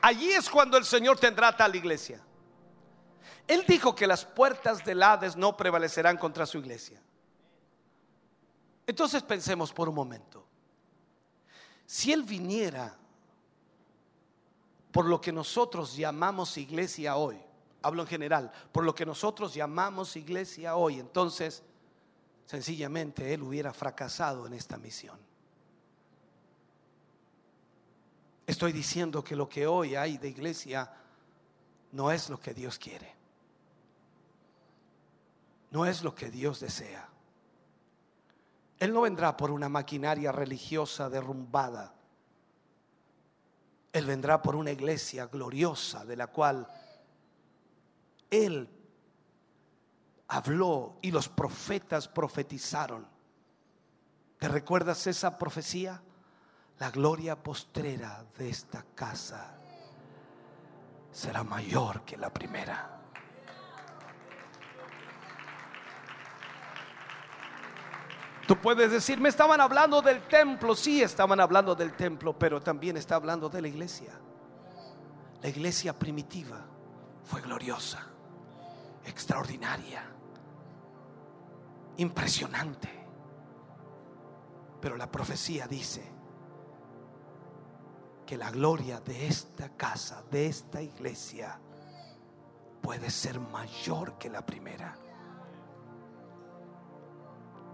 Allí es cuando el Señor tendrá tal iglesia. Él dijo que las puertas del Hades no prevalecerán contra su iglesia. Entonces pensemos por un momento. Si Él viniera por lo que nosotros llamamos iglesia hoy, hablo en general, por lo que nosotros llamamos iglesia hoy, entonces sencillamente él hubiera fracasado en esta misión. Estoy diciendo que lo que hoy hay de iglesia no es lo que Dios quiere. No es lo que Dios desea. Él no vendrá por una maquinaria religiosa derrumbada él vendrá por una iglesia gloriosa de la cual Él habló y los profetas profetizaron. ¿Te recuerdas esa profecía? La gloria postrera de esta casa será mayor que la primera. Tú puedes decir, me estaban hablando del templo, sí estaban hablando del templo, pero también está hablando de la iglesia. La iglesia primitiva fue gloriosa, extraordinaria, impresionante. Pero la profecía dice que la gloria de esta casa, de esta iglesia, puede ser mayor que la primera.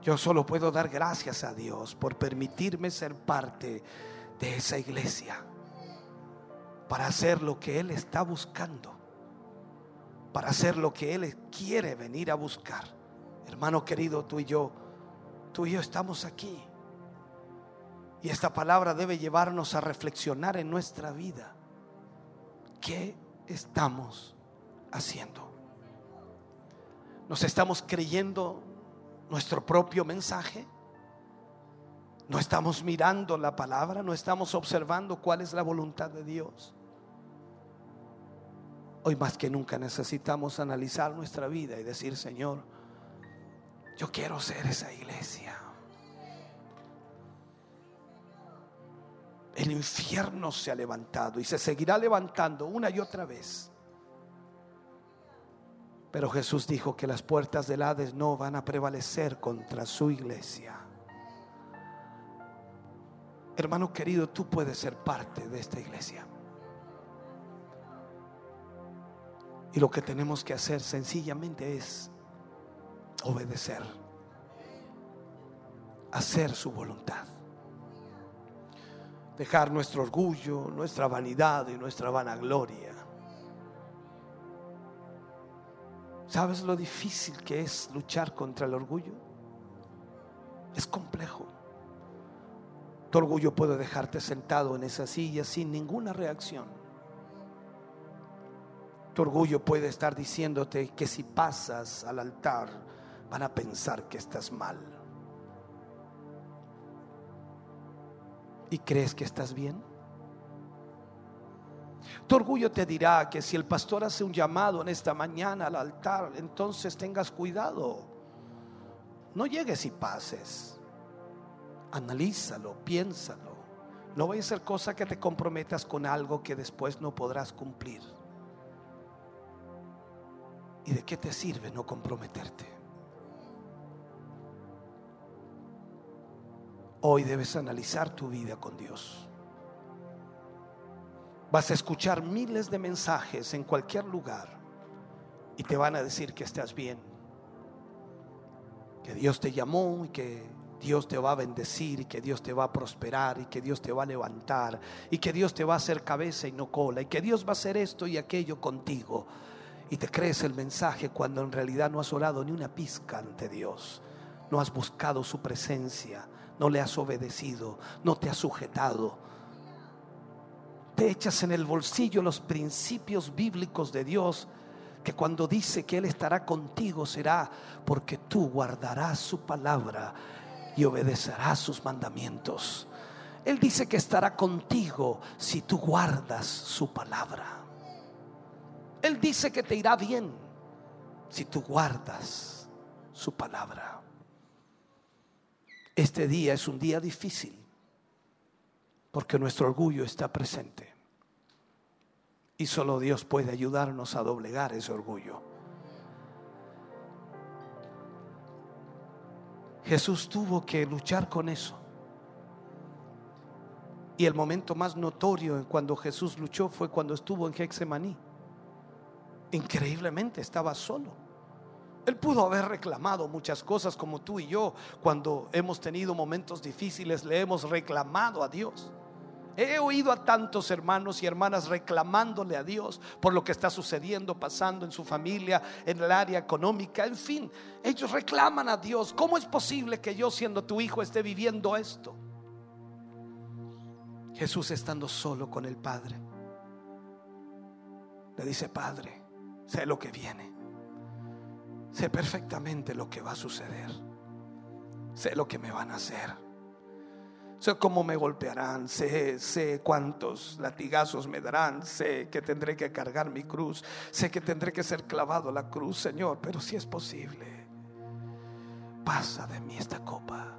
Yo solo puedo dar gracias a Dios por permitirme ser parte de esa iglesia para hacer lo que Él está buscando. para hacer lo que Él quiere venir a buscar. Hermano querido, tú y yo, tú y yo estamos aquí. Y esta palabra debe llevarnos a reflexionar en nuestra vida. ¿Qué estamos haciendo? ¿Nos estamos creyendo nuestro propio mensaje? ¿No estamos mirando la palabra? ¿No estamos observando cuál es la voluntad de Dios? Hoy más que nunca necesitamos analizar nuestra vida y decir, Señor, yo quiero ser esa iglesia. El infierno se ha levantado y se seguirá levantando una y otra vez. Pero Jesús dijo que las puertas del Hades no van a prevalecer contra su iglesia. Hermano querido, tú puedes ser parte de esta iglesia. Y lo que tenemos que hacer sencillamente es obedecer, hacer su voluntad. Dejar nuestro orgullo, nuestra vanidad y nuestra vanagloria. ¿Sabes lo difícil que es luchar contra el orgullo? Es complejo. Tu orgullo puede dejarte sentado en esa silla sin ninguna reacción. Tu orgullo puede estar diciéndote que si pasas al altar van a pensar que estás mal. ¿Y crees que estás bien? Tu orgullo te dirá que si el pastor hace un llamado en esta mañana al altar, entonces tengas cuidado. No llegues y pases. Analízalo, piénsalo. No vaya a ser cosa que te comprometas con algo que después no podrás cumplir. ¿Y de qué te sirve no comprometerte? Hoy debes analizar tu vida con Dios. Vas a escuchar miles de mensajes en cualquier lugar y te van a decir que estás bien, que Dios te llamó y que Dios te va a bendecir y que Dios te va a prosperar y que Dios te va a levantar y que Dios te va a hacer cabeza y no cola y que Dios va a hacer esto y aquello contigo. Y te crees el mensaje cuando en realidad no has orado ni una pizca ante Dios. No has buscado su presencia, no le has obedecido, no te has sujetado te echas en el bolsillo los principios bíblicos de Dios, que cuando dice que Él estará contigo será porque tú guardarás su palabra y obedecerás sus mandamientos. Él dice que estará contigo si tú guardas su palabra. Él dice que te irá bien si tú guardas su palabra. Este día es un día difícil porque nuestro orgullo está presente. Y solo Dios puede ayudarnos a doblegar ese orgullo. Jesús tuvo que luchar con eso. Y el momento más notorio cuando Jesús luchó fue cuando estuvo en Hexemaní. Increíblemente estaba solo. Él pudo haber reclamado muchas cosas como tú y yo cuando hemos tenido momentos difíciles, le hemos reclamado a Dios. He oído a tantos hermanos y hermanas reclamándole a Dios por lo que está sucediendo, pasando en su familia, en el área económica, en fin. Ellos reclaman a Dios. ¿Cómo es posible que yo siendo tu hijo esté viviendo esto? Jesús estando solo con el Padre. Le dice, Padre, sé lo que viene. Sé perfectamente lo que va a suceder. Sé lo que me van a hacer. Sé cómo me golpearán, sé, sé cuántos latigazos me darán, sé que tendré que cargar mi cruz, sé que tendré que ser clavado a la cruz, Señor, pero si es posible, pasa de mí esta copa.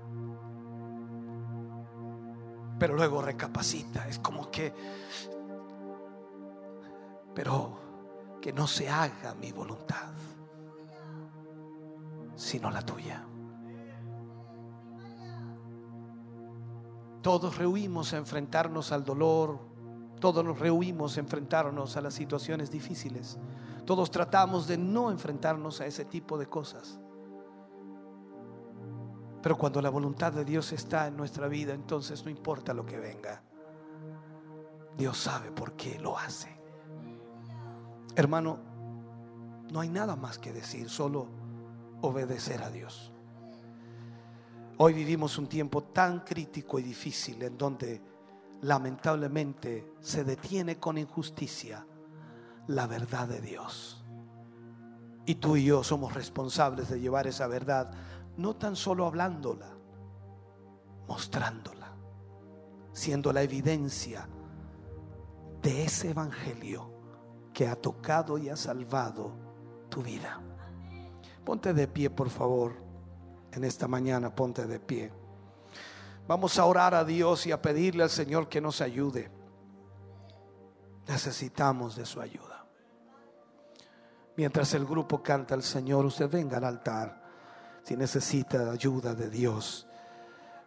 Pero luego recapacita, es como que, pero que no se haga mi voluntad, sino la tuya. Todos rehuimos a enfrentarnos al dolor, todos nos rehuimos a enfrentarnos a las situaciones difíciles. Todos tratamos de no enfrentarnos a ese tipo de cosas. Pero cuando la voluntad de Dios está en nuestra vida, entonces no importa lo que venga. Dios sabe por qué lo hace. Hermano, No hay nada más que decir, solo obedecer a Dios. Hoy vivimos un tiempo tan crítico y difícil en donde lamentablemente se detiene con injusticia la verdad de Dios. Y tú y yo somos responsables de llevar esa verdad, no tan solo hablándola, mostrándola, siendo la evidencia de ese evangelio que ha tocado y ha salvado tu vida. Ponte de pie, por favor, en esta mañana, ponte de pie. Vamos a orar a Dios y a pedirle al Señor que nos ayude. Necesitamos de su ayuda. Mientras el grupo canta al Señor, usted venga al altar si necesita ayuda de Dios.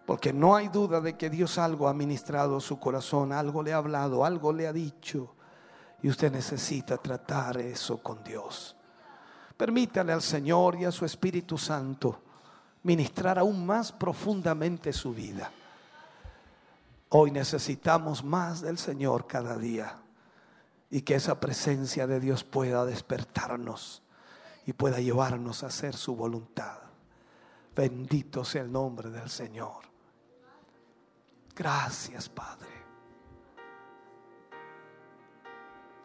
Porque no hay duda de que Dios algo ha ministrado a su corazón, algo le ha hablado, algo le ha dicho. Y usted necesita tratar eso con Dios. Permítale al Señor y a su Espíritu Santo ministrar aún más profundamente su vida. Hoy necesitamos más del Señor cada día y que esa presencia de Dios pueda despertarnos y pueda llevarnos a hacer su voluntad. Bendito sea el nombre del Señor. Gracias, Padre.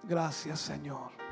Gracias, Señor.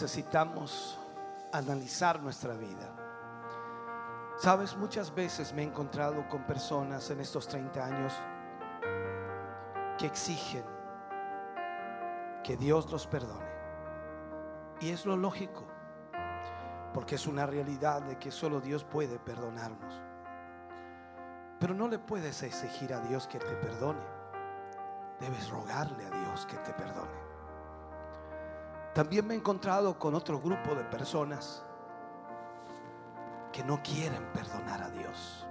Necesitamos analizar nuestra vida. Sabes, muchas veces me he encontrado con personas en estos 30 años que exigen que Dios los perdone. Y es lo lógico, porque es una realidad de que solo Dios puede perdonarnos. Pero no le puedes exigir a Dios que te perdone. Debes rogarle a Dios que te perdone. También me he encontrado con otro grupo de personas que no quieren perdonar a Dios.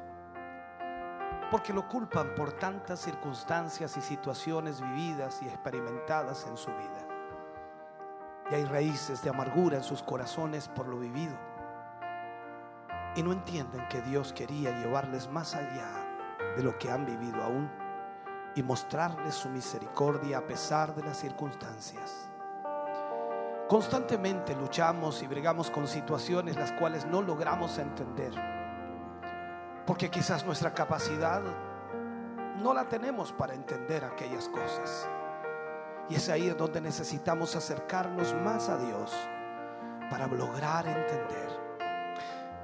Porque lo culpan por tantas circunstancias y situaciones vividas y experimentadas en su vida. Y hay raíces de amargura en sus corazones por lo vivido. Y no entienden que Dios quería llevarles más allá de lo que han vivido aún y mostrarles su misericordia a pesar de las circunstancias. Constantemente luchamos y bregamos con situaciones las cuales no logramos entender. Porque quizás nuestra capacidad no la tenemos para entender aquellas cosas. Y es ahí donde necesitamos acercarnos más a Dios para lograr entender.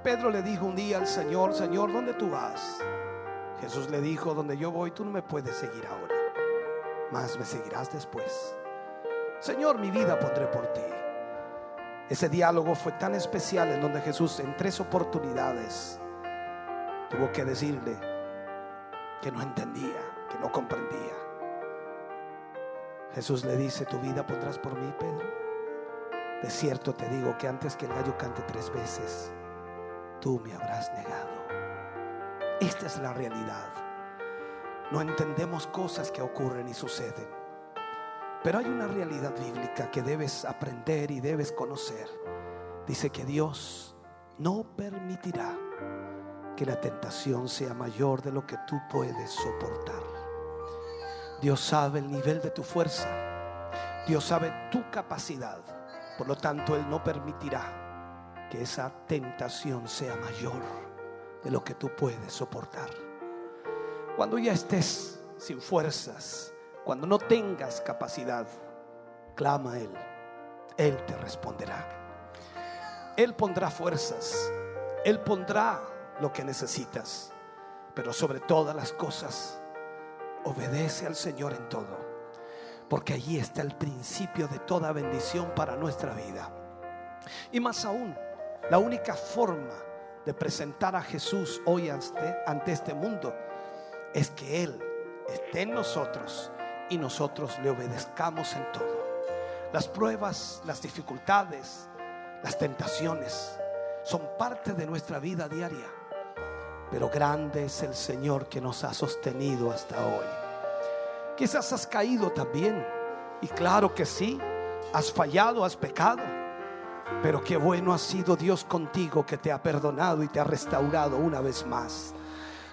Pedro le dijo un día al Señor, Señor, ¿dónde tú vas? Jesús le dijo, donde yo voy, tú no me puedes seguir ahora, más me seguirás después. Señor, mi vida pondré por ti. Ese diálogo fue tan especial en donde Jesús en tres oportunidades tuvo que decirle que no entendía, que no comprendía. Jesús le dice, tu vida pondrás por mí, Pedro. De cierto te digo que antes que el gallo cante tres veces, tú me habrás negado. Esta es la realidad. No entendemos cosas que ocurren y suceden. Pero hay una realidad bíblica que debes aprender y debes conocer. Dice que Dios no permitirá que la tentación sea mayor de lo que tú puedes soportar. Dios sabe el nivel de tu fuerza. Dios sabe tu capacidad. Por lo tanto, Él no permitirá que esa tentación sea mayor de lo que tú puedes soportar. Cuando ya estés sin fuerzas, cuando no tengas capacidad, clama a Él. Él te responderá. Él pondrá fuerzas. Él pondrá lo que necesitas. Pero sobre todas las cosas, obedece al Señor en todo. Porque allí está el principio de toda bendición para nuestra vida. Y más aún, la única forma de presentar a Jesús hoy ante, ante este mundo es que Él esté en nosotros y nosotros le obedezcamos en todo. Las pruebas, las dificultades, las tentaciones son parte de nuestra vida diaria. Pero grande es el Señor que nos ha sostenido hasta hoy. Quizás has caído también. Y claro que sí, has fallado, has pecado. Pero qué bueno ha sido Dios contigo que te ha perdonado y te ha restaurado una vez más.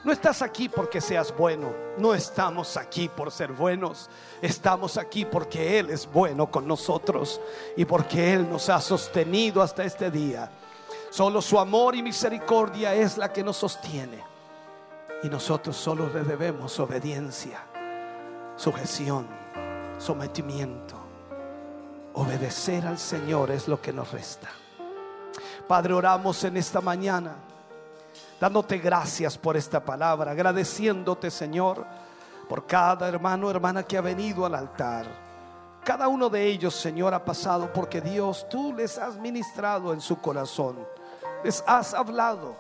No estás aquí porque seas bueno. No estamos aquí por ser buenos. Estamos aquí porque Él es bueno con nosotros y porque Él nos ha sostenido hasta este día. Solo su amor y misericordia es la que nos sostiene. Y nosotros solo le debemos obediencia, sujeción, sometimiento. Obedecer al Señor es lo que nos resta. Padre, oramos en esta mañana dándote gracias por esta palabra, agradeciéndote Señor por cada hermano hermana que ha venido al altar. Cada uno de ellos, Señor, ha pasado porque Dios, tú les has ministrado en su corazón, les has hablado.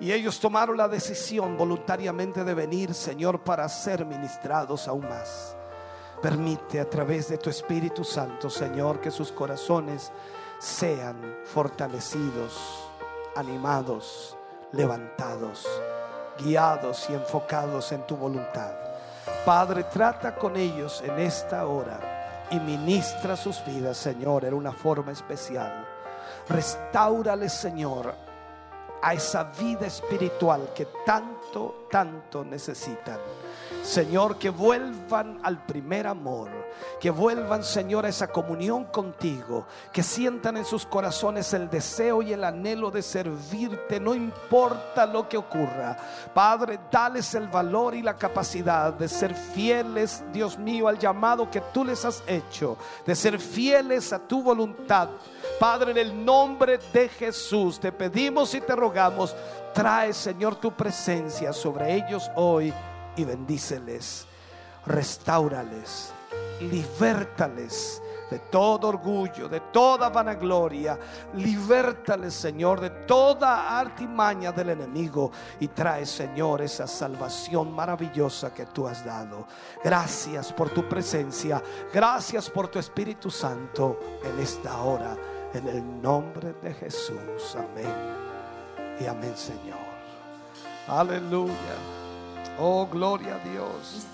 Y ellos tomaron la decisión voluntariamente de venir, Señor, para ser ministrados aún más. Permite a través de tu Espíritu Santo, Señor, que sus corazones sean fortalecidos, animados levantados, guiados y enfocados en tu voluntad. Padre, trata con ellos en esta hora y ministra sus vidas, Señor, en una forma especial. Restaurales, Señor, a esa vida espiritual que tanto, tanto necesitan. Señor, que vuelvan al primer amor que vuelvan, Señor, a esa comunión contigo, que sientan en sus corazones el deseo y el anhelo de servirte, no importa lo que ocurra. Padre, dales el valor y la capacidad de ser fieles, Dios mío, al llamado que tú les has hecho, de ser fieles a tu voluntad. Padre, en el nombre de Jesús, te pedimos y te rogamos, trae, Señor, tu presencia sobre ellos hoy y bendíceles, restaurales, libértales de todo orgullo, de toda vanagloria. Libértales, Señor, de toda artimaña del enemigo y trae, Señor, esa salvación maravillosa que tú has dado. Gracias por tu presencia, gracias por tu Espíritu Santo en esta hora, en el nombre de Jesús. Amén. Y amén, Señor. Aleluya. Oh, gloria a Dios.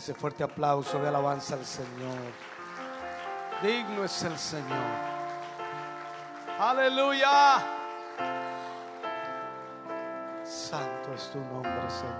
Ese fuerte aplauso de alabanza al Señor. Digno es el Señor. Aleluya. Santo es tu nombre, Señor.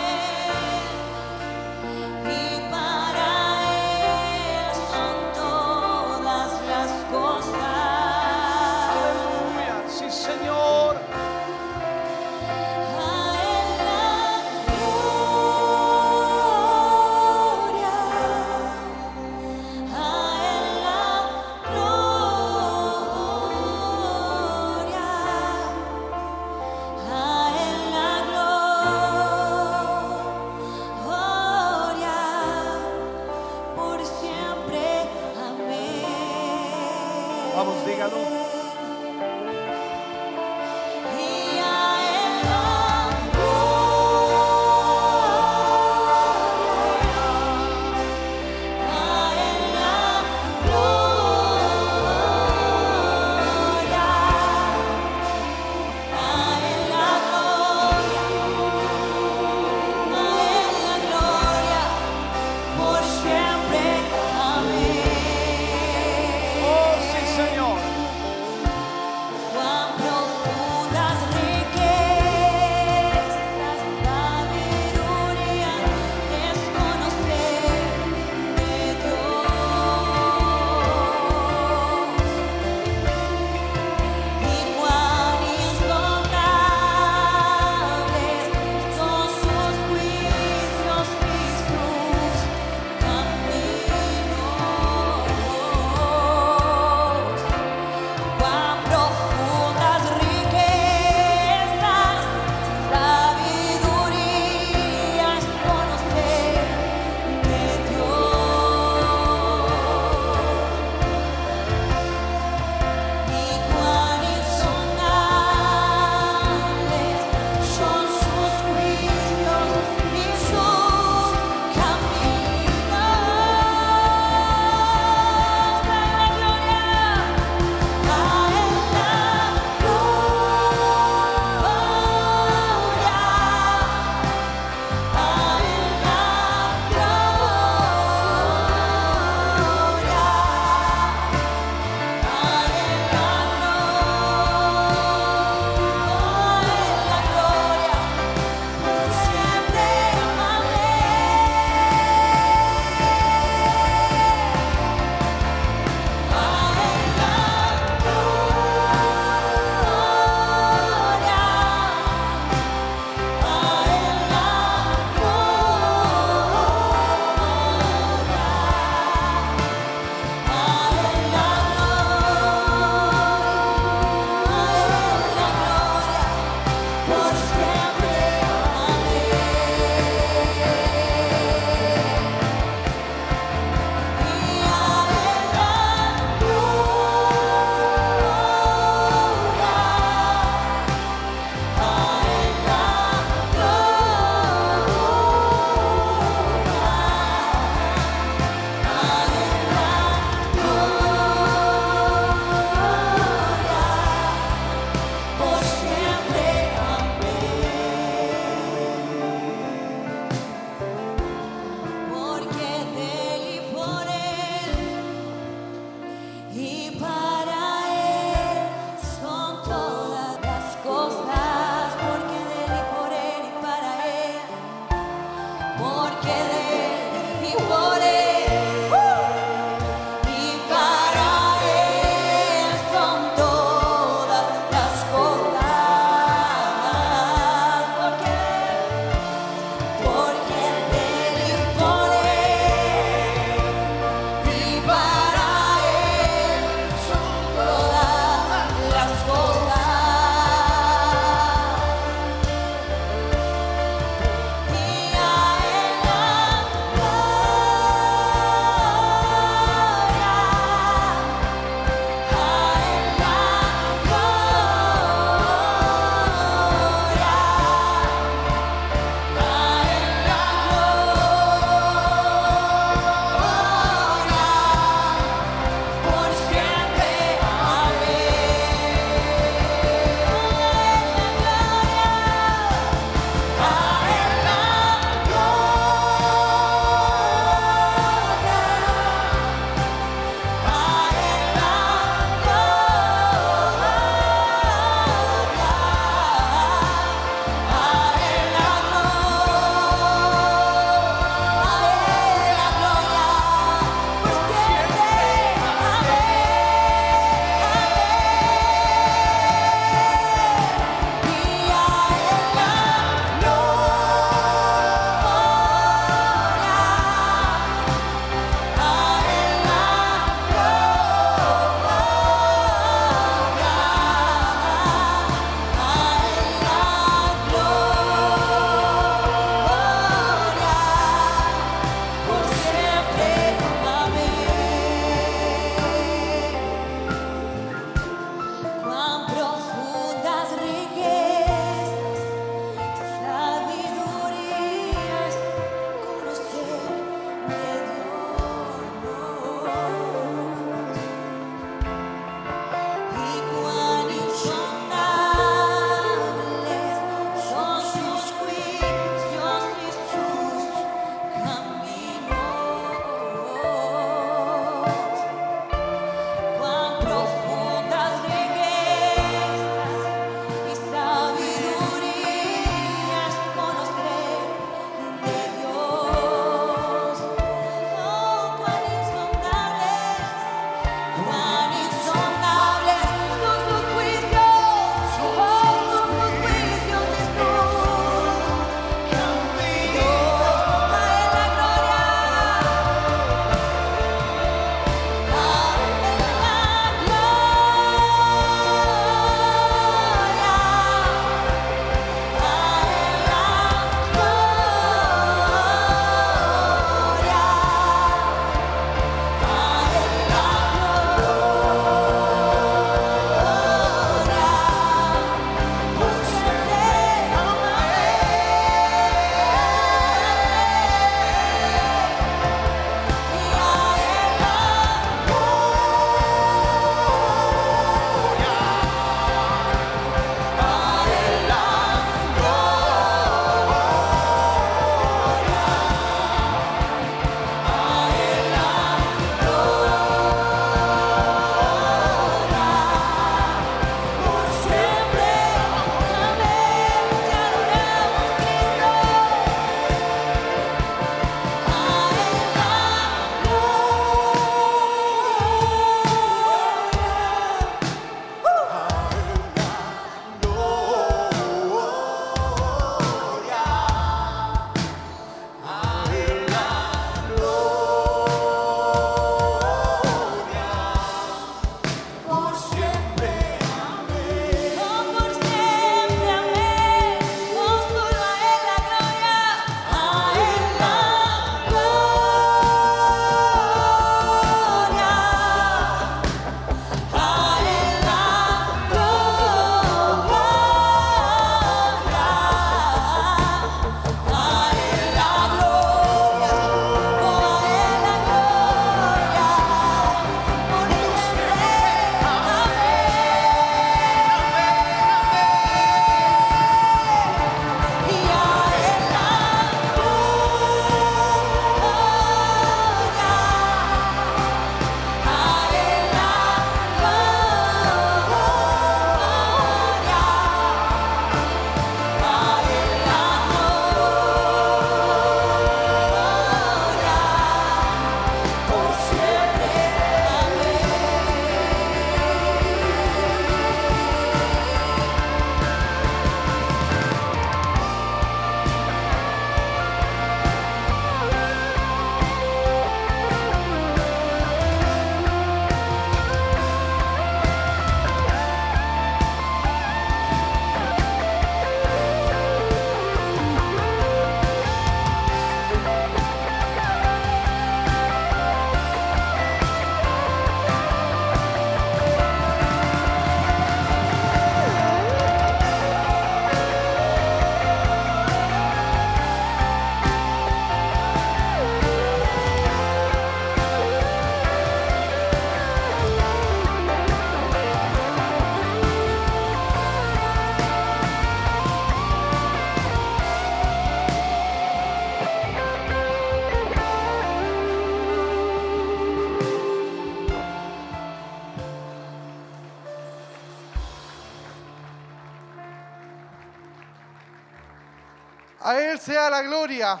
Sea la gloria,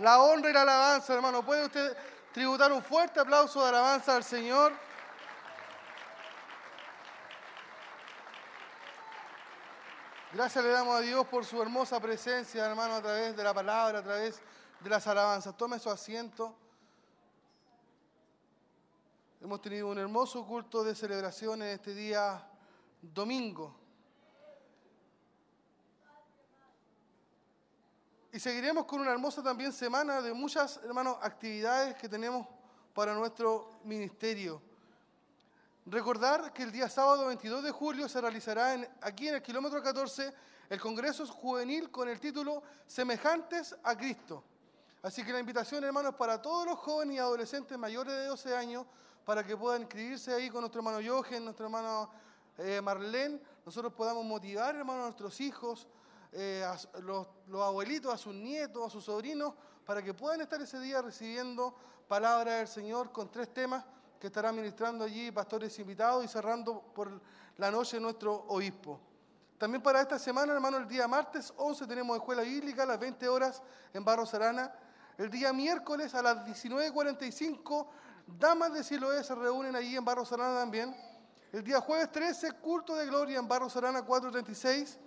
la honra y la alabanza, hermano. ¿Puede usted tributar un fuerte aplauso de alabanza al Señor? Gracias le damos a Dios por su hermosa presencia, hermano, a través de la palabra, a través de las alabanzas. Tome su asiento. Hemos tenido un hermoso culto de celebración en este día domingo. Y seguiremos con una hermosa también semana de muchas, hermanos, actividades que tenemos para nuestro ministerio. Recordar que el día sábado 22 de julio se realizará aquí en el kilómetro 14 el Congreso Juvenil con el título Semejantes a Cristo. Así que la invitación, hermanos, para todos los jóvenes y adolescentes mayores de 12 años para que puedan inscribirse ahí con nuestro hermano Jochen, nuestro hermano eh, Marlene, nosotros podamos motivar, hermanos, a nuestros hijos, eh, a los, abuelitos, a sus nietos, a sus sobrinos, para que puedan estar ese día recibiendo palabra del Señor con tres temas que estarán ministrando allí pastores invitados y cerrando por la noche nuestro obispo. También para esta semana, hermano, el día martes 11 tenemos escuela bíblica a las 20 horas en Barros Arana. El día miércoles a las 19.45, damas de Siloé se reúnen allí en Barros Arana también. El día jueves 13, culto de gloria en Barros Arana 436.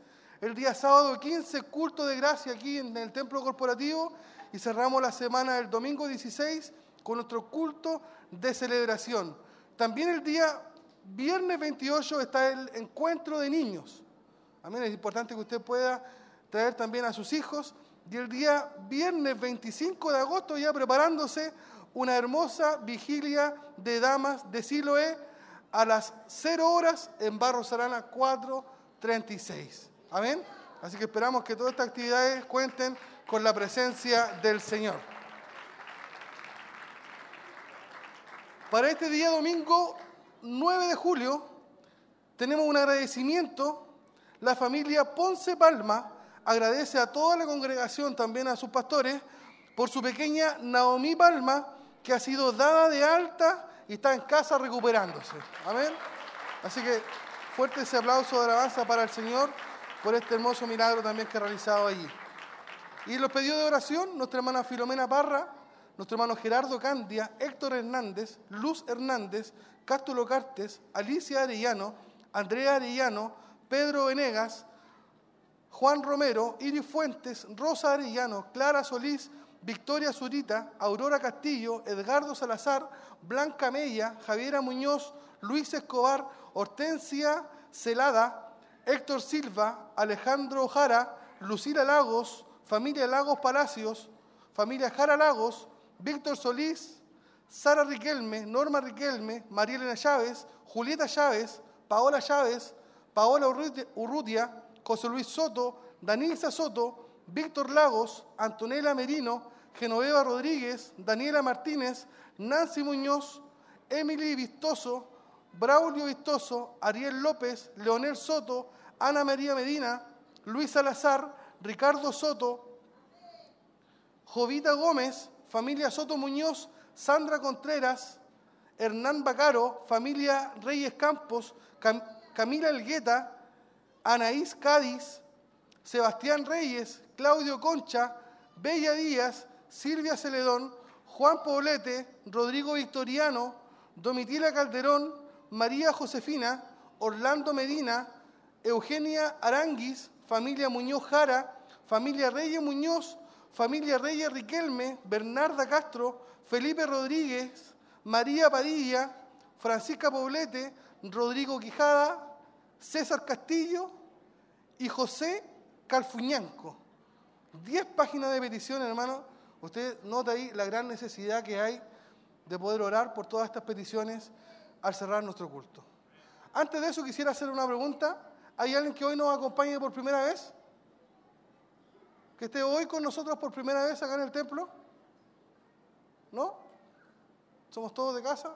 El día sábado 15, culto de gracia aquí en el templo corporativo. Y cerramos la semana del domingo 16 con nuestro culto de celebración. También el día viernes 28 está el encuentro de niños. Amén. Es importante que usted pueda traer también a sus hijos. Y el día viernes 25 de agosto, ya preparándose una hermosa vigilia de damas de Siloé a las 0 horas en Barros Arana 436. Amén. Así que esperamos que todas estas actividades cuenten con la presencia del Señor. Para este día domingo 9 de julio tenemos un agradecimiento. La familia Ponce Palma agradece a toda la congregación, también a sus pastores, por su pequeña Naomi Palma, que ha sido dada de alta y está en casa recuperándose. Amén. Así que fuerte ese aplauso de alabanza para el Señor por este hermoso milagro también que ha realizado allí. Y los pedidos de oración, nuestra hermana Filomena Parra, nuestro hermano Gerardo Candia, Héctor Hernández, Luz Hernández, Cástulo Cartes, Alicia Arellano, Andrea Arellano, Pedro Venegas, Juan Romero, Iris Fuentes, Rosa Arellano, Clara Solís, Victoria Zurita, Aurora Castillo, Edgardo Salazar, Blanca Mella, Javiera Muñoz, Luis Escobar, Hortensia Celada, Héctor Silva, Alejandro Jara, Lucila Lagos, familia Lagos Palacios, familia Jara Lagos, Víctor Solís, Sara Riquelme, Norma Riquelme, María Elena Chávez, Julieta Chávez, Paola Chávez, Paola Urrutia- José Luis Soto, Danilza Soto, Víctor Lagos, Antonella Merino, Genoveva Rodríguez, Daniela Martínez, Nancy Muñoz, Emily Vistoso, Braulio Vistoso, Ariel López, Leonel Soto, Ana María Medina, Luis Salazar, Ricardo Soto, Jovita Gómez, familia Soto Muñoz, Sandra Contreras, Hernán Bacaro, familia Reyes Campos, Cam- Camila Elgueta, Anaís Cádiz, Sebastián Reyes, Claudio Concha, Bella Díaz, Silvia Celedón, Juan Poblete, Rodrigo Victoriano, Domitila Calderón, María Josefina, Orlando Medina, Eugenia Aranguis, familia Muñoz Jara, familia Reyes Muñoz, familia Reyes Riquelme, Bernarda Castro, Felipe Rodríguez, María Padilla, Francisca Poblete, Rodrigo Quijada, César Castillo y José Calfuñanco. Diez páginas de petición, hermano. Usted nota ahí la gran necesidad que hay de poder orar por todas estas peticiones al cerrar nuestro culto. Antes de eso quisiera hacer una pregunta. ¿Hay alguien que hoy nos acompañe por primera vez? ¿Que esté hoy con nosotros por primera vez acá en el templo? ¿No? ¿Somos todos de casa?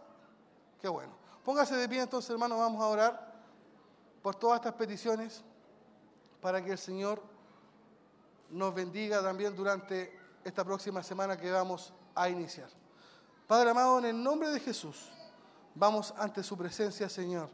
Qué bueno. Póngase de pie entonces, hermano, vamos a orar por todas estas peticiones para que el Señor nos bendiga también durante esta próxima semana que vamos a iniciar. Padre amado, en el nombre de Jesús, vamos ante su presencia, Señor,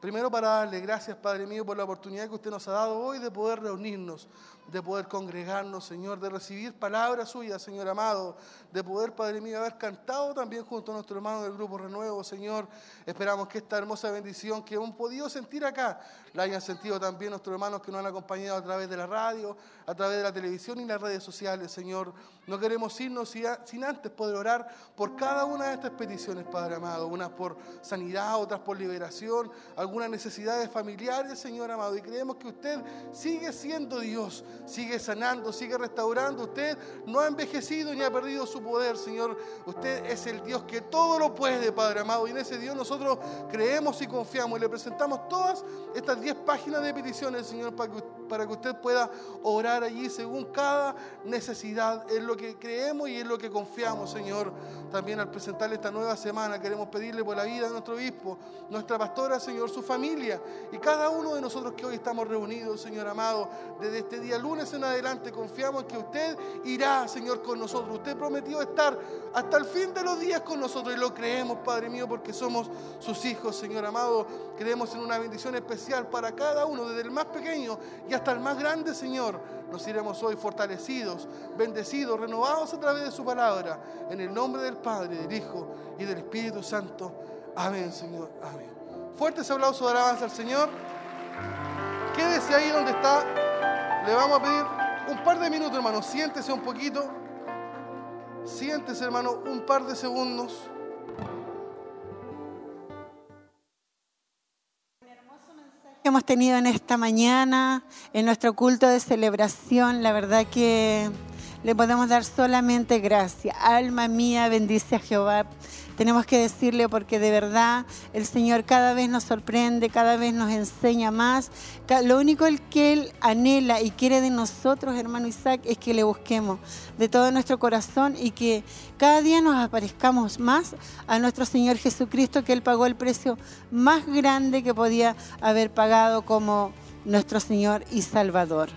Primero para darle gracias, Padre mío, por la oportunidad que usted nos ha dado hoy de poder reunirnos, de poder congregarnos, Señor, de recibir palabras suyas, Señor amado, de poder, Padre mío, haber cantado también junto a nuestro hermano del Grupo Renuevo, Señor. Esperamos que esta hermosa bendición que hemos podido sentir acá, la hayan sentido también nuestros hermanos que nos han acompañado a través de la radio, a través de la televisión y las redes sociales, Señor. No queremos irnos si- sin antes poder orar por cada una de estas peticiones, Padre amado, unas por sanidad, otras por liberación, algunas necesidades familiares, Señor amado. Y creemos que usted sigue siendo Dios, sigue sanando, sigue restaurando. Usted no ha envejecido ni ha perdido su poder, Señor. Usted es el Dios que todo lo puede, Padre amado. Y en ese Dios nosotros creemos y confiamos y le presentamos todas estas 10 páginas de peticiones, Señor, para que, para que usted pueda orar allí según cada necesidad. Es lo que creemos y es lo que confiamos, Señor. También al presentarle esta nueva semana queremos pedirle por la vida de nuestro obispo, nuestra pastora, Señor, su familia y cada uno de nosotros que hoy estamos reunidos, Señor amado, desde este día lunes en adelante confiamos en que usted irá, Señor, con nosotros. Usted prometió estar hasta el fin de los días con nosotros y lo creemos, Padre mío, porque somos sus hijos, Señor amado. Creemos en una bendición especial para cada uno, desde el más pequeño y hasta el más grande, Señor. Nos iremos hoy fortalecidos, bendecidos, renovados a través de su palabra. En el nombre del Padre, del Hijo y del Espíritu Santo. Amén, Señor. Amén. Fuertes aplausos de alabanza al Señor. Quédese ahí donde está. Le vamos a pedir un par de minutos, hermano. Siéntese un poquito. Siéntese, hermano, un par de segundos. Hemos tenido en esta mañana, en nuestro culto de celebración. La verdad que le podemos dar solamente gracias. Alma mía, bendice a Jehová. Tenemos que decirle porque de verdad el Señor cada vez nos sorprende, cada vez nos enseña más. Lo único que Él anhela y quiere de nosotros, hermano Isaac, es que le busquemos de todo nuestro corazón y que cada día nos aparezcamos más a nuestro Señor Jesucristo, que Él pagó el precio más grande que podía haber pagado como nuestro Señor y Salvador.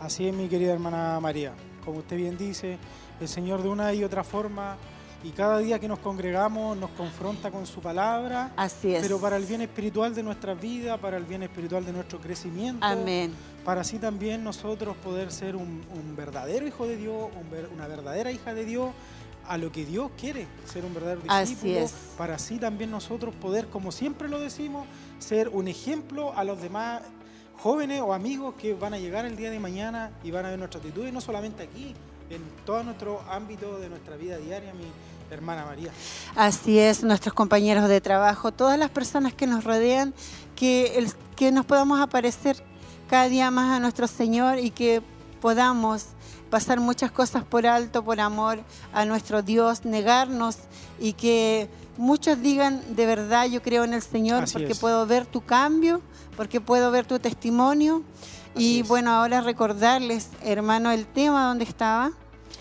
Así es, mi querida hermana María. Como usted bien dice, el Señor de una y otra forma, y cada día que nos congregamos nos confronta con su palabra, Así es. pero para el bien espiritual de nuestra vida, para el bien espiritual de nuestro crecimiento, Amén. para así también nosotros poder ser un, un verdadero hijo de Dios, un una verdadera hija de Dios, a lo que Dios quiere, ser un verdadero Así discípulo, es. para así también nosotros poder, como siempre lo decimos, ser un ejemplo a los demás jóvenes o amigos que van a llegar el día de mañana y van a ver nuestra actitud, y no solamente aquí, en todo nuestro ámbito de nuestra vida diaria, mi hermana María. Así es, nuestros compañeros de trabajo, todas las personas que nos rodean, que, el- que nos podamos aparecer cada día más a nuestro Señor y que podamos pasar muchas cosas por alto, por amor a nuestro Dios, negarnos y que muchos digan de verdad yo creo en el Señor Así porque es. puedo ver tu cambio, porque puedo ver tu testimonio. Así y es. bueno, ahora recordarles, hermano, el tema donde estaba.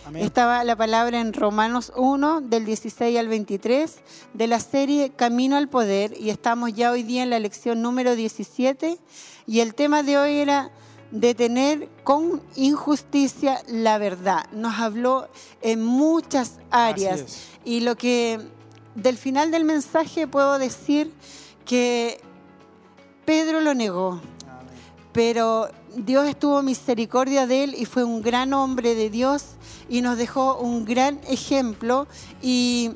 Amén. Estaba la palabra en Romanos 1, del 16 al 23, de la serie Camino al Poder, y estamos ya hoy día en la lección número 17, y el tema de hoy era detener con injusticia la verdad. Nos habló en muchas áreas, y lo que del final del mensaje puedo decir que Pedro lo negó, Amén. pero Dios estuvo misericordia de él y fue un gran hombre de Dios y nos dejó un gran ejemplo y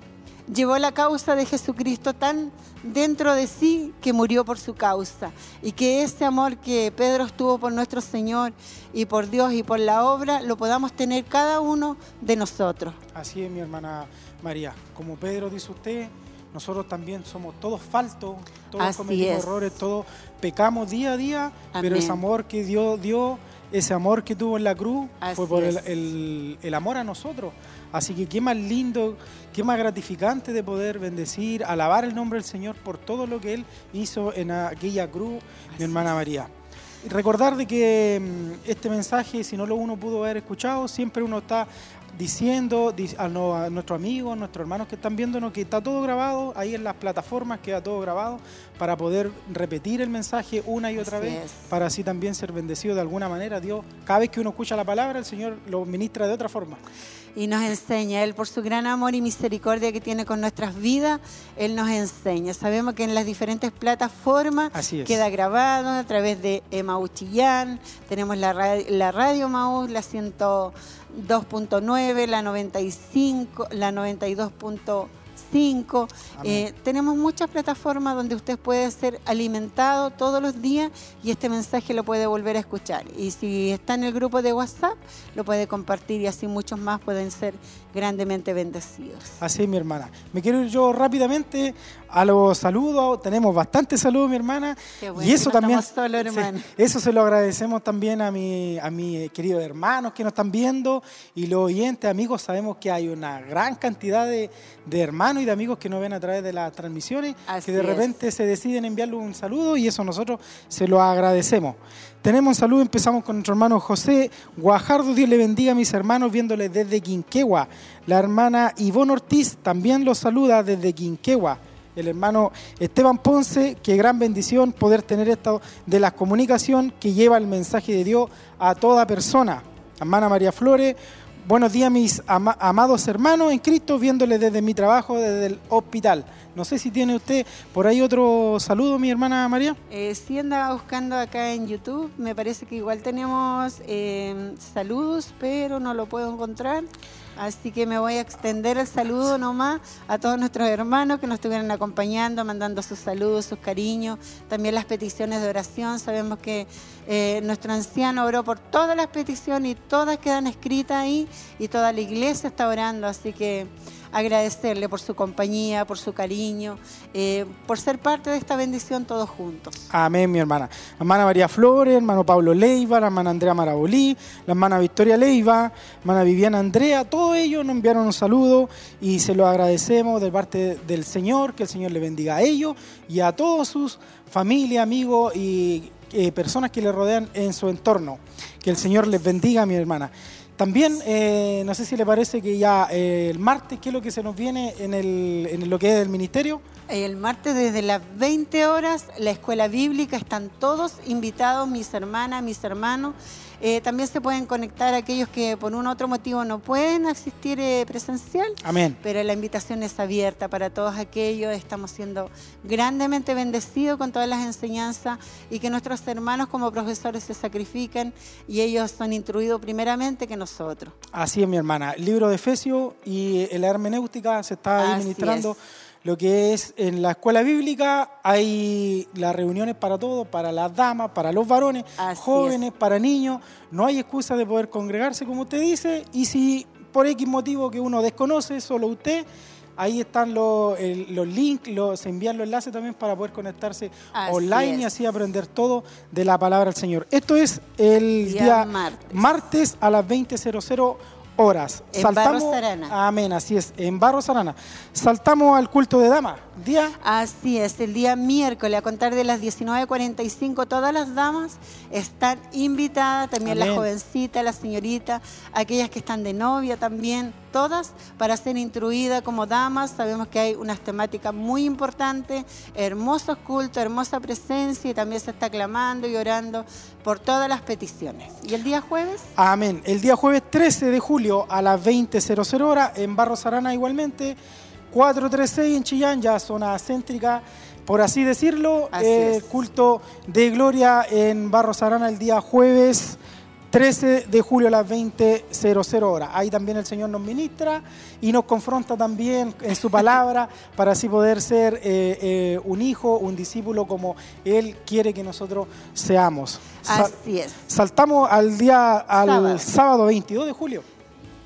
llevó la causa de Jesucristo tan dentro de sí que murió por su causa y que ese amor que Pedro estuvo por nuestro Señor y por Dios y por la obra lo podamos tener cada uno de nosotros. Así es, mi hermana María. Como Pedro dice usted, nosotros también somos todos faltos, todos Así cometimos es. errores, todos pecamos día a día, pero ese amor que Dios dio, ese amor que tuvo en la cruz, Así fue por el, es. el- el amor a nosotros. Así que qué más lindo, qué más gratificante de poder bendecir, alabar el nombre del Señor por todo lo que Él hizo en aquella cruz, mi hermana María. Y recordar de que mm, este mensaje, si no lo uno pudo haber escuchado, siempre uno está diciendo di- a, a nuestros amigos, nuestros hermanos que están viéndonos, que está todo grabado, ahí en las plataformas queda todo grabado, para poder repetir el mensaje una y otra Así vez, es. para así también ser bendecido de alguna manera. Dios, cada vez que uno escucha la palabra, el Señor lo ministra de otra forma. Y nos enseña. Él por su gran amor y misericordia que tiene con nuestras vidas, Él nos enseña. Sabemos que en las diferentes plataformas es. queda grabado a través de Emaús Chillán, tenemos la, ra- la radio Emaús, la 102.9, la 95, la 92.5. Eh, tenemos muchas plataformas donde usted puede ser alimentado todos los días y este mensaje lo puede volver a escuchar. Y si está en el grupo de WhatsApp, lo puede compartir y así muchos más pueden ser grandemente bendecidos. Así mi hermana. Me quiero ir yo rápidamente a los saludos. Tenemos bastantes saludos, mi hermana. Qué bueno, y eso no también. hermano. sí, eso se lo agradecemos también a mi, a mis queridos hermanos que nos están viendo y los oyentes, amigos. Sabemos que hay una gran cantidad de, de hermanos y de amigos que nos ven a través de las transmisiones, Así que de es. repente se deciden enviarle un saludo y eso nosotros se lo agradecemos. Tenemos un saludo, empezamos con nuestro hermano José Guajardo, Dios le bendiga a mis hermanos viéndole desde Quinquegua. La hermana Ivonne Ortiz también los saluda desde Quinquegua. El hermano Esteban Ponce, qué gran bendición poder tener esto de la comunicación que lleva el mensaje de Dios a toda persona. Hermana María Flores, buenos días mis ama- amados hermanos en Cristo, viéndole desde mi trabajo, desde el hospital. No sé si tiene usted por ahí otro saludo, mi hermana María. Eh, sí andaba buscando acá en YouTube, me parece que igual tenemos eh, saludos, pero no lo puedo encontrar. Así que me voy a extender el saludo nomás a todos nuestros hermanos que nos estuvieron acompañando, mandando sus saludos, sus cariños, también las peticiones de oración. Sabemos que eh, nuestro anciano oró por todas las peticiones y todas quedan escritas ahí y toda la iglesia está orando. Así que agradecerle por su compañía, por su cariño, eh, por ser parte de esta bendición todos juntos. Amén, mi hermana. Hermana María Flores, hermano Pablo Leiva, la hermana Andrea Marabolí, la hermana Victoria Leiva, hermana Viviana Andrea, todos ellos nos enviaron un saludo y se lo agradecemos de parte del Señor, que el Señor le bendiga a ellos y a todos sus familias, amigos y eh, personas que le rodean en su entorno. Que el Señor les bendiga, mi hermana. También, eh, no sé si le parece que ya eh, el martes, ¿qué es lo que se nos viene en, el, en lo que es el ministerio? El martes desde las 20 horas, la escuela bíblica, están todos invitados, mis hermanas, mis hermanos. Eh, también se pueden conectar aquellos que por un otro motivo no pueden asistir eh, presencial. Amén. Pero la invitación es abierta para todos aquellos. Estamos siendo grandemente bendecidos con todas las enseñanzas y que nuestros hermanos como profesores se sacrifican y ellos son instruidos primeramente que nosotros. Así es, mi hermana. El libro de Efesios y la hermenéutica se está ahí Así ministrando es. Lo que es en la escuela bíblica. Hay las reuniones para todos, para las damas, para los varones, Así jóvenes, para niños. No hay excusa de poder congregarse, como usted dice. Y si por X motivo que uno desconoce, solo usted, ahí están los, los links, los, se envían los enlaces también para poder conectarse Así online y así aprender todo de la palabra del Señor. Esto es el Día día, martes. martes a las 20.00 horas. En Barros Arana. Amén, así es, en Barros Arana. Saltamos al culto de dama. Día Así es, el día miércoles a contar de las 19.45 todas las damas están invitadas, también Amén. las jovencitas, las señoritas, aquellas que están de novia también, todas para ser instruidas como damas. Sabemos que hay unas temáticas muy importantes, hermosos cultos, hermosa presencia y también se está clamando y orando por todas las peticiones. ¿Y el día jueves? Amén. El día jueves 13 de julio a las 20.00 horas en Barros Arana igualmente. 436 en Chillán, ya zona céntrica, por así decirlo. Así Eh, culto de gloria en Barros Arana el día jueves 13 de julio a las 20.00 horas. Ahí también el Señor nos ministra y nos confronta también en su palabra para así poder ser eh, eh, un hijo, un discípulo como Él quiere que nosotros seamos. Así es. Saltamos al día, al Sábado. sábado. 22 de julio.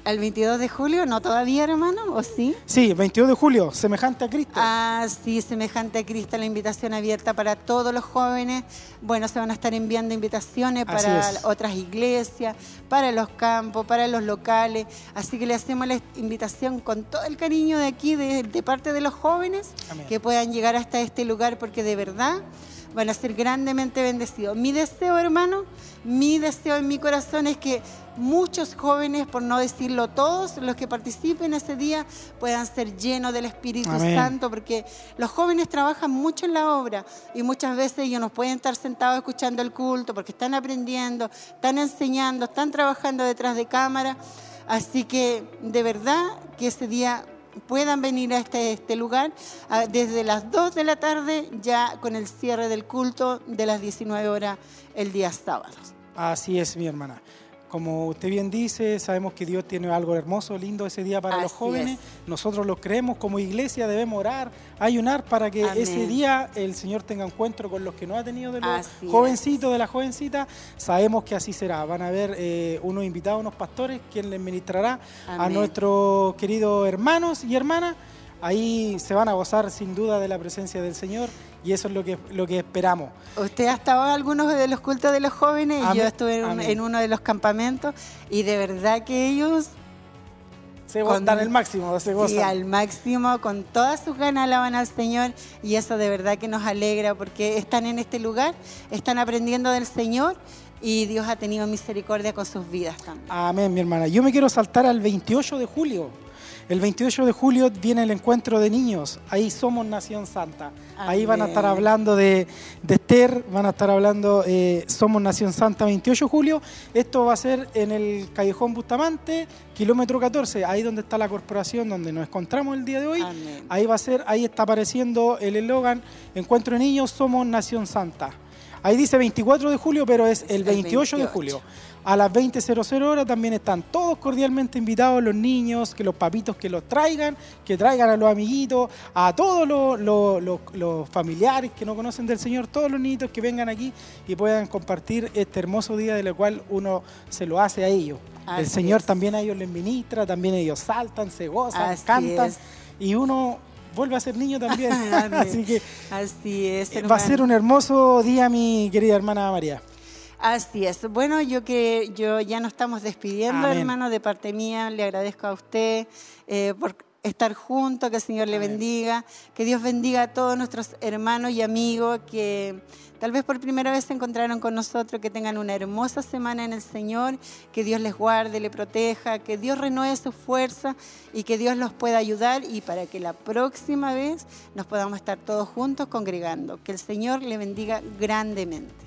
¿El 22 de julio? ¿No todavía, hermano? ¿O sí? Sí, 22 de julio, semejante a Cristo. Ah, sí, semejante a Cristo, la invitación abierta para todos los jóvenes. Bueno, se van a estar enviando invitaciones para otras iglesias, para los campos, para los locales. Así que le hacemos la invitación con todo el cariño de aquí, de, de parte de los jóvenes, Amén. que puedan llegar hasta este lugar, porque de verdad van a ser grandemente bendecidos. Mi deseo, hermano, mi deseo en mi corazón es que muchos jóvenes, por no decirlo todos, los que participen ese día puedan ser llenos del Espíritu Amén. Santo, porque los jóvenes trabajan mucho en la obra y muchas veces ellos no pueden estar sentados escuchando el culto porque están aprendiendo, están enseñando, están trabajando detrás de cámara. Así que de verdad que ese día puedan venir a este, este lugar ah, desde las 2 de la tarde ya con el cierre del culto de las 19 horas el día sábado. Así es, mi hermana. Como usted bien dice, sabemos que Dios tiene algo hermoso, lindo ese día para los jóvenes. es. Nosotros lo creemos como iglesia, debemos orar, ayunar para que Amén. ese día el Señor tenga encuentro con los que no ha tenido de los Así jovencitos, de la jovencita. Sabemos que así será. Van a haber eh, unos invitados, unos pastores, quien les ministrará a nuestros queridos hermanos y hermanas. Ahí se van a gozar sin duda de la presencia del Señor y eso es lo que, lo que esperamos. Usted ha estado en algunos de los cultos de los jóvenes y Amén. yo estuve en, un- Amén. en uno de los campamentos y de verdad que ellos Se Con- dan el máximo, se gozan. Sí, al máximo, con todas sus ganas alaban al Señor y eso de verdad que nos alegra porque están en este lugar, están aprendiendo del Señor y Dios ha tenido misericordia con sus vidas también. Amén, mi hermana. Yo me quiero saltar al 28 de julio. El 28 de julio viene el encuentro de niños. Ahí somos Nación Santa. Ahí van a estar hablando de, de Esther, van a estar hablando eh, Somos Nación Santa 28 de julio. Esto va a ser en el Callejón Bustamante, kilómetro 14, ahí donde está la corporación, donde nos encontramos el día de hoy. Amén. Ahí va a ser, ahí está apareciendo el eslogan Encuentro de Niños, Somos Nación Santa. Ahí dice 24 de julio, pero es el el 28 de 28. julio. A las 20.00 horas también están todos cordialmente invitados, los niños, que los papitos que los traigan, que traigan a los amiguitos, a todos los, los- los- los familiares que no conocen del Señor, todos los niñitos que vengan aquí y puedan compartir este hermoso día del cual uno se lo hace a ellos. el Señor es. también a ellos les ministra, también ellos saltan, se gozan, Así cantan es. y uno vuelve a ser niño también. Así que Así es, eh, va a ser un hermoso día, mi querida hermana María. Así es. Bueno, yo que yo ya nos estamos despidiendo, Amén. hermano, de parte mía. Le agradezco a usted eh, por estar junto, que el Señor le Amén. bendiga, que Dios bendiga a todos nuestros hermanos y amigos que tal vez por primera vez se encontraron con nosotros, que tengan una hermosa semana en el Señor, que Dios les guarde, le proteja, que Dios renueve su fuerza y que Dios los pueda ayudar y para que la próxima vez nos podamos estar todos juntos congregando. Que el Señor le bendiga grandemente.